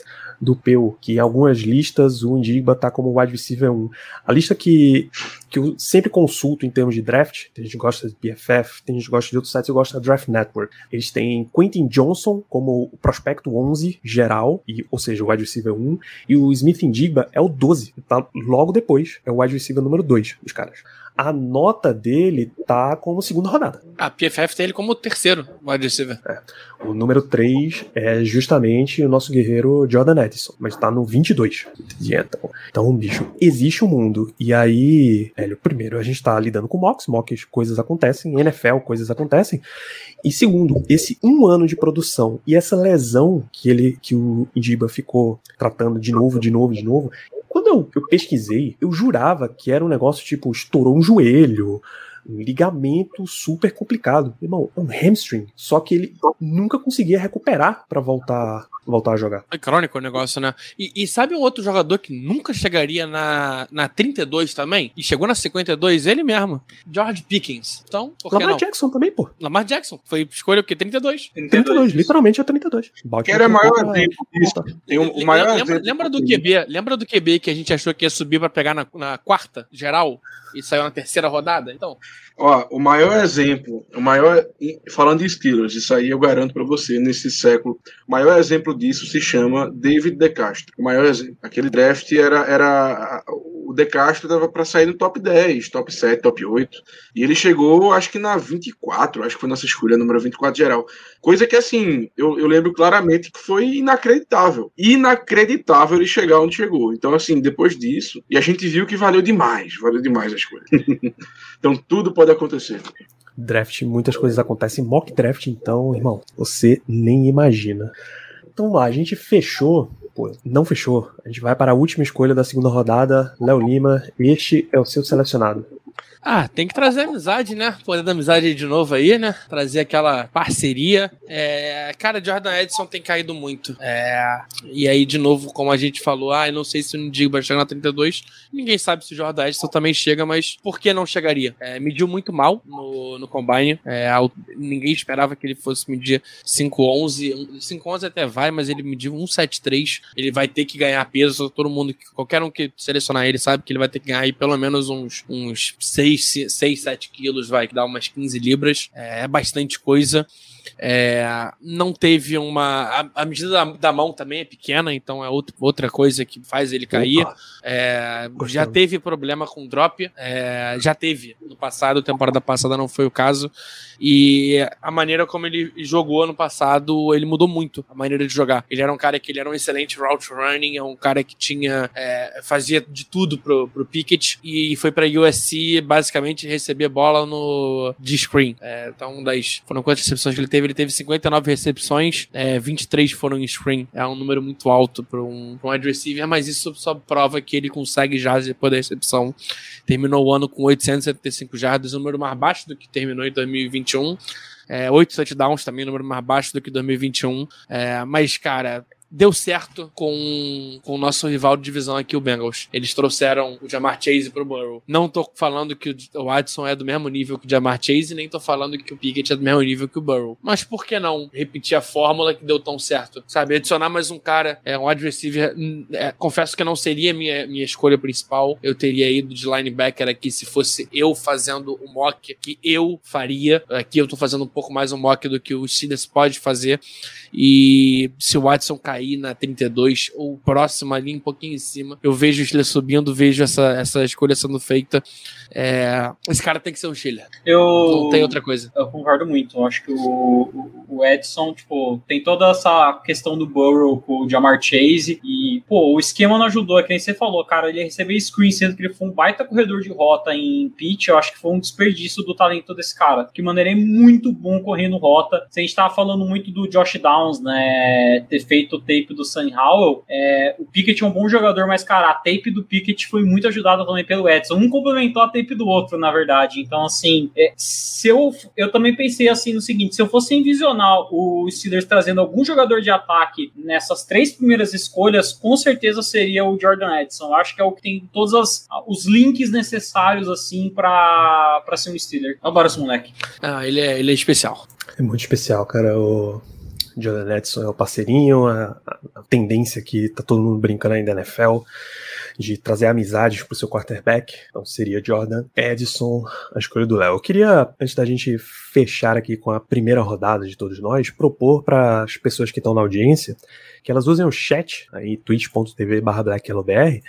do Peu, que em algumas listas o Indiba tá como wide receiver 1. A lista que, que eu sempre consulto em termos de draft, tem gente que gosta de BFF, tem gente que gosta de outros sites, eu gosto da Draft Network. Eles têm Quentin Johnson como o prospecto 11 geral, e, ou seja, o wide receiver 1, e o Smith Indiba é o 12, tá logo depois, é o wide receiver número 2 dos caras a nota dele tá como segunda rodada. A PFF tem ele como terceiro wide receiver. É. O número 3 é justamente o nosso guerreiro Jordan Edison, mas tá no 22. Então, então bicho, existe um mundo. E aí, Hélio, primeiro, a gente tá lidando com mocks, mocks, coisas acontecem, NFL, coisas acontecem. E segundo, esse um ano de produção e essa lesão que ele, que o Indiba ficou tratando de novo, de novo, de novo, quando eu, eu pesquisei, eu jurava que era um negócio tipo, estourou um joelho, um ligamento super complicado. Irmão, é um hamstring. Só que ele nunca conseguia recuperar para voltar voltar a jogar. É crônico o negócio, né? E, e, sabe um outro jogador que nunca chegaria na, na 32 também? E chegou na 52? Ele mesmo. George Pickens. Então, por Lamar não? Jackson também, pô. Lamar Jackson. Foi escolha o quê? 32? 32, 32 literalmente é 32. Que era o maior exemplo disso. Tem um, o maior lembra, exemplo lembra do QB? Lembra do QB que a gente achou que ia subir para pegar na, na quarta geral? e saiu na terceira rodada. Então, Ó, o maior exemplo, o maior. Falando de Steelers, isso aí eu garanto para você, nesse século, o maior exemplo disso se chama David De Castro. O maior. Aquele draft era. era o De Castro dava para sair no top 10, top 7, top 8. E ele chegou, acho que na 24, acho que foi nossa escolha, número 24 geral. Coisa que, assim, eu, eu lembro claramente que foi inacreditável. Inacreditável ele chegar onde chegou. Então, assim, depois disso, e a gente viu que valeu demais, valeu demais a escolha. então, tudo pode acontecer. Draft, muitas coisas acontecem. Mock draft, então, irmão, você nem imagina. Então lá, a gente fechou. Pô, não fechou. A gente vai para a última escolha da segunda rodada. Léo Lima, este é o seu selecionado. Ah, tem que trazer amizade, né? Poder da amizade de novo aí, né? Trazer aquela parceria. É, cara, Jordan Edson tem caído muito. É, e aí, de novo, como a gente falou, ah, eu não sei se o Ndigba chega na 32. Ninguém sabe se o Jordan Edson também chega, mas por que não chegaria? É, mediu muito mal no, no Combine. É, ninguém esperava que ele fosse medir 5'11. 5'11 até vai, mas ele mediu 1'73. Ele vai ter que ganhar peso. Todo mundo, qualquer um que selecionar ele sabe que ele vai ter que ganhar aí pelo menos uns, uns 6 6, 6 7 quilos, vai, que dá umas 15 libras. É, é bastante coisa. É, não teve uma. A, a medida da, da, mão também é pequena, então é outro, outra coisa que faz ele cair. É, já teve problema com drop, é, já teve no passado, temporada passada não foi o caso. E a maneira como ele jogou ano passado, ele mudou muito a maneira de jogar. Ele era um cara que ele era um excelente route running, é um cara que tinha é, fazia de tudo pro, pro Pickett e foi para USC basicamente receber bola no de screen. É, então, das foram quantas recepções que ele teve, ele teve 59 recepções, é, 23 foram em screen. É um número muito alto para um, um wide receiver, mas isso só prova que ele consegue já depois da recepção. Terminou o ano com 875 jardas, um número mais baixo do que terminou em 2021. É, 8 touchdowns também, número mais baixo do que 2021. É, mas, cara, deu certo com, com o nosso rival de divisão aqui, o Bengals. Eles trouxeram o Jamar Chase pro Burrow. Não tô falando que o Watson é do mesmo nível que o Jamar Chase, nem tô falando que o Pickett é do mesmo nível que o Burrow. Mas por que não repetir a fórmula que deu tão certo? Sabe, adicionar mais um cara, é um wide receiver. É, confesso que não seria minha, minha escolha principal. Eu teria ido de linebacker aqui se fosse eu fazendo o mock que eu faria. Aqui eu tô fazendo um pouco mais um mock do que o Steelers pode fazer. E se o Watson cair na 32 ou próximo ali, um pouquinho em cima, eu vejo o Steelers subindo, vejo essa, essa escolha sendo feita. É, esse cara tem que ser o Steelers. Eu, Não tem outra coisa. Eu concordo muito. Eu acho que o, o, Edson, tipo, tem toda essa questão do Burrow com o Jamar Chase. E, pô, o esquema não ajudou. É que nem você falou, cara. Ele recebeu screen, sendo que ele foi um baita corredor de rota em pitch. Eu acho que foi um desperdício do talento desse cara. Que maneira é muito bom correndo rota. Se a gente tava falando muito do Josh Downs, né? Ter feito tape do Sam Howell. É, o Pickett é um bom jogador, mas, cara, a tape do Pickett foi muito ajudada também pelo Edson. Um complementou a tape do outro, na verdade. Então, assim, é, se eu, eu também pensei assim no seguinte: se eu fosse envisionar o Steelers trazendo algum jogador de ataque nessas três primeiras escolhas, com certeza seria o Jordan Edson. Eu acho que é o que tem todos as, os links necessários, assim, para ser um Steeler. Adoro esse moleque. Ah, ele é, ele é especial. É muito especial, cara. O Jordan Edson é o parceirinho, a, a tendência que tá todo mundo brincando ainda na NFL de trazer amizades pro seu quarterback. Então seria Jordan Edson, a escolha do Léo. Eu queria, antes da gente fechar aqui com a primeira rodada de todos nós, propor para as pessoas que estão na audiência que elas usem o chat aí, twitch.tv blacklbr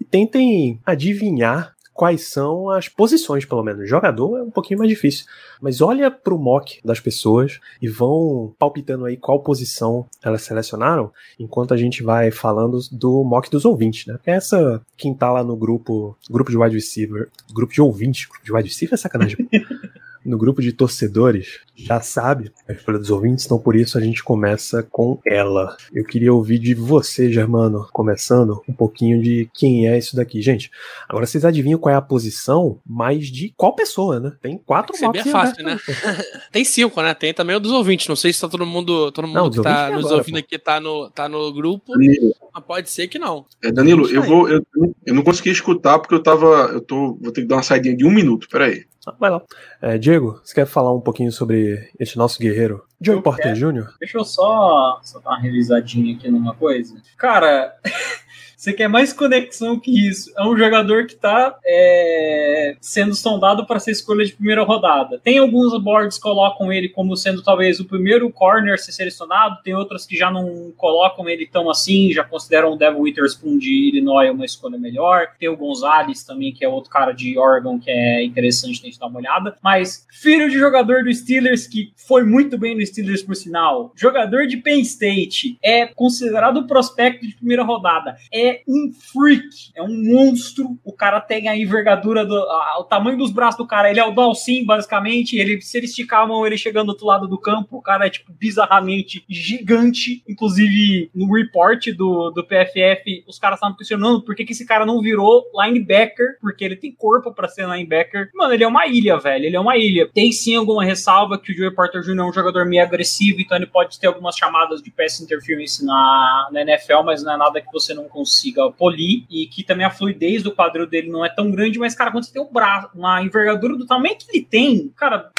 e tentem adivinhar quais são as posições, pelo menos. Jogador é um pouquinho mais difícil. Mas olha pro mock das pessoas e vão palpitando aí qual posição elas selecionaram, enquanto a gente vai falando do mock dos ouvintes, né? Essa, quem tá lá no grupo, grupo de wide receiver, grupo de ouvintes, grupo de wide receiver é sacanagem. no grupo de torcedores já sabe a escolha dos ouvintes, então por isso a gente começa com ela. Eu queria ouvir de você, Germano, começando um pouquinho de quem é isso daqui. Gente, agora vocês adivinham qual é a posição, mas de qual pessoa, né? Tem quatro é bem fácil, né? Tem cinco, né? Tem também o dos ouvintes. Não sei se tá todo mundo, todo mundo Não, que tá é nos agora, ouvindo pô. aqui tá no, tá no grupo, Danilo, mas pode ser que não. é, Danilo, eu vou. Eu, eu não consegui escutar porque eu tava. Eu tô. Vou ter que dar uma saidinha de um minuto. Peraí. Ah, Vai lá. É, Diego, você quer falar um pouquinho sobre este nosso guerreiro? Joey Eu Porter quero. Jr.? Deixa eu só, só dar uma revisadinha aqui numa coisa. Cara, você quer mais conexão que isso? É um jogador que tá é, sendo sondado para ser escolha de primeira rodada. Tem alguns boards que colocam ele como sendo talvez o primeiro corner a ser selecionado, tem outras que já não colocam ele tão assim, já consideram o Devin Witherspoon de Illinois uma escolha melhor. Tem o Gonzalez também, que é outro cara de Oregon que é interessante a gente dar uma olhada. Mas filho de jogador do Steelers que foi muito bem no Steelers por sinal, jogador de Penn State, é considerado prospecto de primeira rodada, é um freak, é um monstro. O cara tem a envergadura do a- o tamanho dos braços do cara, ele é o Dalcin basicamente, ele se ele esticar a mão, ele chegando do outro lado do campo, o cara é tipo bizarramente gigante, inclusive no report do, do PFF, os caras estavam questionando por que, que esse cara não virou linebacker, porque ele tem corpo pra ser linebacker. Mano, ele é uma ilha, velho, ele é uma ilha. Tem sim alguma ressalva que o Joey Porter Jr. é um jogador meio agressivo, então ele pode ter algumas chamadas de pass interference na, na NFL, mas não é nada que você não consiga polir, e que também a fluidez do quadril dele não é tão grande, mas, cara, quando você tem um braço, uma envergadura do tamanho que ele tem, cara,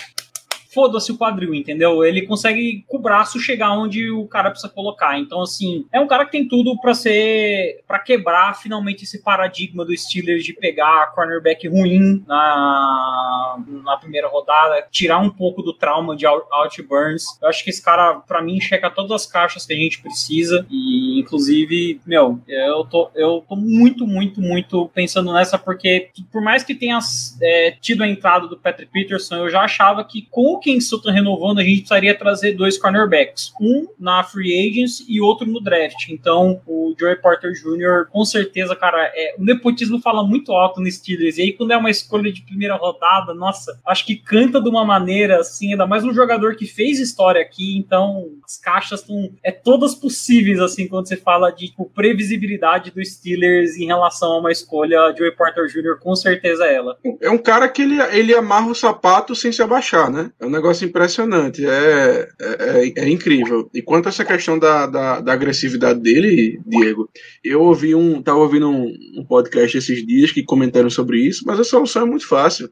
foda-se o quadril, entendeu? Ele consegue com o braço chegar onde o cara precisa colocar. Então, assim, é um cara que tem tudo pra ser. pra quebrar finalmente esse paradigma do Steelers de pegar cornerback ruim na, na primeira rodada, tirar um pouco do trauma de Out Burns. Eu acho que esse cara, pra mim, checa todas as caixas que a gente precisa. E, inclusive, meu, eu tô, eu tô muito, muito, muito pensando nessa, porque por mais que tenha é, tido a entrada do Patrick Peterson, eu já achava que com o Kings estão renovando, a gente precisaria trazer dois cornerbacks. Um na free agents e outro no draft. Então, o Joey Porter Jr., com certeza, cara, é, o nepotismo fala muito alto no Steelers. E aí, quando é uma escolha de primeira rodada, nossa, acho que canta de uma maneira assim, ainda mais um jogador que fez história aqui. Então, as caixas estão é todas possíveis, assim, quando você fala de tipo, previsibilidade do Steelers em relação a uma escolha. Joey Porter Jr., com certeza é ela. É um cara que ele, ele amarra o sapato sem se abaixar, né? Um negócio impressionante. É, é, é, é incrível. E quanto a essa questão da, da, da, agressividade dele, Diego, eu ouvi um. Tava ouvindo um, um, podcast esses dias que comentaram sobre isso, mas a solução é muito fácil.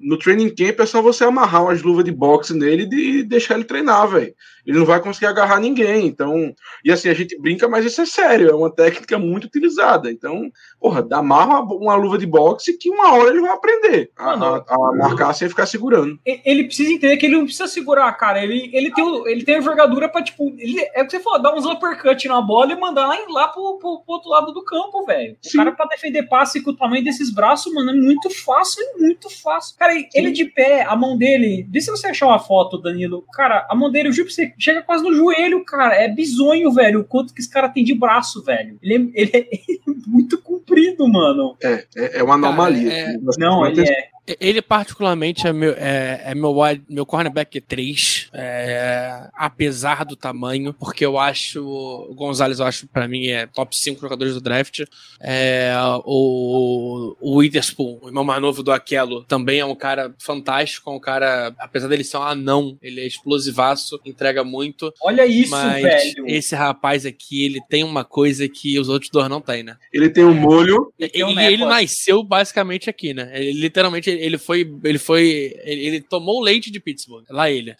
No training camp é só você amarrar umas luvas de boxe nele e deixar ele treinar, velho ele não vai conseguir agarrar ninguém. Então, e assim, a gente brinca, mas isso é sério, é uma técnica muito utilizada. Então, porra, dá uma, uma luva de boxe que uma hora ele vai aprender a, a, a, marcar sem ficar segurando. Ele precisa entender que ele não precisa segurar, cara. Ele, ele, tem, ele tem a envergadura pra, tipo, ele, é o que você falou, dar uns uppercut na bola e mandar lá, lá pro, pro, pro outro lado do campo, velho. O cara pra defender passe com o tamanho desses braços, mano, é muito fácil, é muito fácil. Cara, ele de pé, a mão dele, vê se você achar uma foto, Danilo. Cara, a mão dele, eu juro pra você, chega quase no joelho, cara. É bizonho, velho, o quanto que esse cara tem de braço, velho. Ele é, ele é muito comprido, mano. É, é, é uma anomalia. Cara, é... Não, ele é. Ele, particularmente, é meu, é, é meu, meu cornerback 3, é, apesar do tamanho, porque eu acho. O Gonzalez, eu acho, para mim, é top 5 jogadores do draft. É, o, o Witherspoon, o irmão mais novo do Aquelo, também é um cara fantástico, é um cara, apesar dele ser um anão, ele é explosivaço, entrega muito. Olha isso, mas velho. Esse rapaz aqui, ele tem uma coisa que os outros dois não têm, né? Ele tem um molho. E, ele, ele nasceu basicamente aqui, né? Ele literalmente ele foi. Ele foi. Ele, ele tomou o leite de Pittsburgh. Lá ele.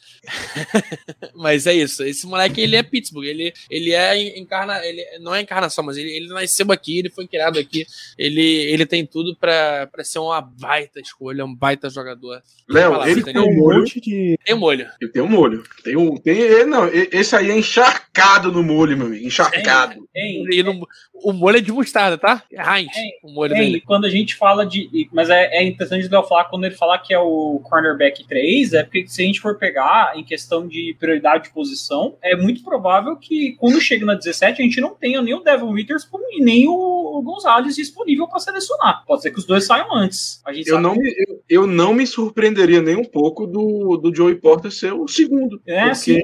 mas é isso. Esse moleque, ele é Pittsburgh. Ele, ele é encarna. Ele não é encarnação, mas ele, ele nasceu aqui, ele foi criado aqui. Ele, ele tem tudo pra, pra ser uma baita escolha, um baita jogador. Léo, ele tem um molho. De... Tem um molho. Ele tem um molho. Tem um. Tem, não, esse aí é encharcado no molho, meu amigo. Encharcado. Tem, tem, tem. o molho é de mostarda, tá? É Heinz. O molho dele. Quando a gente fala de. Mas é, é interessante de falar quando ele falar que é o cornerback 3, é porque se a gente for pegar em questão de prioridade de posição, é muito provável que quando chega na 17 a gente não tenha nem o Devin Witherspoon e nem o Gonzalez disponível para selecionar. Pode ser que os dois saiam antes. eu, não me, eu, eu, não me surpreenderia nem um pouco do, do Joey Porter ser o segundo. É, porque... sim.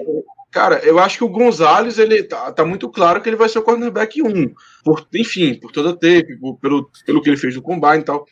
Cara, eu acho que o Gonzalez, ele tá, tá, muito claro que ele vai ser o cornerback 1. Por, enfim, por toda a tape, por, pelo, pelo que ele fez no combine e tal.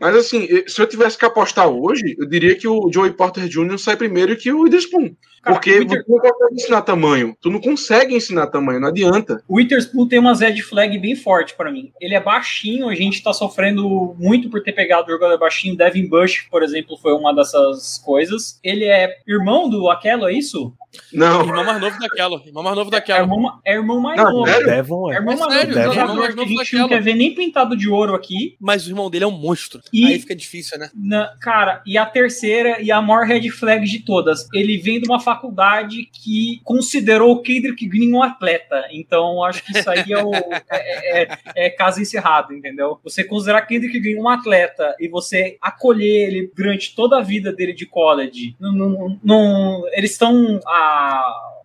Mas assim, se eu tivesse que apostar hoje, eu diria que o Joey Porter Jr. sai primeiro que o Witherspoon. Porque Winter... você não consegue ensinar tamanho. Tu não consegue ensinar tamanho, não adianta. O Witherspoon tem uma red flag bem forte para mim. Ele é baixinho, a gente tá sofrendo muito por ter pegado o jogador baixinho. Devin Bush, por exemplo, foi uma dessas coisas. Ele é irmão do Aquelo, é isso? Não. Irmão mais novo daquela. Irmão mais novo daquela. É, irmão, é irmão mais não, novo. Devon, é. é irmão mais novo. É jogador que a gente não quer ver nem pintado de ouro aqui. Mas o irmão dele é um monstro. E, Aí fica difícil, né? Na, cara, e a terceira e a maior red flag de todas. Ele vem de uma faculdade que considerou o Kendrick Green um atleta. Então, acho que isso aí é, o, é, é, é caso encerrado, entendeu? Você considerar Kendrick Green um atleta e você acolher ele durante toda a vida dele de college, não, não, não eles estão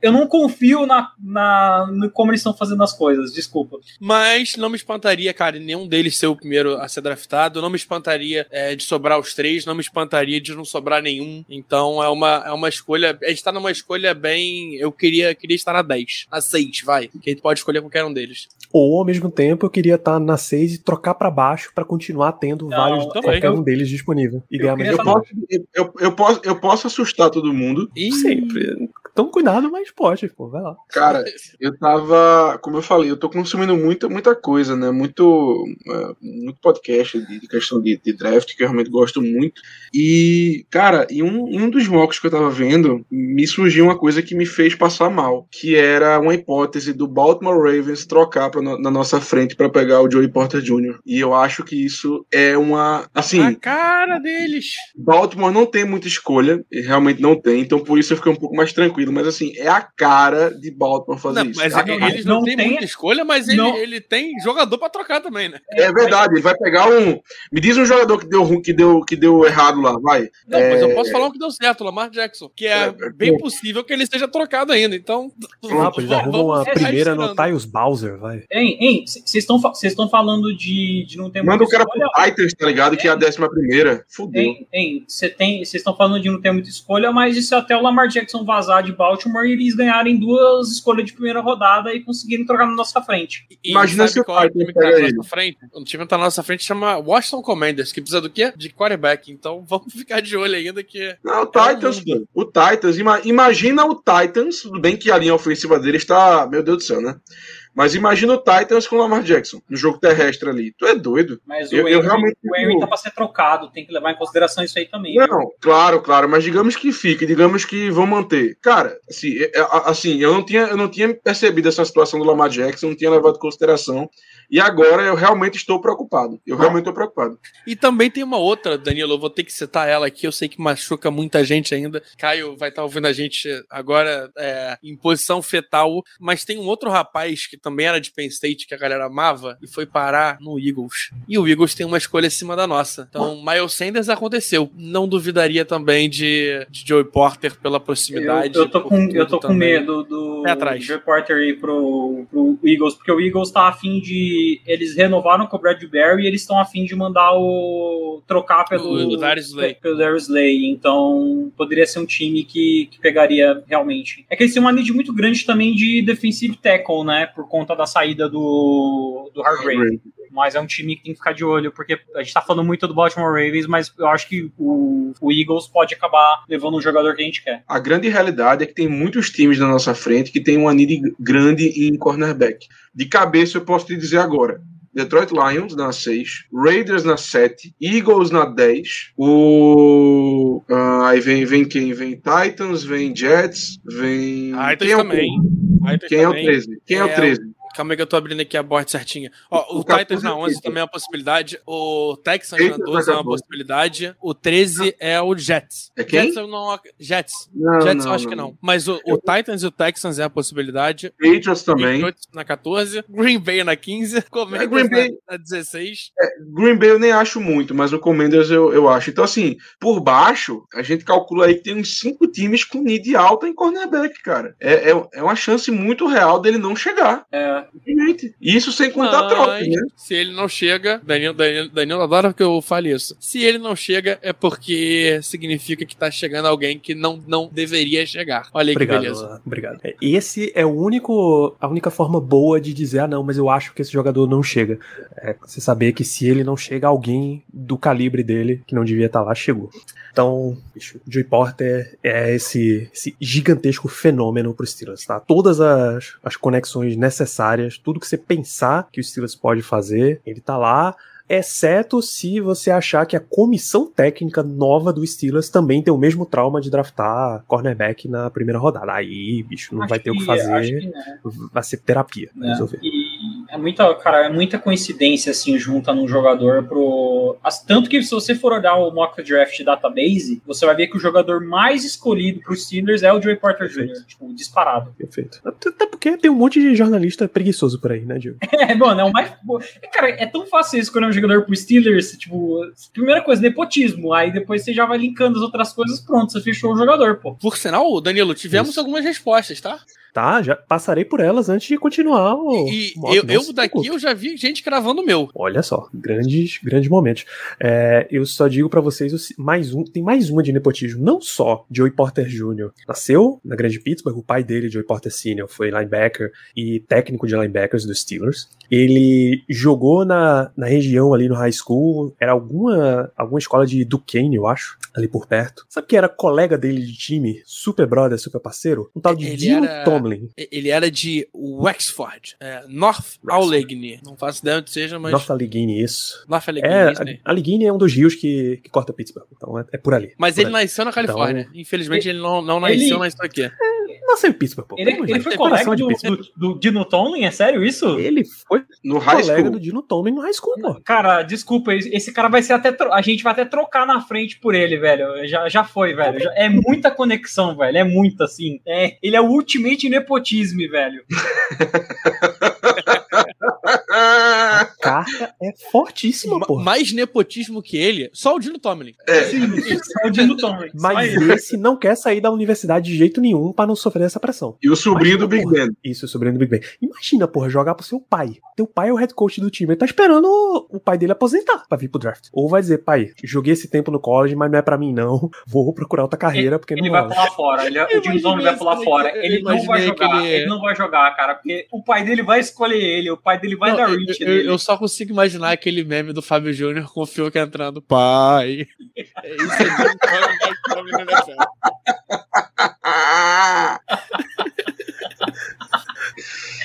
eu não confio na, na, no como eles estão fazendo as coisas, desculpa. Mas não me espantaria, cara, nenhum deles ser o primeiro a ser draftado. Não me espantaria é, de sobrar os três, não me espantaria de não sobrar nenhum. Então é uma, é uma escolha. A gente tá numa escolha bem. Eu queria, queria estar na 10, na 6, vai. Que a gente pode escolher qualquer um deles. Ou ao mesmo tempo eu queria estar na 6 e trocar para baixo para continuar tendo não, vários qualquer um deles disponível. E eu, ganhar eu, posso, eu, eu, posso, eu posso assustar todo mundo. E... Sempre. Toma cuidado, mas pode, pô, vai lá. Cara, eu tava, como eu falei, eu tô consumindo muita, muita coisa, né? Muito, uh, muito podcast de, de questão de, de, draft, que eu realmente gosto muito. E, cara, em um, em um dos mocks que eu tava vendo, me surgiu uma coisa que me fez passar mal, que era uma hipótese do Baltimore Ravens trocar pra, na nossa frente para pegar o Joey Porter Jr. E eu acho que isso é uma, assim... A cara deles! Baltimore não tem muita escolha, realmente não tem, então por isso eu fiquei um pouco mais tranquilo tranquilo, mas assim, é a cara de Baltimore fazer Não, isso. mas Cara, ele- eles não, não têm tem- muita escolha, mas ele, não. ele tem jogador pra trocar também, né? É verdade, ele vai pegar um. Me diz um jogador que deu ruim, que deu, que deu errado lá, vai. Não, mas eu É. posso falar um que deu certo, o Lamar Jackson, que é, É, bem é. possível que ele seja trocado ainda. Então, Ah, eles arrumam a primeira no. Tyus Bowser, vai. Hein, hein, vocês estão vocês estão falando de, de não ter Manda muita o cara pro escolha? Titans, tá ligado? Que é a décima primeira. Fudeu. Hein, hein, você tem, vocês estão falando de não ter muita escolha, mas e se até o Lamar Jackson vazar de Baltimore e eles ganharem duas escolhas de primeira rodada e conseguirem trocar na nossa frente? E Imagina se o qual é time que tá na nossa frente? O time que tá na nossa frente chama Washington Commanders, que precisa do quê? De quarterback. Então vamos ficar de olho ainda que. Não, o Titans, pô. O Titans, ima- imagina o Titans, tudo bem que a linha ofensiva dele está, meu Deus do céu, né? Mas imagina o Titans com o Lamar Jackson no jogo terrestre ali. Tu é doido? Mas Eu- o, eu Henry, realmente o Henry fico- tá pra ser trocado, tem que levar em consideração isso aí também. viu? Não, claro, claro, mas digamos que fique, digamos que vão manter. Cara, assim, é- é- assim eu, não tinha, eu não tinha percebido essa situação do Lamar Jackson, não tinha levado em consideração. E agora eu realmente estou preocupado. Eu realmente estou preocupado. E também tem uma outra, Danilo, eu vou ter que citar ela aqui, eu sei que machuca muita gente ainda. Caio vai estar ouvindo a gente agora é, em posição fetal, mas tem um outro rapaz que também era de Penn State, que a galera amava, e foi parar no Eagles. E o Eagles tem uma escolha acima da nossa. Então, Miles Sanders aconteceu. Não duvidaria também de, de Joey Porter pela proximidade. Eu, eu tô com, eu tô com medo do. Joe Porter ir pro, pro Eagles, porque o Eagles tá afim de. Eles renovaram com o Bradbury e eles estão afim de mandar o. trocar pelo. O Darius Slay. Pelo Darius. Então, poderia ser um time que, que pegaria realmente. É que eles têm uma need muito grande também de defensive tackle, né? Por conta da saída do, do Hargrave. Mas é um time que tem que ficar de olho, porque a gente tá falando muito do Baltimore Ravens, mas eu acho que o, o Eagles pode acabar levando um jogador que a gente quer. A grande realidade é que tem muitos times na nossa frente que tem uma need grande em cornerback. De cabeça eu posso te dizer agora. Detroit Lions na 6, Raiders na 7, Eagles na 10, o. ah, aí vem, vem quem? Vem Titans, vem Jets, vem. Titans quem é o- também. Titans Quem é o também. 13? Quem é, o É, 13? Calma aí que eu tô abrindo aqui a board certinha. Ó, o, O Titans 14 na é 11 quem? também é uma possibilidade. O Texans Eita, na 12 é uma 14. possibilidade. O 13 é o Jets. É quem? Jets eu não. Jets. Não, Jets não, eu acho que não. Mas o, o Titans e o Texans é a possibilidade. Patriots também. Patriots na 14. Green Bay na 15. Commanders É, Green Bay- na, na 16. Green Bay eu nem acho muito, mas o Commanders eu, eu acho. Então, assim, por baixo, a gente calcula aí que tem uns cinco times com need alta em cornerback, cara. É, é, é uma chance muito real dele não chegar. É, Isso sem contar a troca, né? se ele não chega, Danilo, Danilo, Danilo adora que eu fale isso. Se ele não chega, é porque significa que tá chegando alguém que não, não deveria chegar. Olha aí Obrigado, que beleza. Obrigado. É, Esse é o único, a única forma boa de dizer, ah não, mas eu acho que esse jogador não chega. É você saber que se ele não chega, alguém do calibre dele, que não devia estar lá, chegou. Então, bicho, Joey Porter é esse, esse gigantesco fenômeno pro Steelers, tá? Todas as, as conexões necessárias, tudo que você pensar que o Steelers pode fazer, ele tá lá. Exceto se você achar que a comissão técnica nova do Steelers também tem o mesmo trauma de draftar cornerback na primeira rodada. Aí, bicho, não acho vai ter o que acho fazer. que não. Vai ser terapia né? resolver. E é muita, cara, é muita coincidência assim junta num jogador pro. as- Tanto que se você for olhar o mock draft database, você vai ver que o jogador mais escolhido pro Steelers é o Joey Porter Jr., tipo, disparado. Perfeito. Até porque tem um monte de jornalista preguiçoso por aí, né, Diego? É, mano, é o mais. Cara, é tão fácil escolher um jogador pro Steelers, tipo, primeira coisa, nepotismo. Aí depois você já vai linkando as outras coisas, pronto, você fechou o jogador, pô. Por sinal, Danilo, tivemos Isso. algumas respostas, tá? Tá, já passarei por elas antes de continuar o. E eu, eu daqui eu já vi gente gravando o meu. Olha só, grandes, grandes momentos. É, eu só digo pra vocês mais um, tem mais uma de nepotismo, não só Joey Porter Jr. Nasceu na Grande Pittsburgh, o pai dele, Joey Porter Sr., foi linebacker e técnico de linebackers dos Steelers. Ele jogou na, na região ali no high school, era alguma, alguma escola de Duquesne, eu acho, ali por perto. Sabe que era colega dele de time, super brother, super parceiro? Um tal de Ele Dino era- Tomlin. Ele era de Wexford, é, North Allegheny. Não faço ideia onde seja, mas. North Allegheny, isso. North Allegheny, É, isso Allegheny é um dos rios que, que corta Pittsburgh, então é, é por ali. Mas por ele ali. nasceu na Califórnia. Infelizmente, ele não, não Ele- nasceu, mas isso aqui. Nasceu em Pittsburgh, pô. Ele, Pelo ele amor foi de colega do, do, do Dino Tomlin? É sério isso? Ele foi No high colega school. do Dino Tomlin no high school, pô. Cara, desculpa, esse cara vai ser até. tro- A gente vai até trocar na frente por ele, velho. Já, já foi, velho. Já- é muita conexão, velho. É muita, assim. É, ele é o ultimate nepotismo, velho. Ah, Carta é fortíssima, Ma- pô. Mais nepotismo que ele, só o Dino Tomlin. Sim, só o Dino Tomlin. Mas esse não quer sair da universidade de jeito nenhum pra não sofrer essa pressão. e o sobrinho do Big Imagina, Ben. Isso, sobrinho do Big Ben. Imagina, porra, jogar pro seu pai. Teu pai é o head coach do time. Ele tá esperando o pai dele aposentar pra vir pro draft. Ou vai dizer, pai, joguei esse tempo no college, mas não é pra mim, não. Vou procurar outra carreira, porque Ele não vai rola. pular fora. Ele, o Dino Tomlin vai pular fora. Ele não vai jogar. ele- Ele não vai jogar, cara. Porque o pai dele vai escolher ele. O pai dele vai Não, dar eu, reach eu- só consigo imaginar aquele meme do Fábio Júnior com o Fiuk entrando. Pai. É Isso é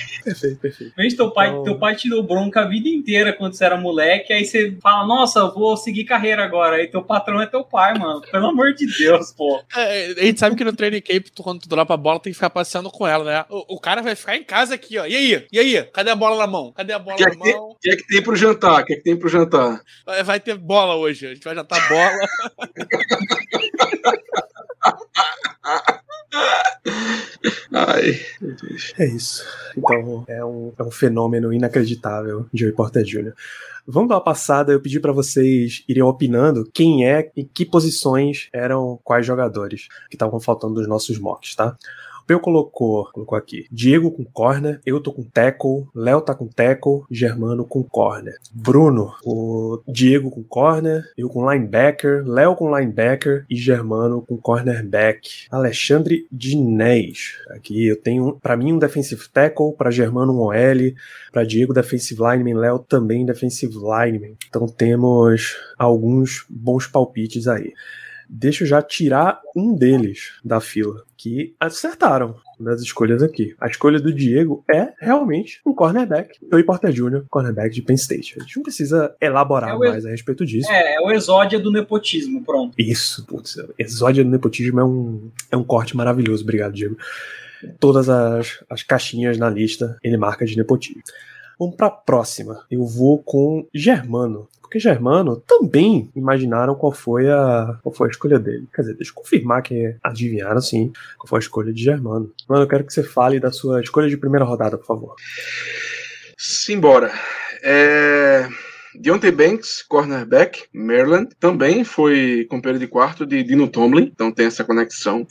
Perfeito, perfeito. Vê se teu pai, Então- teu pai te deu bronca a vida inteira quando você era moleque, aí você fala, nossa, eu vou seguir carreira agora. Aí teu patrão é teu pai, mano. Pelo amor de Deus, pô. É, a gente sabe que no training camp, tu, quando tu dropa a bola, tem que ficar passeando com ela, né? O, o cara vai ficar em casa aqui, ó. E aí? E aí? Cadê a bola na mão? Cadê a bola que, é na que mão? o que é que tem pro jantar? O que é que tem pro jantar? Vai, vai ter bola hoje. A gente vai jantar bola. Ai, É isso. Então, é um, é um fenômeno inacreditável, Joey Porter Jr. Vamos dar uma passada. Eu pedi pra vocês irem opinando quem é e que posições eram quais jogadores que estavam faltando dos nossos mocks, tá? O Peu colocou, colocou aqui, Diego com corner, eu tô com tackle, Léo tá com tackle, Germano com corner. Bruno, o Diego com corner, eu com linebacker, Léo com linebacker e Germano com cornerback. Alexandre Dinés, aqui eu tenho para mim um defensive tackle, para Germano um OL, para Diego defensive lineman, Léo também defensive lineman. Então temos alguns bons palpites aí. Deixa eu já tirar um deles da fila, que acertaram nas escolhas aqui. A escolha do Diego é realmente um cornerback. Joey Porter Jr., cornerback de Penn State. A gente não precisa elaborar É mais a respeito disso. É, é o exódia do nepotismo, pronto. Isso, putz, exódia do nepotismo é um, é um corte maravilhoso, obrigado, Diego. Todas as, as caixinhas na lista ele marca de nepotismo. Vamos para a próxima. Eu vou com Germano. Porque Germano também imaginaram qual foi a qual foi a escolha dele. Quer dizer, deixa eu confirmar que adivinharam sim qual foi a escolha de Germano. Mano, eu quero que você fale da sua escolha de primeira rodada, por favor. Simbora. É... Deontay Banks, cornerback, Maryland, também foi companheiro de quarto de Dino Tomlin, então tem essa conexão.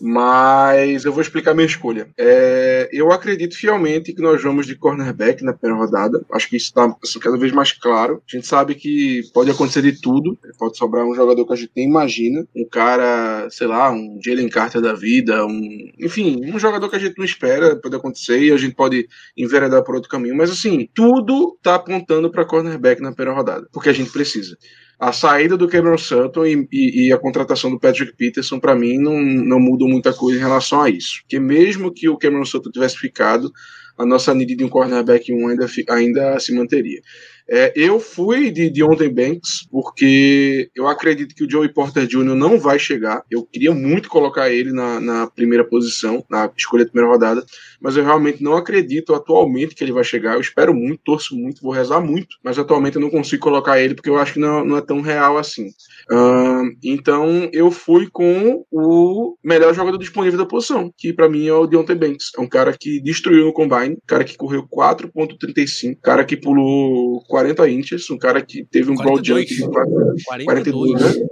Mas eu vou explicar minha escolha. É, eu acredito fielmente que nós vamos de cornerback na primeira rodada. Acho que isso está cada vez mais claro. A gente sabe que pode acontecer de tudo. Pode sobrar um jogador que a gente nem imagina. Um cara, sei lá, um Jalen Carter da vida. Um, enfim, um jogador que a gente não espera. Pode acontecer e a gente pode enveredar por outro caminho. Mas assim, tudo está apontando para cornerback na primeira rodada. Porque a gente precisa a saída do Cameron Sutton e, e, e a contratação do Patrick Peterson, para mim, não, não mudam muita coisa em relação a isso. Porque mesmo que o Cameron Sutton tivesse ficado, a nossa need de um cornerback 1 ainda, ainda se manteria. É, eu fui de Deontay Banks porque eu acredito que o Joey Porter Jr. não vai chegar. Eu queria muito colocar ele na, na primeira posição, na escolha da primeira rodada, mas eu realmente não acredito atualmente que ele vai chegar. Eu espero muito, torço muito, vou rezar muito, mas atualmente eu não consigo colocar ele porque eu acho que não, não é tão real assim. Uh, então eu fui com o melhor jogador disponível da posição, que para mim é o Deontay Banks. É um cara que destruiu no combine, cara que correu 4.35, cara que pulou 40 inches, um cara que teve um 42. broad jump de 42. 42, né?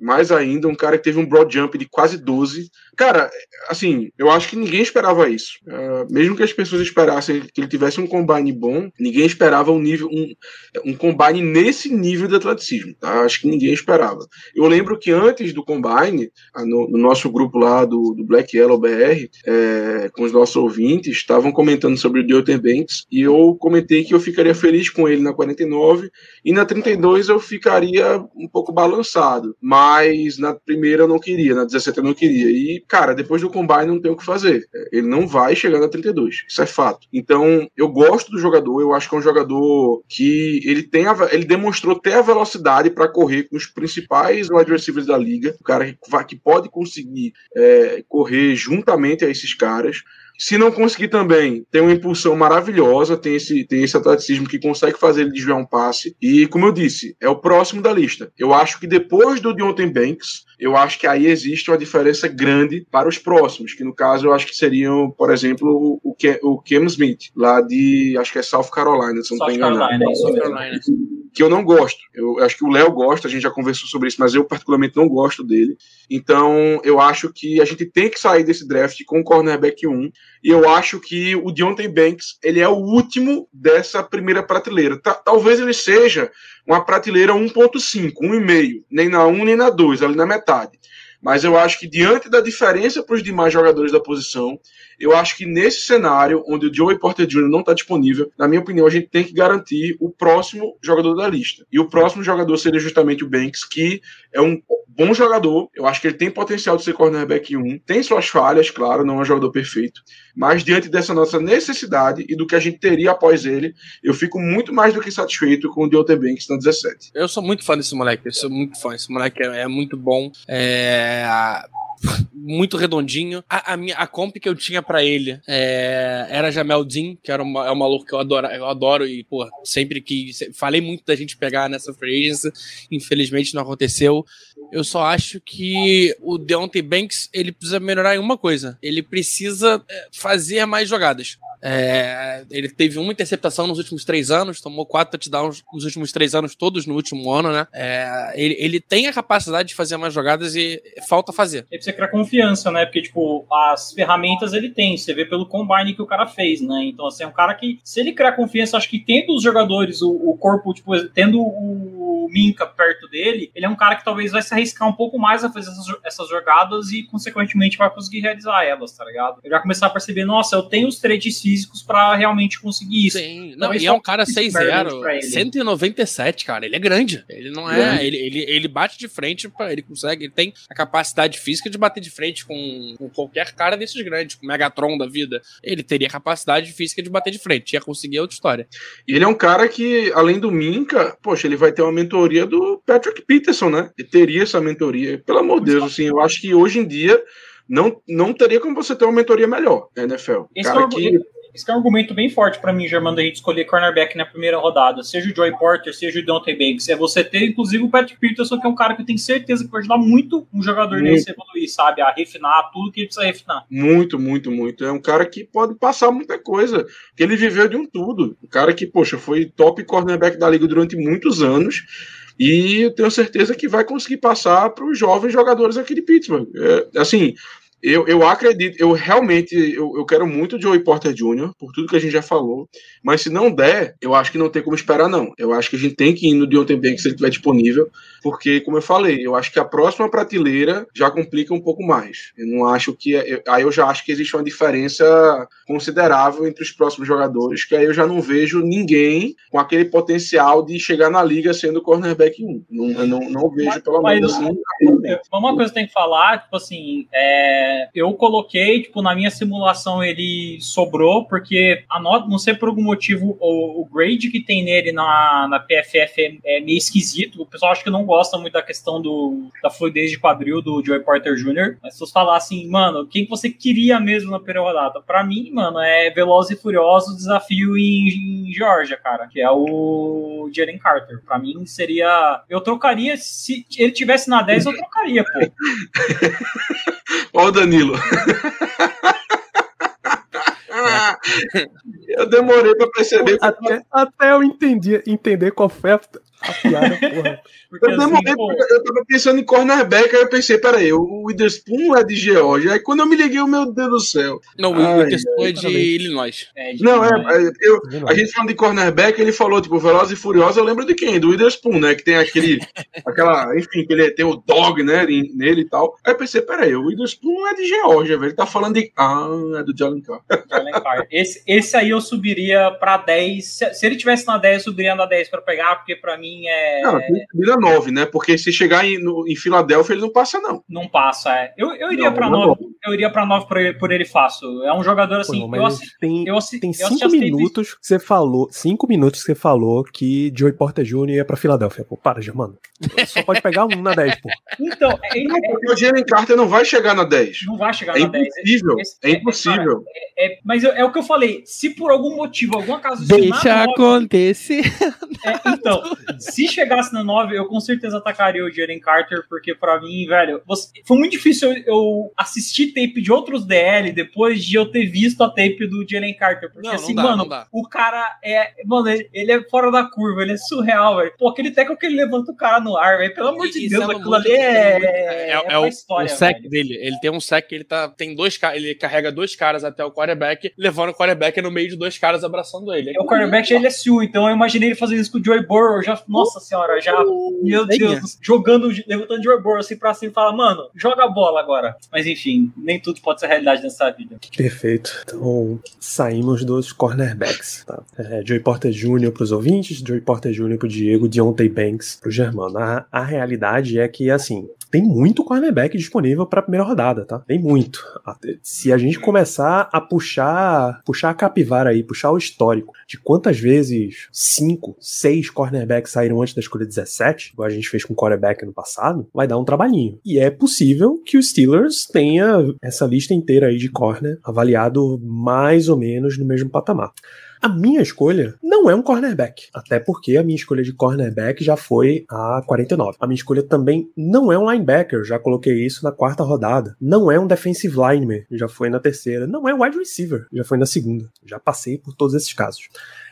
Mais ainda, um cara que teve um broad jump de quase 12. Cara, assim, eu acho que ninguém esperava isso. Uh, mesmo que as pessoas esperassem que ele tivesse um combine bom, ninguém esperava um nível, um, um combine nesse nível de atleticismo. Tá? Acho que ninguém esperava. Eu lembro que antes do combine, no, no nosso grupo lá do, do Black Yellow BR, é, com os nossos ouvintes, estavam comentando sobre o Deontay Banks e eu comentei que eu ficaria feliz com ele na 49 e na 32 eu ficaria um pouco balançado. Mas na primeira eu não queria, na 17 eu não queria. E, cara, depois do combine não tem o que fazer. Ele não vai chegar na 32. Isso é fato. Então, eu gosto do jogador, eu acho que é um jogador que ele tem a, ele demonstrou ter a velocidade para correr com os principais wide receivers da liga. O cara que, que pode conseguir é, correr juntamente a esses caras. Se não conseguir também, tem uma impulsão maravilhosa, tem esse, tem esse atleticismo que consegue fazer ele desviar um passe. E, como eu disse, é o próximo da lista. Eu acho que depois do Deontay Banks, eu acho que aí existe uma diferença grande para os próximos, que no caso eu acho que seriam, por exemplo, o, Ke o Cam Smith, lá de, acho que é South Carolina, se não estou enganado. Carolina, South Carolina. Que eu não gosto. Eu acho que o Léo gosta, a gente já conversou sobre isso, mas eu particularmente não gosto dele. Então, eu acho que a gente tem que sair desse draft com o cornerback 1, e eu acho que o Deontay Banks, ele é o último dessa primeira prateleira. Talvez ele seja uma prateleira 1.5, 1,5, nem na 1 nem na 2, ali na metade. Mas eu acho que diante da diferença para os demais jogadores da posição, eu acho que nesse cenário, onde o Joey Porter Jr. não está disponível, na minha opinião, a gente tem que garantir o próximo jogador da lista. E o próximo jogador seria justamente o Banks, que é um bom jogador. Eu acho que ele tem potencial de ser cornerback 1. Tem suas falhas, claro, não é um jogador perfeito. Mas diante dessa nossa necessidade e do que a gente teria após ele, eu fico muito mais do que satisfeito com o Deontay Banks na 17. Eu sou muito fã desse moleque. Eu sou muito fã. Esse moleque é, é muito bom. É muito redondinho. A, a, minha, a comp que eu tinha para ele é, era Jamel Dean, que era uma, é um maluco que eu adoro, eu adoro e, pô, sempre que. Falei muito da gente pegar nessa free agency, infelizmente não aconteceu. Eu só acho que o Deontay Banks ele precisa melhorar em uma coisa: ele precisa é, fazer mais jogadas. É, ele teve uma interceptação nos últimos três anos, tomou quatro touchdowns nos últimos três anos, todos no último ano, né? É, ele, ele tem a capacidade de fazer mais jogadas e falta fazer. Ele precisa criar confiança, né? Porque, tipo, as ferramentas ele tem, você vê pelo combine que o cara fez, né? Então, assim, é um cara que, se ele criar confiança, acho que tendo os jogadores, o, o corpo, tipo, tendo o Minka perto dele, ele é um cara que talvez vai se arriscar um pouco mais a fazer essas, essas jogadas e, consequentemente, vai conseguir realizar elas, tá ligado? Eu já começar a perceber, nossa, eu tenho os traits físicos para realmente conseguir isso. Sim, não, e é um cara 6-0, 197, cara, ele é grande. Ele não é, é. Ele, ele, ele bate de frente, pra, ele consegue, ele tem a capacidade física de bater de frente com, com qualquer cara desses grandes, com o Megatron da vida. Ele teria capacidade física de bater de frente, ia conseguir outra história. E ele é um cara que, além do Minka, poxa, ele vai ter uma mentoria do Patrick Peterson, né? Ele teria essa mentoria. Pelo amor de Deus, assim, eu acho que hoje em dia não, não teria como você ter uma mentoria melhor na NFL. Esse cara é que... Esse é um argumento bem forte para mim, Germando, a gente escolher cornerback na primeira rodada, seja o Joey Porter, seja o Deontay Banks. É você ter, inclusive, o Patrick Peterson, que é um cara que eu tenho certeza que vai ajudar muito um jogador muito. desse a evoluir, sabe? A refinar tudo que ele precisa refinar. Muito, muito, muito. É um cara que pode passar muita coisa, que ele viveu de um tudo. Um cara que, poxa, foi top cornerback da liga durante muitos anos. E eu tenho certeza que vai conseguir passar para os jovens jogadores aqui de Pittsburgh. É, assim, eu, eu acredito, eu realmente eu, eu quero muito o Joey Porter Jr., por tudo que a gente já falou, mas se não der, eu acho que não tem como esperar, não. Eu acho que a gente tem que ir no Deontay Banks se ele estiver disponível, porque, como eu falei, eu acho que a próxima prateleira já complica um pouco mais. Eu não acho que. Eu, aí eu já acho que existe uma diferença considerável entre os próximos jogadores, que aí eu já não vejo ninguém com aquele potencial de chegar na liga sendo cornerback 1. Não, não, não vejo, pelo menos assim. Uma coisa que tem que falar, tipo assim, é eu coloquei, tipo, na minha simulação ele sobrou, porque a nota, não sei por algum motivo, o, o grade que tem nele na, na PFF é, é, meio esquisito. O pessoal acha que não gosta muito da questão do, da fluidez de quadril do Joey Porter Jr. Mas se você falar assim, mano, quem você queria mesmo na primeira? Pra mim, mano, é Veloz e Furioso Desafio em, em Georgia, cara, que é o Jalen Carter. Pra mim seria. Eu trocaria, se ele tivesse na 10, eu trocaria, pô. Olha o Danilo. eu demorei para perceber. Até, até eu entendi, entender qual foi a, a piada, porra. Porque, eu, assim, eu tava pensando em cornerback, aí eu pensei, peraí, o Witherspoon é de Georgia. Aí quando eu me liguei, o meu Deus do céu. Não, o Witherspoon é de Illinois. É, de não, é, é eu, a gente falando de cornerback, ele falou, tipo, Veloz e Furioso, eu lembro de quem? Do Witherspoon, né? Que tem aquele, aquela, enfim, que ele tem o dog, né, nele e tal. Aí eu pensei, peraí, o Witherspoon é de Georgia, velho. Ele tá falando de. Ah, é do Jalen Carr. Esse, esse aí eu subiria pra 10. Se, se ele tivesse na 10, eu subiria na 10 pra pegar, porque pra mim mim é. Não, vira 9, né? Porque se chegar em, no, em Filadélfia, ele não passa, não. Não passa, é. Eu, eu iria pra 9. Eu iria pra 9 por ele, por ele fácil. É um jogador assim. Pô, eu assi, tem, eu assi, tem cinco minutos que você falou. Cinco minutos que você falou que Joey Porter Jr. ia pra Filadélfia. Pô, para, Germano. Só pode pegar um na 10, pô. Então, é, é, porque o Jalen Carter não vai chegar na 10. Não vai chegar é na 10. Impossível. Esse, é impossível. Cara, é, é, mas é o que eu falei. Se por algum motivo, algum acaso. Deixa acontecer. É, então, se chegasse na 9, eu com certeza atacaria o Jalen Carter, porque para mim, velho, você, foi muito difícil eu, eu, assistir tape de outros DL depois de eu ter visto a tape do Jalen Carter. Porque não, assim, não dá, mano, o cara é. Mano, ele, é fora da curva, ele é surreal, velho. Pô, aquele teco que ele levanta o cara no ar, velho. Pelo amor de Deus, aquilo ali é. É, é, é o, história, o sec velho. dele. Ele tem um sec que ele tá. Tem dois Ele carrega dois caras até o quarterback, levando o quarterback no meio de dois caras abraçando ele. É o quarterback ele é Sul, então eu imaginei ele fazendo isso com o Joey Burrow. Já, nossa senhora, já. Meu Deus, jogando, levantando o Joey Burrow assim pra cima e fala, mano, joga a bola agora. Mas enfim, nem tudo pode ser realidade nessa vida. Perfeito. Então, saímos dos cornerbacks. Tá? É, Joey Porter Jr. pros ouvintes, Joey Porter Jr. pro Diego, Deontay Banks pro Germano. A, a realidade é que, assim, tem muito cornerback disponível para a primeira rodada, tá? Tem muito. Se a gente começar a puxar, puxar a capivara aí, puxar o histórico de quantas vezes cinco, seis cornerbacks saíram antes da escolha 17, igual a gente fez com o quarterback no passado, vai dar um trabalhinho. E é possível que o Steelers tenha essa lista inteira aí de corner avaliado mais ou menos no mesmo patamar. A minha escolha não é um cornerback, até porque a minha escolha de cornerback já foi a 49. A minha escolha também não é um linebacker, já coloquei isso na quarta rodada. Não é um defensive lineman, já foi na terceira. Não é wide receiver, já foi na segunda. Já passei por todos esses casos.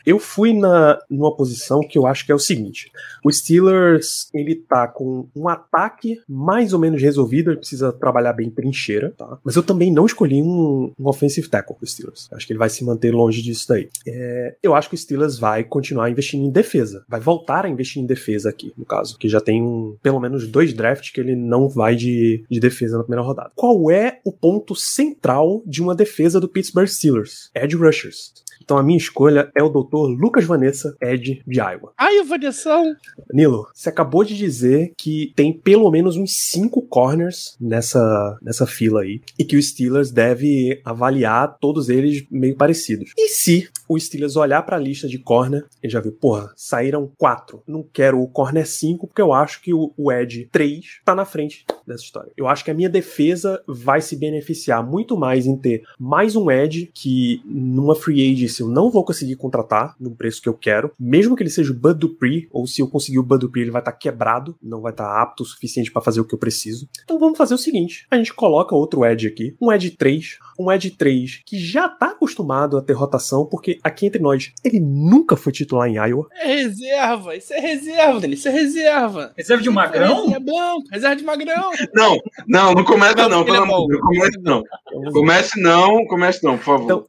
Eu fui na, numa posição que eu acho que é o seguinte: o Steelers ele tá com um ataque mais ou menos resolvido, ele precisa trabalhar bem trincheira, tá? Mas eu também não escolhi um, um offensive tackle pro Steelers. Acho que ele vai se manter longe disso daí. É, eu acho que o Steelers vai continuar investindo em defesa, vai voltar a investir em defesa aqui, no caso, que já tem um, pelo menos dois drafts que ele não vai de, de defesa na primeira rodada. Qual é o ponto central de uma defesa do Pittsburgh Steelers? Edge rushers. Então a minha escolha é o Dr. Lucas Vanessa, Ed de Iowa. Ai, o Vanessão! Nilo, você acabou de dizer que tem pelo menos uns cinco corners nessa, nessa fila aí e que o Steelers deve avaliar todos eles meio parecidos. E se o Steelers olhar para a lista de corner e já viu, porra, saíram quatro. Não quero o corner 5 porque eu acho que o, o Ed 3 tá na frente dessa história. Eu acho que a minha defesa vai se beneficiar muito mais em ter mais um Ed que numa free agency eu não vou conseguir contratar no preço que eu quero, mesmo que ele seja o Bud Dupree, ou se eu conseguir o Bud Dupree ele vai estar tá quebrado, não vai estar tá apto o suficiente para fazer o que eu preciso. Então vamos fazer o seguinte, a gente coloca outro Ed aqui, um Ed 3, um Ed 3 que já tá acostumado a ter rotação, porque aqui entre nós, ele nunca foi titular em Iowa. É reserva, isso é reserva dele, isso é reserva. Reserva de Magrão? É bom, reserva de Magrão. Não, não, não começa não, não pelo amor de Deus, comece não. Comece não, comece não, por favor. Então,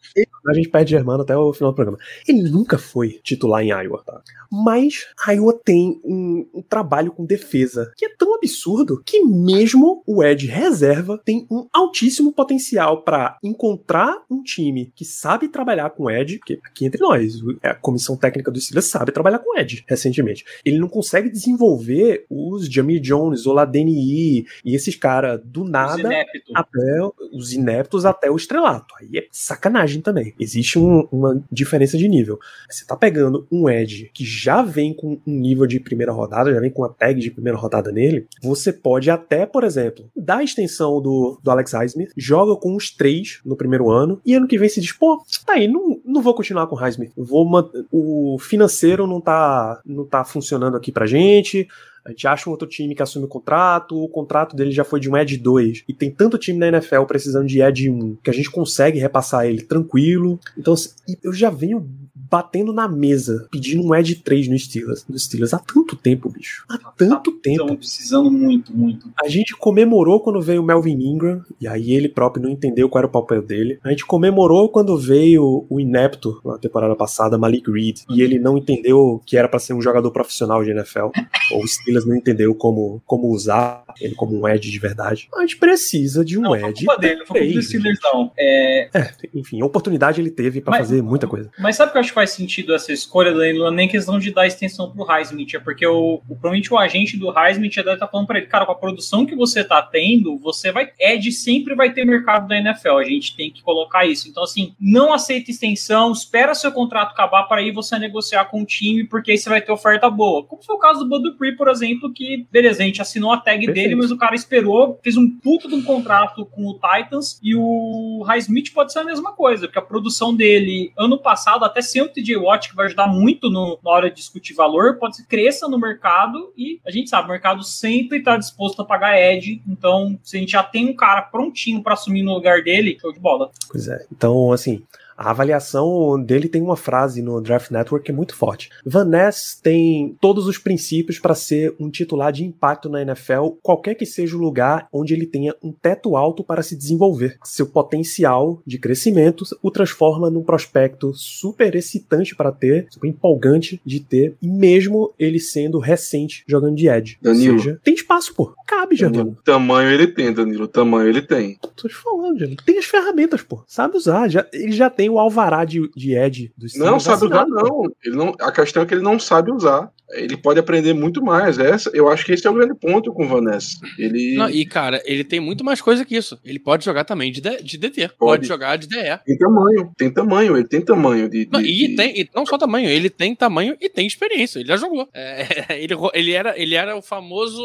a gente perde Germano até o final do programa. Ele nunca foi titular em Iowa, tá? Mas Iowa tem um, um, trabalho com defesa que é tão absurdo que mesmo o Ed reserva tem um altíssimo potencial para encontrar um time que sabe trabalhar com Ed, porque aqui entre nós, a comissão técnica do Steelers sabe trabalhar com Ed recentemente. Ele não consegue desenvolver os Jamie Jones, Oladeni e esses caras do nada os até os ineptos até o estrelato. Aí é sacanagem também. Existe um, uma diferença de nível. Você tá pegando um Ed que já vem com um nível de primeira rodada, já vem com a tag de primeira rodada nele, você pode até, por exemplo, dar a extensão do, do Alex Highsmith, joga com os três no primeiro ano, e ano que vem se diz, pô, tá aí, não, não vou continuar com o Highsmith. Vou o financeiro não tá, não tá funcionando aqui pra gente, a gente acha um outro time que assume o contrato, o contrato dele já foi de um Ed 2, e tem tanto time na NFL precisando de Ed 1, que a gente consegue repassar ele tranquilo. Então, assim, eu já venho batendo na mesa, pedindo um Ed 3 no Steelers, no Steelers há tanto tempo, bicho. Há tanto tá, tempo. Estão precisando muito, muito. A gente comemorou quando veio o Melvin Ingram, e aí ele próprio não entendeu qual era o papel dele. A gente comemorou quando veio o inepto na temporada passada, Malik Reed, e ele não entendeu que era para ser um jogador profissional de NFL. ou o Steelers não entendeu como, como usar. Ele como um Edge de verdade. A gente precisa de um Não, Edge. culpa dele, não foi culpa Steelers, não. É, É, enfim, oportunidade ele teve pra Mas- fazer muita coisa. Mas sabe o que eu acho que faz sentido essa escolha, Danilo? Não é nem questão de dar extensão pro Highsmith, é porque o, o, provavelmente o agente do Highsmith já deve estar falando pra ele, cara, com a produção que você tá tendo, você vai. Ed sempre vai ter mercado da NFL. A gente tem que colocar isso. Então, assim, não aceita extensão, espera seu contrato acabar para aí você negociar com o time, porque aí você vai ter oferta boa. Como foi o caso do Bud Dupree, por exemplo, que, beleza, a gente assinou a tag Perfeito. dele, mas o cara esperou, fez um puto de um contrato com o Titans e o Highsmith pode ser a mesma coisa, porque a produção dele ano passado, até sem o TJ Watt, que vai ajudar muito no- na hora de discutir valor, pode ser cresça no mercado e a gente sabe, o mercado sempre está disposto a pagar Ed, então se a gente já tem um cara prontinho para assumir no lugar dele, show de bola. Pois é. Então, assim, a avaliação dele tem uma frase no Draft Network que é muito forte. Van Ness tem todos os princípios para ser um titular de impacto na NFL, qualquer que seja o lugar onde ele tenha um teto alto para se desenvolver. Seu potencial de crescimento o transforma num prospecto super excitante para ter, super empolgante de ter, e mesmo ele sendo recente jogando de edge. Danilo. Ou seja, tem espaço, pô. Cabe. Danilo, tamanho ele tem, Danilo. Tamanho ele tem. Tô te falando, Jânio. Tem as ferramentas, pô. Sabe usar. Já, ele já tem o alvará de, de Edge do Não sabe usar, não. Ele não. A questão é que ele não sabe usar. Ele pode aprender muito mais. Essa, eu acho que esse é o grande ponto com o Vanessa. Ele Não, e, cara, ele tem muito mais coisa que isso. Ele pode jogar também de, D- de DT. Pode. Pode. jogar de DE. tem tamanho. Tem tamanho. Ele tem tamanho de. de- Não, e, de- tem, e não só tamanho, ele tem tamanho e tem experiência. Ele já jogou. É, ele, ele, era, ele era o famoso.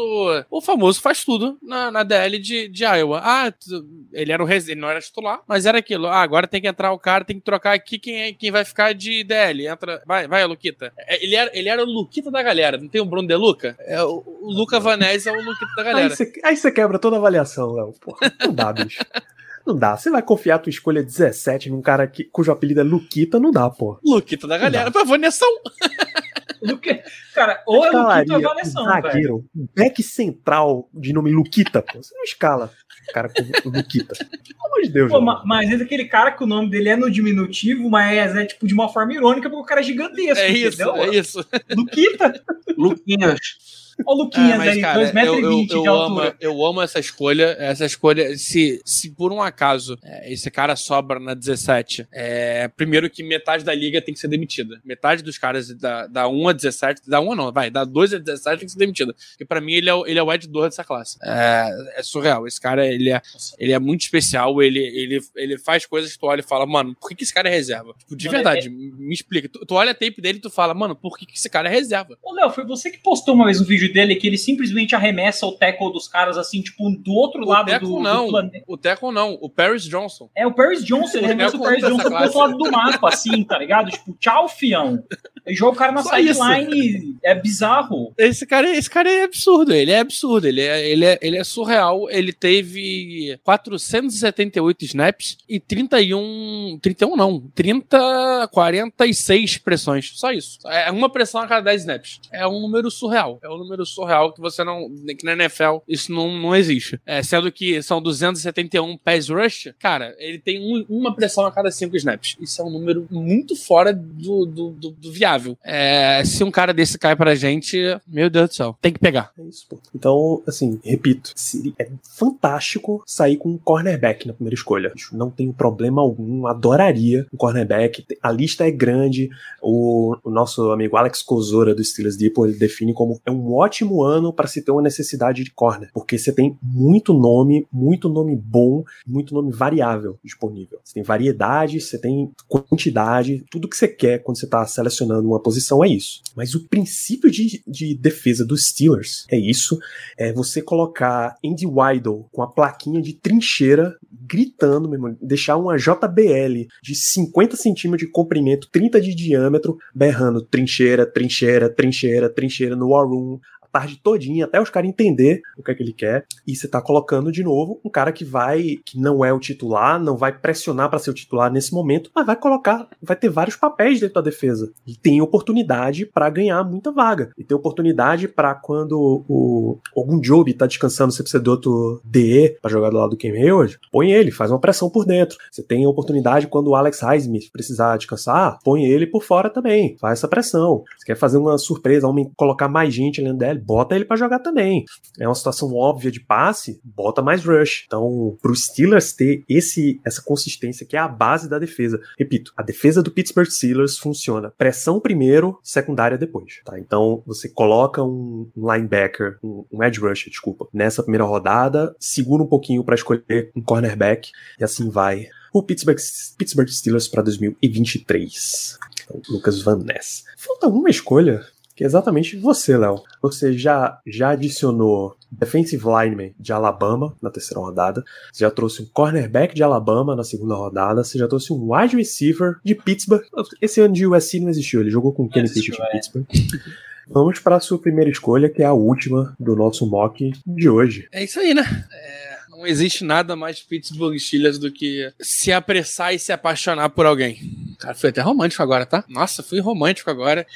O famoso faz tudo na, na DL de, de Iowa. Ah, ele era o res- ele não era titular, mas era aquilo. Ah, agora tem que entrar o cara, tem que trocar aqui quem, é, quem vai ficar de DL. Entra. Vai, vai, Luquita. É, Ele era, ele era o Luquita da galera. Não tem o Bruno De Luca? É, o, o Luca Vanese é o Luquita da galera. aí você quebra toda a avaliação, Léo. Porra, não dá, bicho. Não dá. Você vai confiar a tua escolha 17 num cara que, cujo apelido é Luquita, não dá, pô. Luquita da galera. Pra Vanessão. Luque- Cara, ou é Luquito ou é um Vanessão, velho. zagueiro, um back central de nome Luquita, pô. Você não escala cara com Luquita. Pelo amor de Deus, Pô, Léo. ma- mas é aquele cara que o nome dele é no diminutivo, mas é tipo de uma forma irônica, porque o cara é gigantesco. É isso, entendeu? é isso. Luquita. Luquinhas. Olha o Luquinhas É, mas, aí, cara, 2,20m eu, eu, de altura. amo, eu amo essa escolha. Essa escolha, se, se por um acaso é, esse cara sobra na 17, é, primeiro que metade da liga tem que ser demitida. Metade dos caras da, da 1 a 17, da 1 não, vai, da 2 a 17 tem que ser demitida. Porque pra mim ele é, o- ele é o Ed Dor dessa classe. É, é surreal. Esse cara, ele é, ele é muito especial. Ele, ele, ele faz coisas que tu olha e fala, mano, por que, que esse cara é reserva? Tipo, de verdade, me explica. Tu, tu olha a tape dele e tu fala, mano, por que, que esse cara é reserva? Ô, Léo, foi você que postou uma vez um vídeo dele que ele simplesmente arremessa o tackle dos caras assim, tipo, do outro O lado Teco do, não, do planeta. o Teco não, o Paris Johnson. É, o Paris Johnson, ele arremessa o Paris Johnson pro classe. outro lado do mapa, assim, tá ligado? Tipo, tchau, fião. Ele joga o cara na sideline, é bizarro. Esse cara, esse cara é absurdo, ele é absurdo, ele é, ele é, ele é surreal. Ele teve 478 snaps e 31. 31 não, 30, 46 pressões. Só isso. É uma pressão a cada 10 snaps. É um número surreal. É um número surreal que você não. que na NFL isso não, não existe. É, sendo que são 271 pass rush, cara, ele tem um- uma pressão a cada 5 snaps. Isso é um número muito fora do, do, do- do viável. É, se um cara desse cai pra gente, meu Deus do céu, tem que pegar. É isso, pô. Então, assim, repito, é fantástico sair com um cornerback na primeira escolha. Não tenho problema algum, adoraria um cornerback. A lista é grande. O, o nosso amigo Alex Kozora do Steelers Depot, ele define como é um ótimo ano para se ter uma necessidade de corner, porque você tem muito nome, muito nome bom, muito nome variável disponível. Você tem variedade, você tem quantidade, tudo que você quer quando você está selecionando uma posição é isso. Mas o princípio de, de defesa dos Steelers é isso, é você colocar Andy Weidel com a plaquinha de trincheira gritando, deixar uma JBL de 50 centímetros de comprimento, 30 de diâmetro, berrando trincheira, trincheira, trincheira, trincheira no War Room, tarde todinha, até os caras entender o que é que ele quer, e você tá colocando de novo um cara que vai, que não é o titular, não vai pressionar para ser o titular nesse momento, mas vai colocar, vai ter vários papéis dentro da defesa, e tem oportunidade para ganhar muita vaga, e tem oportunidade para quando o algum job tá descansando, você precisa de outro DE para jogar do lado do Cam Hayward, põe ele, faz uma pressão por dentro. Você tem oportunidade quando o Alex Highsmith precisar descansar, põe ele por fora também, faz essa pressão. Você quer fazer uma surpresa, colocar mais gente na DL, bota ele para jogar também. É uma situação óbvia de passe, bota mais rush. Então, pro Steelers ter esse essa consistência que é a base da defesa. Repito, a defesa do Pittsburgh Steelers funciona pressão primeiro, secundária depois, tá? Então, você coloca um linebacker, um, um edge rusher, desculpa, nessa primeira rodada, segura um pouquinho para escolher um cornerback e assim vai o Pittsburgh, Pittsburgh Steelers para 2023. Então, Lucas Van Ness. Falta uma escolha, que é exatamente você, Léo. Você já, já adicionou defensive lineman de Alabama na terceira rodada, você já trouxe um cornerback de Alabama na segunda rodada, você já trouxe um wide receiver de Pittsburgh. Esse ano de USC não existiu, ele jogou com o Kenny Pickett de Pittsburgh. Vamos para a sua primeira escolha, que é a última do nosso mock de hoje. É isso aí, né? É, não existe nada mais Pittsburgh Steelers do que se apressar e se apaixonar por alguém. Cara, foi até romântico agora, tá? Nossa, fui romântico agora.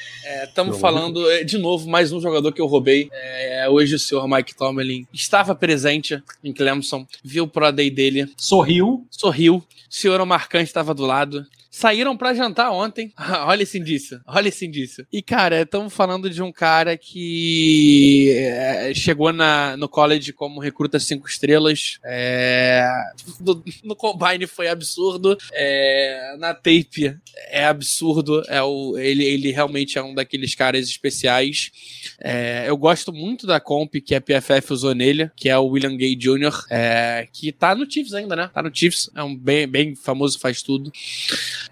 Estamos é, falando, é, de novo, mais um jogador que eu roubei. É, hoje o senhor Mike Tomlin estava presente em Clemson, viu o Pro Day dele. Sorriu. Sorriu. O senhor Marcante estava do lado. Saíram para jantar ontem. olha esse indício. Olha esse indício. E, cara, estamos falando de um cara que é, chegou na, no college como recruta cinco estrelas. É, no, no, Combine foi absurdo. É, na tape é absurdo. É o, ele, ele realmente é um daqueles caras especiais. É, eu gosto muito da comp que a PFF usou nele, que é o William Gay Jr., é, que tá no Chiefs ainda, né? Tá no Chiefs. É um bem, bem famoso, faz tudo.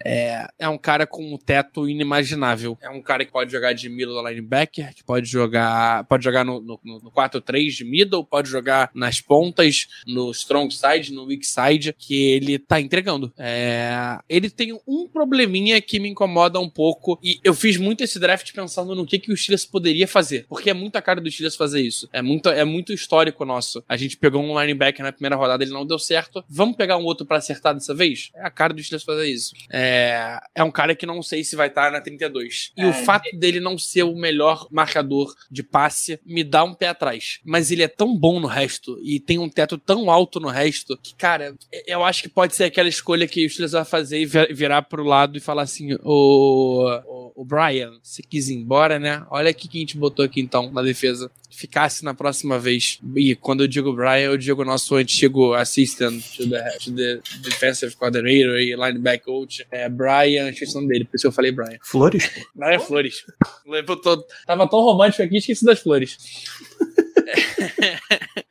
É, é um cara com um teto inimaginável. É um cara que pode jogar de middle linebacker, que pode jogar pode jogar no, no, no 4-3 de middle, pode jogar nas pontas, no strong side, no weak side, que ele tá entregando. É, ele tem um probleminha que me incomoda um pouco, e eu fiz muito esse draft pensando no que, que o Steelers poderia fazer, porque é muita cara do Steelers fazer isso. É muito, é muito histórico nosso. A gente pegou um linebacker na primeira rodada, ele não deu certo. Vamos pegar um outro para acertar dessa vez? É a cara do Steelers fazer isso. É, é, é um cara que não sei se vai estar na 32. E é, o fato dele não ser o melhor marcador de passe me dá um pé atrás. Mas ele é tão bom no resto e tem um teto tão alto no resto que, cara, eu acho que pode ser aquela escolha que o Steelers vai fazer e virar pro lado e falar assim: o, o, o Brian, você quis ir embora, né? Olha aqui que a gente botou aqui então na defesa ficasse na próxima vez. E quando eu digo Brian, eu digo nosso antigo assistant to the, to the defensive coordinator e linebacker coach, é Brian, esqueci o nome dele, por isso eu falei Brian. Flores? Brian Flores. Eu tô, tava tão romântico aqui, esqueci das flores.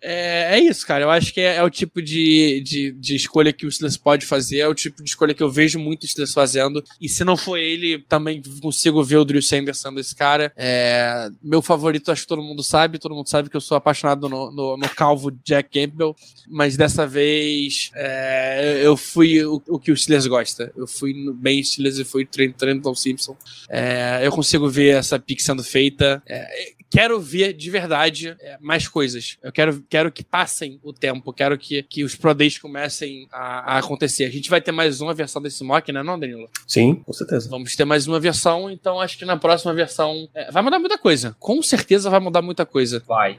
É, é, isso, cara. Eu acho que é, é o tipo de, de, de, escolha que o Steelers pode fazer, é o tipo de escolha que eu vejo muito o Steelers fazendo. E se não for ele, também consigo ver o Drew Sanders sendo esse cara. É, meu favorito, acho que todo mundo sabe, todo mundo sabe que eu sou apaixonado no, no, no calvo Jack Campbell, mas dessa vez é, eu fui o, o, que o Steelers gosta. Eu fui bem Steelers e fui Trenton Simpson. É, eu consigo ver essa pick sendo feita. É, quero ver de verdade é, mais coisas. Eu quero, quero que passem o tempo, quero que, que os Pro Days comecem a, a acontecer. A gente vai ter mais uma versão desse mock, né, não, Danilo? Sim, com certeza. Vamos ter mais uma versão, então acho que na próxima versão é, vai mudar muita coisa. Com certeza vai mudar muita coisa. Vai.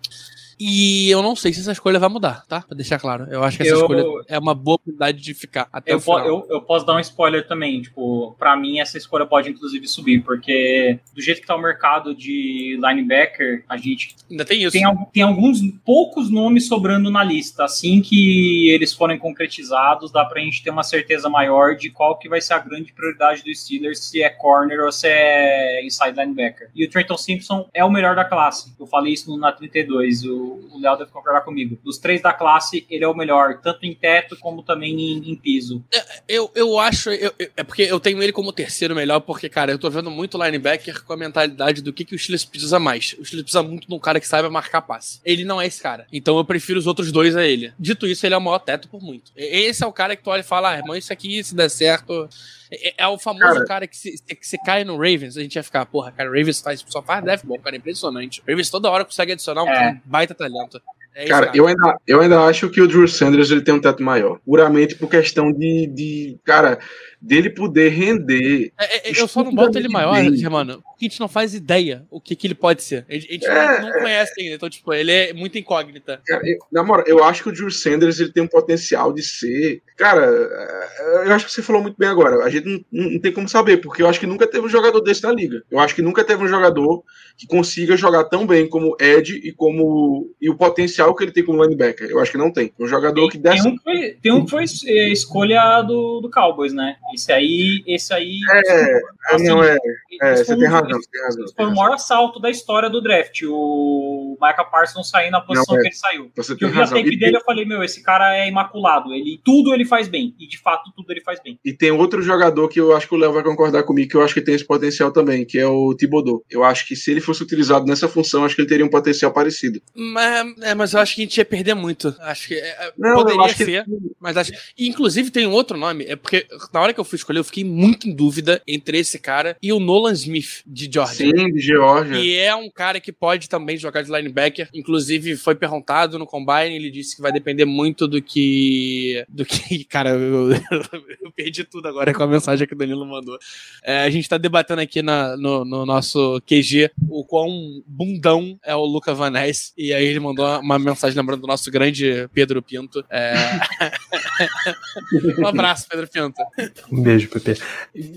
E eu não sei se essa escolha vai mudar, tá? Pra deixar claro. Eu acho que essa eu... escolha é uma boa oportunidade de ficar até eu o final. Eu, eu posso dar um spoiler também. Tipo, pra mim essa escolha pode inclusive subir, porque do jeito que tá o mercado de linebacker, a gente. Ainda tem isso. Tem, tem alguns poucos nomes sobrando na lista. Assim que eles forem concretizados, dá pra gente ter uma certeza maior de qual que vai ser a grande prioridade do Steelers, se é corner ou se é inside linebacker. E o Trenton Simpson é o melhor da classe. Eu falei isso na 32. O o Léo deve concordar comigo. Dos três da classe, ele é o melhor, tanto em teto como também em, em piso. É, eu, eu acho. Eu, eu, é porque eu tenho ele como terceiro melhor, porque, cara, eu tô vendo muito linebacker com a mentalidade do que, que o Steelers precisa mais. O Steelers precisa muito de um cara que saiba marcar passe. Ele não é esse cara. Então eu prefiro os outros dois a ele. Dito isso, ele é o maior teto por muito. Esse é o cara que tu olha e fala, ah, irmão, isso aqui, se der certo. É, é, o famoso cara, cara que, se, que se cai no Ravens, a gente ia ficar, porra, cara, o Ravens faz, só faz draft bom, cara, é impressionante. O Ravens toda hora consegue adicionar um é. baita talento. É cara, cara, Eu, ainda, eu ainda acho que o Drew Sanders ele tem um teto maior. Puramente por questão de. de cara, dele poder render. É, é, eu só não boto ele maior, mano, porque a gente não faz ideia o que, que ele pode ser. A gente, é, não, não, conhece ainda, então, tipo, ele é muito incógnita. Cara, eu, na moral, eu acho que o Drew Sanders ele tem um potencial de ser. Cara, é, eu acho que você falou muito bem agora. A gente não, não tem como saber, porque eu acho que nunca teve um jogador desse na liga. Eu acho que nunca teve um jogador que consiga jogar tão bem como Ed e como e o potencial que ele tem como linebacker. Eu acho que não tem. Um jogador tem, que dessa... tem um que foi, tem um que foi é, escolha do, do Cowboys, né? Esse aí, esse aí. É, assim, não é. é você tem razão, você tem razão. Foi o maior assalto da história do draft. O Michael Parsons saindo na posição não, é. que ele saiu. Você eu vi a tape dele eu falei, meu, esse cara é imaculado. Ele, tudo ele faz bem. E de fato, tudo ele faz bem. E tem outro jogador que eu acho que o Léo vai concordar comigo, que eu acho que tem esse potencial também, que é o Thibodeau. Eu acho que se ele fosse utilizado nessa função, acho que ele teria um potencial parecido. Mas, é, mas eu acho que a gente ia perder muito. Acho que é, não, poderia ser, que... mas acho. inclusive tem um outro nome, é porque na hora que eu fui escolher, eu fiquei muito em dúvida entre esse cara e o Nolan Smith de Georgia. Sim, de Georgia. E é um cara que pode também jogar de linebacker. Inclusive foi perguntado no combine, ele disse que vai depender muito do que do que, cara, eu, eu perdi tudo agora com a mensagem que o Danilo mandou. É, a gente tá debatendo aqui na, no, no, nosso QG o quão bundão é o Luca Van Ness, e aí ele mandou uma mensagem lembrando do nosso grande Pedro Pinto. É... um abraço, Pedro Pinto. Um beijo, Pepe.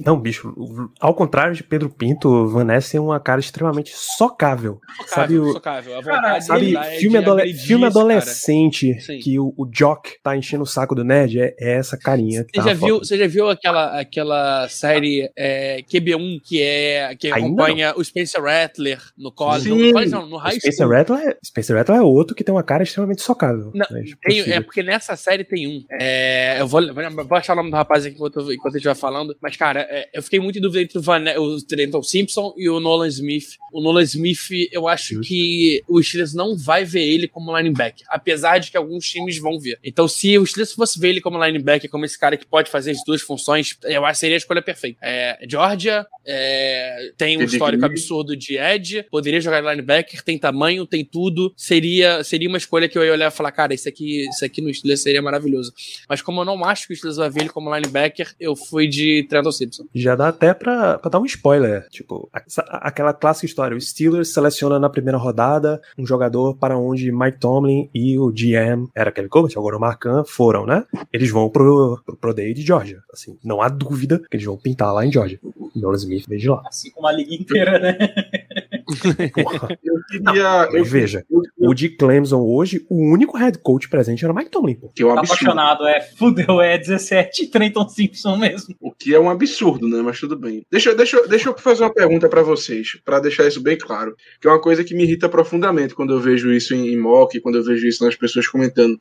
Não, bicho, ao contrário de Pedro Pinto, Van Ness é uma cara extremamente socável. socável sabe o, socável. sabe, filme, adole filme adolescente que o, o Jock tá enchendo o saco do nerd, é, é essa carinha. Você, tá já viu, você já viu aquela, aquela série é, QB1 que é que acompanha o Spencer Rattler no college? No, college não, no high Spencer school. Rattler, Spencer Rattler é outro que tem uma cara extremamente socável. Não, né, tem, é porque nessa série tem um. É, eu vou, vou achar o nome do rapaz aqui enquanto, enquanto a gente vai falando. Mas, cara, é, eu fiquei muito em dúvida entre o, Van, o Trenton Simpson e o Nolan Smith. O Nolan Smith, eu acho Justo. que o Steelers não vai ver ele como linebacker. Apesar de que alguns times vão ver. Então, se o Steelers fosse ver ele como linebacker, como esse cara que pode fazer as duas funções, eu acho que seria a escolha perfeita. É, Georgia é, tem um histórico absurdo de Edge, poderia jogar linebacker, tem tamanho, tem tudo. Seria, seria uma escolha que eu ia olhar e falar, cara, isso aqui, isso aqui no Steelers seria maravilhoso. Mas como eu não acho que o Steelers vai ver ele como linebacker, eu fui de Trenton Simpson. Já dá até pra, pra dar um spoiler. Tipo, aquela clássica história. O Steelers seleciona na primeira rodada um jogador para onde Mike Tomlin e o GM, era Kevin Colbert, agora o Marcan, foram, né? Eles vão pro, pro Pro Day de Georgia. Assim, não há dúvida que eles vão pintar lá em Georgia. Nolan Smith veio de lá. Assim como a liga inteira, né? eu queria. Não, eu, veja, eu, eu, o de Clemson hoje, o único head coach presente era Mike Tomlin. Pô. Que é um tá absurdo. apaixonado, é. Fudeu, é 17 Trenton Simpson mesmo. O que é um absurdo, né? Mas tudo bem. Deixa, deixa, deixa eu fazer uma pergunta para vocês, para deixar isso bem claro. Que é uma coisa que me irrita profundamente quando eu vejo isso em, em mock, quando eu vejo isso nas pessoas comentando.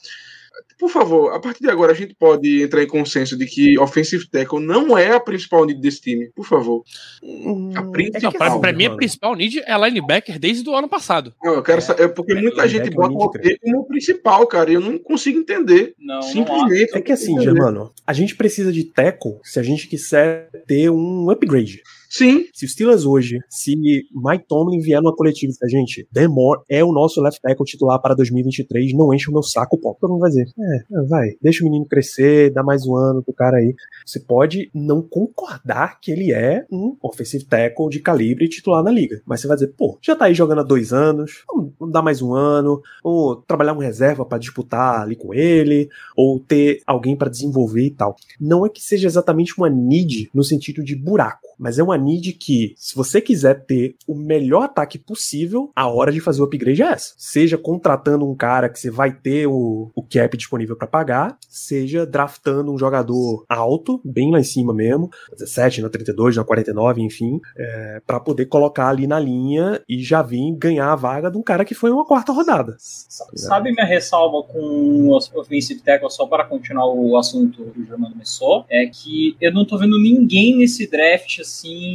Por favor, a partir de agora a gente pode entrar em consenso de que offensive tackle não é a principal need desse time. Por favor. Hum, a principal. É pra, pra mim, a principal need é linebacker desde o ano passado. Não, eu quero é, saber, porque é, muita gente bota o como principal, cara, e eu não consigo entender. Não, Simplesmente. Não é que assim, Germano, a gente precisa de tackle se a gente quiser ter um upgrade. Sim. Se o Steelers hoje, se Mike Tomlin vier numa coletiva e disser, gente, Demore é o nosso left tackle titular para 2023, não enche o meu saco, pô. Todo mundo vai dizer, é, é, vai, deixa o menino crescer, dá mais um ano pro cara aí. Você pode não concordar que ele é um offensive tackle de calibre titular na liga, mas você vai dizer, pô, já tá aí jogando há dois anos, vamos, vamos dar mais um ano, ou trabalhar uma reserva para disputar ali com ele, ou ter alguém para desenvolver e tal. Não é que seja exatamente uma need no sentido de buraco, mas é uma need que, se você quiser ter o melhor ataque possível, a hora de fazer o upgrade é essa. Seja contratando um cara que você vai ter o, o cap disponível para pagar, seja draftando um jogador alto, bem lá em cima mesmo, 17, na 32, na 49, enfim, é, para poder colocar ali na linha e já vir ganhar a vaga de um cara que foi uma quarta rodada. Sabe minha ressalva com o Offensive Tackle, só para continuar o assunto que o Germano começou, é que eu não tô vendo ninguém nesse draft assim.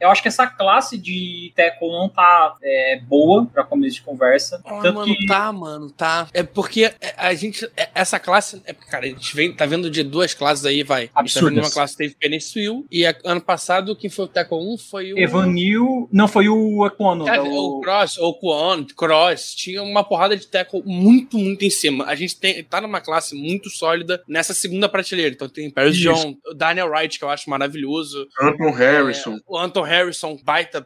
Eu acho que essa classe de tackle não tá é, boa pra começo de conversa. Oh, tanto mano, que... tá, mano, tá. É porque a gente. É, essa classe. É, cara, a gente vem, tá vendo de duas classes aí, vai. Absurdas. A gente tá vendo uma classe teve Penicil e a, ano passado quem foi o tackle 1 foi o. Evanil. Não, foi o Equono. É, o... o Cross, o Kwon, Cross. Ross, tinha uma porrada de tackle muito, muito em cima. A gente tem, tá numa classe muito sólida nessa segunda prateleira. Então tem Paris John, o Daniel Wright, que eu acho maravilhoso. Anton Harrison. É, o Anton Harrison, baita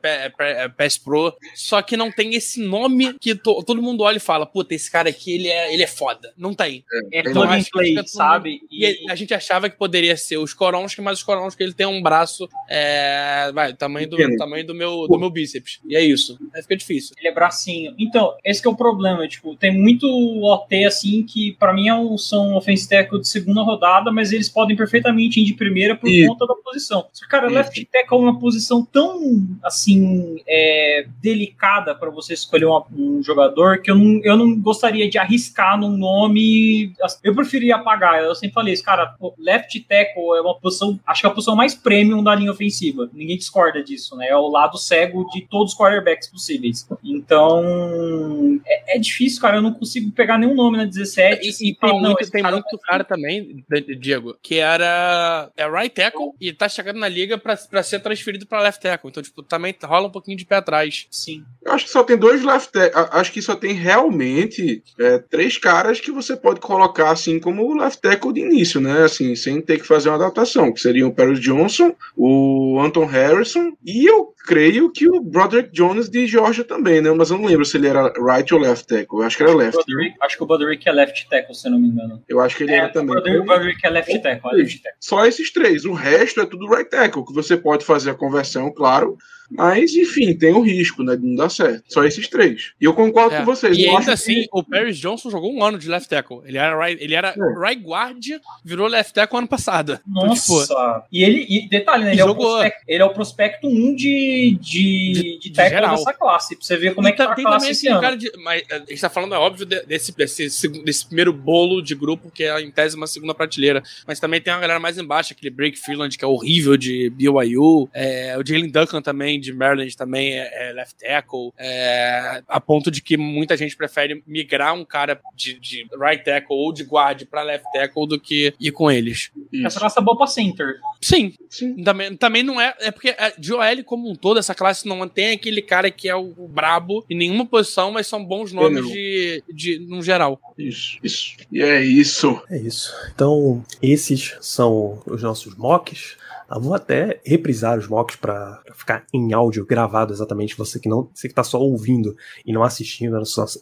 pass pro. Só que não tem esse nome que to, todo mundo olha e fala, puta, esse cara aqui, ele é, ele é foda. Não tem. É, é todo em play, sabe? E, e, a gente achava que poderia ser os Koronski, mas os Koronski, ele tem um braço, é, vai, tamanho do, tamanho do meu, do meu bíceps. E é isso. Aí fica difícil. Ele é bracinho. Então, esse é o problema. Tipo, tem muito OT, assim, que para mim é um, são offense tackle de segunda rodada, mas eles podem perfeitamente ir de primeira por e... conta da posição. Só cara, e... left tackle é uma posição tão, assim, é, delicada para você escolher uma, um jogador que eu não, eu não gostaria de arriscar num nome. Eu preferia apagar. Eu sempre falei isso, cara, left tackle é uma posição, acho que é a posição mais premium da linha ofensiva. Ninguém discorda disso, né? É o lado cego de todos os quarterbacks possíveis. Então, é, é difícil, cara. Eu não consigo pegar nenhum nome na 17. E, e tem, muito, tem cara muito cara também, Diego, que era é right tackle e tá chegando na liga pra ser transferido pra left tackle. Então, tipo, também rola um pouquinho de pé atrás. Sim. Eu acho que só tem dois left tackle. Acho que só tem realmente é, três caras que você pode colocar assim como left tackle de início, né? Assim, sem ter que fazer uma adaptação. Que seriam o Paris Johnson, o Anton Harrison e eu creio que o Broderick Jones de Georgia também, né? Mas eu não lembro se ele era right ou left tackle. Eu acho que era left. Broderick, acho que o Broderick é left tackle, se não me engano. Eu acho que ele é, era também. O Broderick é left tackle, é left tackle. Só esses três. O resto é tudo right tackle, que você pode fazer a conversão, claro. Mas, enfim, tem o risco, né? De não dar certo. Só esses três. E eu concordo é. com vocês. E ainda assim, que... o Paris Johnson jogou um ano de left tackle. Ele era right, ele era é. right guard, virou left tackle ano passado. Nossa! Então, tipo, e ele, e detalhe, né? Ele, é o prospecto, ele é o prospecto 1 um de, de, de, tackle geral. dessa classe. Pra você ver como e é que tá a classe esse ano. Cara de, mas a gente tá falando, é óbvio, desse, desse, desse primeiro bolo de grupo, que é em tese uma segunda prateleira. Mas também tem uma galera mais embaixo, aquele Break Freeland, que é horrível de BYU. É, o Jalen Duncan também, de Maryland, também é, é left tackle, é, a ponto de que muita gente prefere migrar um cara de, de right tackle ou de guard para left tackle do que ir com eles. Isso. Essa classe é boa pra center. Sim, sim. Também, também não é. É porque é, de OL como um todo, essa classe não tem aquele cara que é o, o brabo em nenhuma posição, mas são bons nomes de, de, no geral. Isso, isso. E é isso. É isso. Então, esses são os nossos mocks. Eu vou até reprisar os mocks para ficar em áudio gravado exatamente. Você que não, você que tá só ouvindo e não assistindo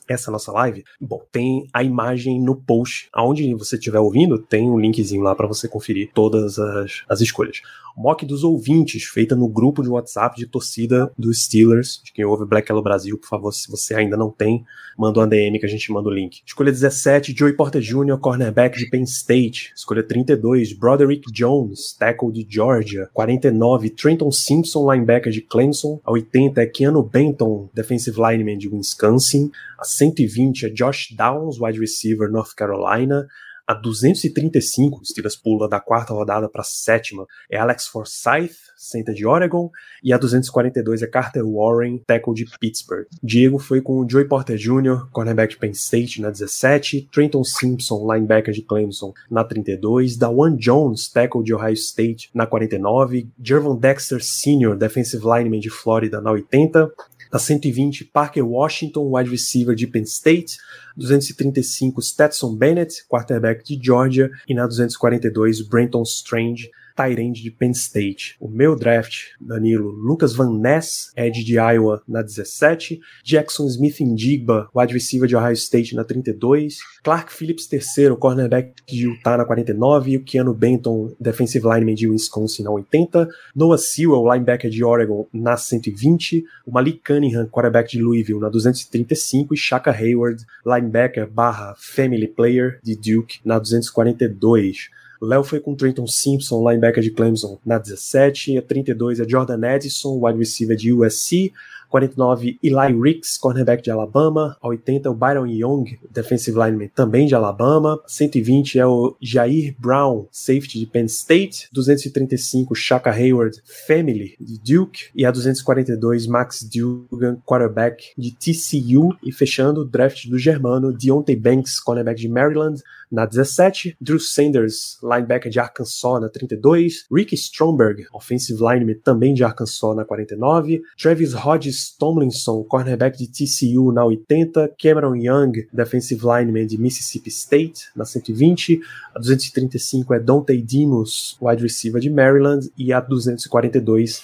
essa nossa live. Bom, tem a imagem no post. Aonde você estiver ouvindo, tem um linkzinho lá para você conferir todas as, as escolhas mock dos ouvintes, feita no grupo de WhatsApp de torcida dos Steelers, de quem ouve Black Yellow Brasil, por favor, se você ainda não tem, manda uma DM que a gente manda o link. Escolha 17, Joey Porter Jr., cornerback de Penn State. Escolha 32, Broderick Jones, tackle de Georgia. 49, Trenton Simpson, linebacker de Clemson. A 80 é Keanu Benton, defensive lineman de Wisconsin. A 120 é Josh Downs, wide receiver, North Carolina. A 235, o Steelers pula da quarta rodada para a sétima, é Alex Forsyth, center de Oregon, e a 242 é Carter Warren, tackle de Pittsburgh. Diego foi com o Joey Porter Jr., cornerback de Penn State, na 17, Trenton Simpson, linebacker de Clemson, na 32, Dawan Jones, tackle de Ohio State, na 49, Jervon Dexter Sr., defensive lineman de Florida, na 80, na 120, Parker Washington, wide receiver de Penn State. 235, Stetson Bennett, quarterback de Georgia. E na 242, Brenton Strange, Tyrande de Penn State. O meu draft, Danilo, Lucas Van Ness, Ed de Iowa na 17, Jackson Smith Indigba, wide receiver de Ohio State na 32, Clark Phillips III, cornerback de Utah na 49, e o Keanu Benton, defensive lineman de Wisconsin na 80, Noah Sewell, linebacker de Oregon na 120, o Malik Cunningham, quarterback de Louisville na 235 e Shaka Hayward, linebacker barra family player de Duke na 242. Léo foi com Trenton Simpson, linebacker de Clemson, na 17. A 32 é Jordan Edison, wide receiver de USC. 49, Eli Ricks, cornerback de Alabama. A 80, o Byron Young, defensive lineman, também de Alabama. 120 é o Jair Brown, safety de Penn State. 235, Shaka Hayward, family de Duke. E a 242, Max Dugan, quarterback de TCU. E fechando o draft do Germano, Deontay Banks, cornerback de Maryland, na 17, Drew Sanders, linebacker de Arkansas, na 32, Rick Stromberg, offensive lineman também de Arkansas, na 49, Travis Hodges Tomlinson, cornerback de TCU, na 80, Cameron Young, defensive lineman de Mississippi State, na 120, a 235 é Dante Dimus, wide receiver de Maryland, e a 242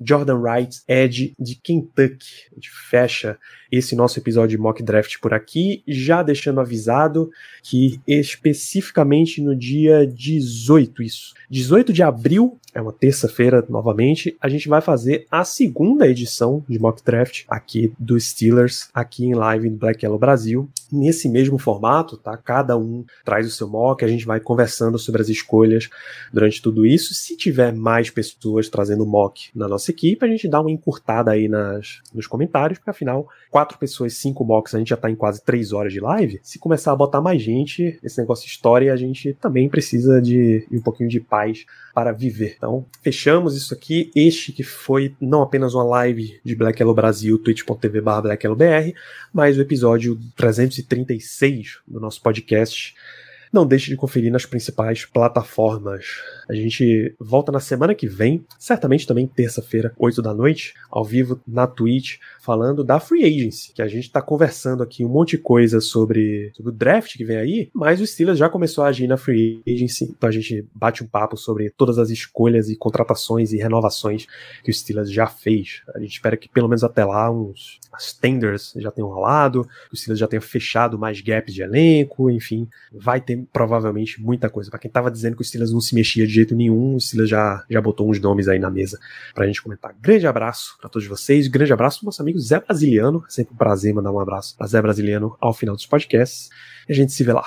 Jordan Wright, Ed de Kentucky. A gente fecha esse nosso episódio de mock draft por aqui, já deixando avisado que especificamente no dia 18, isso, 18 de abril, é uma terça-feira novamente, a gente vai fazer a segunda edição de mock draft aqui dos Steelers, aqui em live no Black Yellow Brasil, nesse mesmo formato, tá? Cada um traz o seu mock, a gente vai conversando sobre as escolhas durante tudo isso. Se tiver mais pessoas trazendo mock na nossa equipe, a gente dá uma encurtada aí nas, nos comentários, porque afinal quatro pessoas, cinco mocks, a gente já tá em quase três horas de live. Se começar a botar mais gente, esse negócio história, a gente também precisa de, de um pouquinho de paz para viver. Então, fechamos isso aqui. Este que foi não apenas uma live de Black Yellow Brasil, twitch.tv Black Yellow BR, mas o episódio 336 do nosso podcast não deixe de conferir nas principais plataformas. A gente volta na semana que vem, certamente também terça-feira, 8 da noite, ao vivo na Twitch, falando da Free Agency, que a gente tá conversando aqui um monte de coisa sobre, sobre o draft que vem aí, mas o Steelers já começou a agir na Free Agency, então a gente bate um papo sobre todas as escolhas e contratações e renovações que o Steelers já fez. A gente espera que pelo menos até lá uns as tenders já tenham rolado, que o Steelers já tenha fechado mais gaps de elenco, enfim, vai ter provavelmente muita coisa. Para quem tava dizendo que o Steelers não se mexia de jeito nenhum, o Steelers já, já botou uns nomes aí na mesa pra gente comentar. Grande abraço para todos vocês, grande abraço pro nosso amigo Zé Brasiliano, é sempre um prazer mandar um abraço pra Zé Brasiliano ao final dos podcasts, e a gente se vê lá.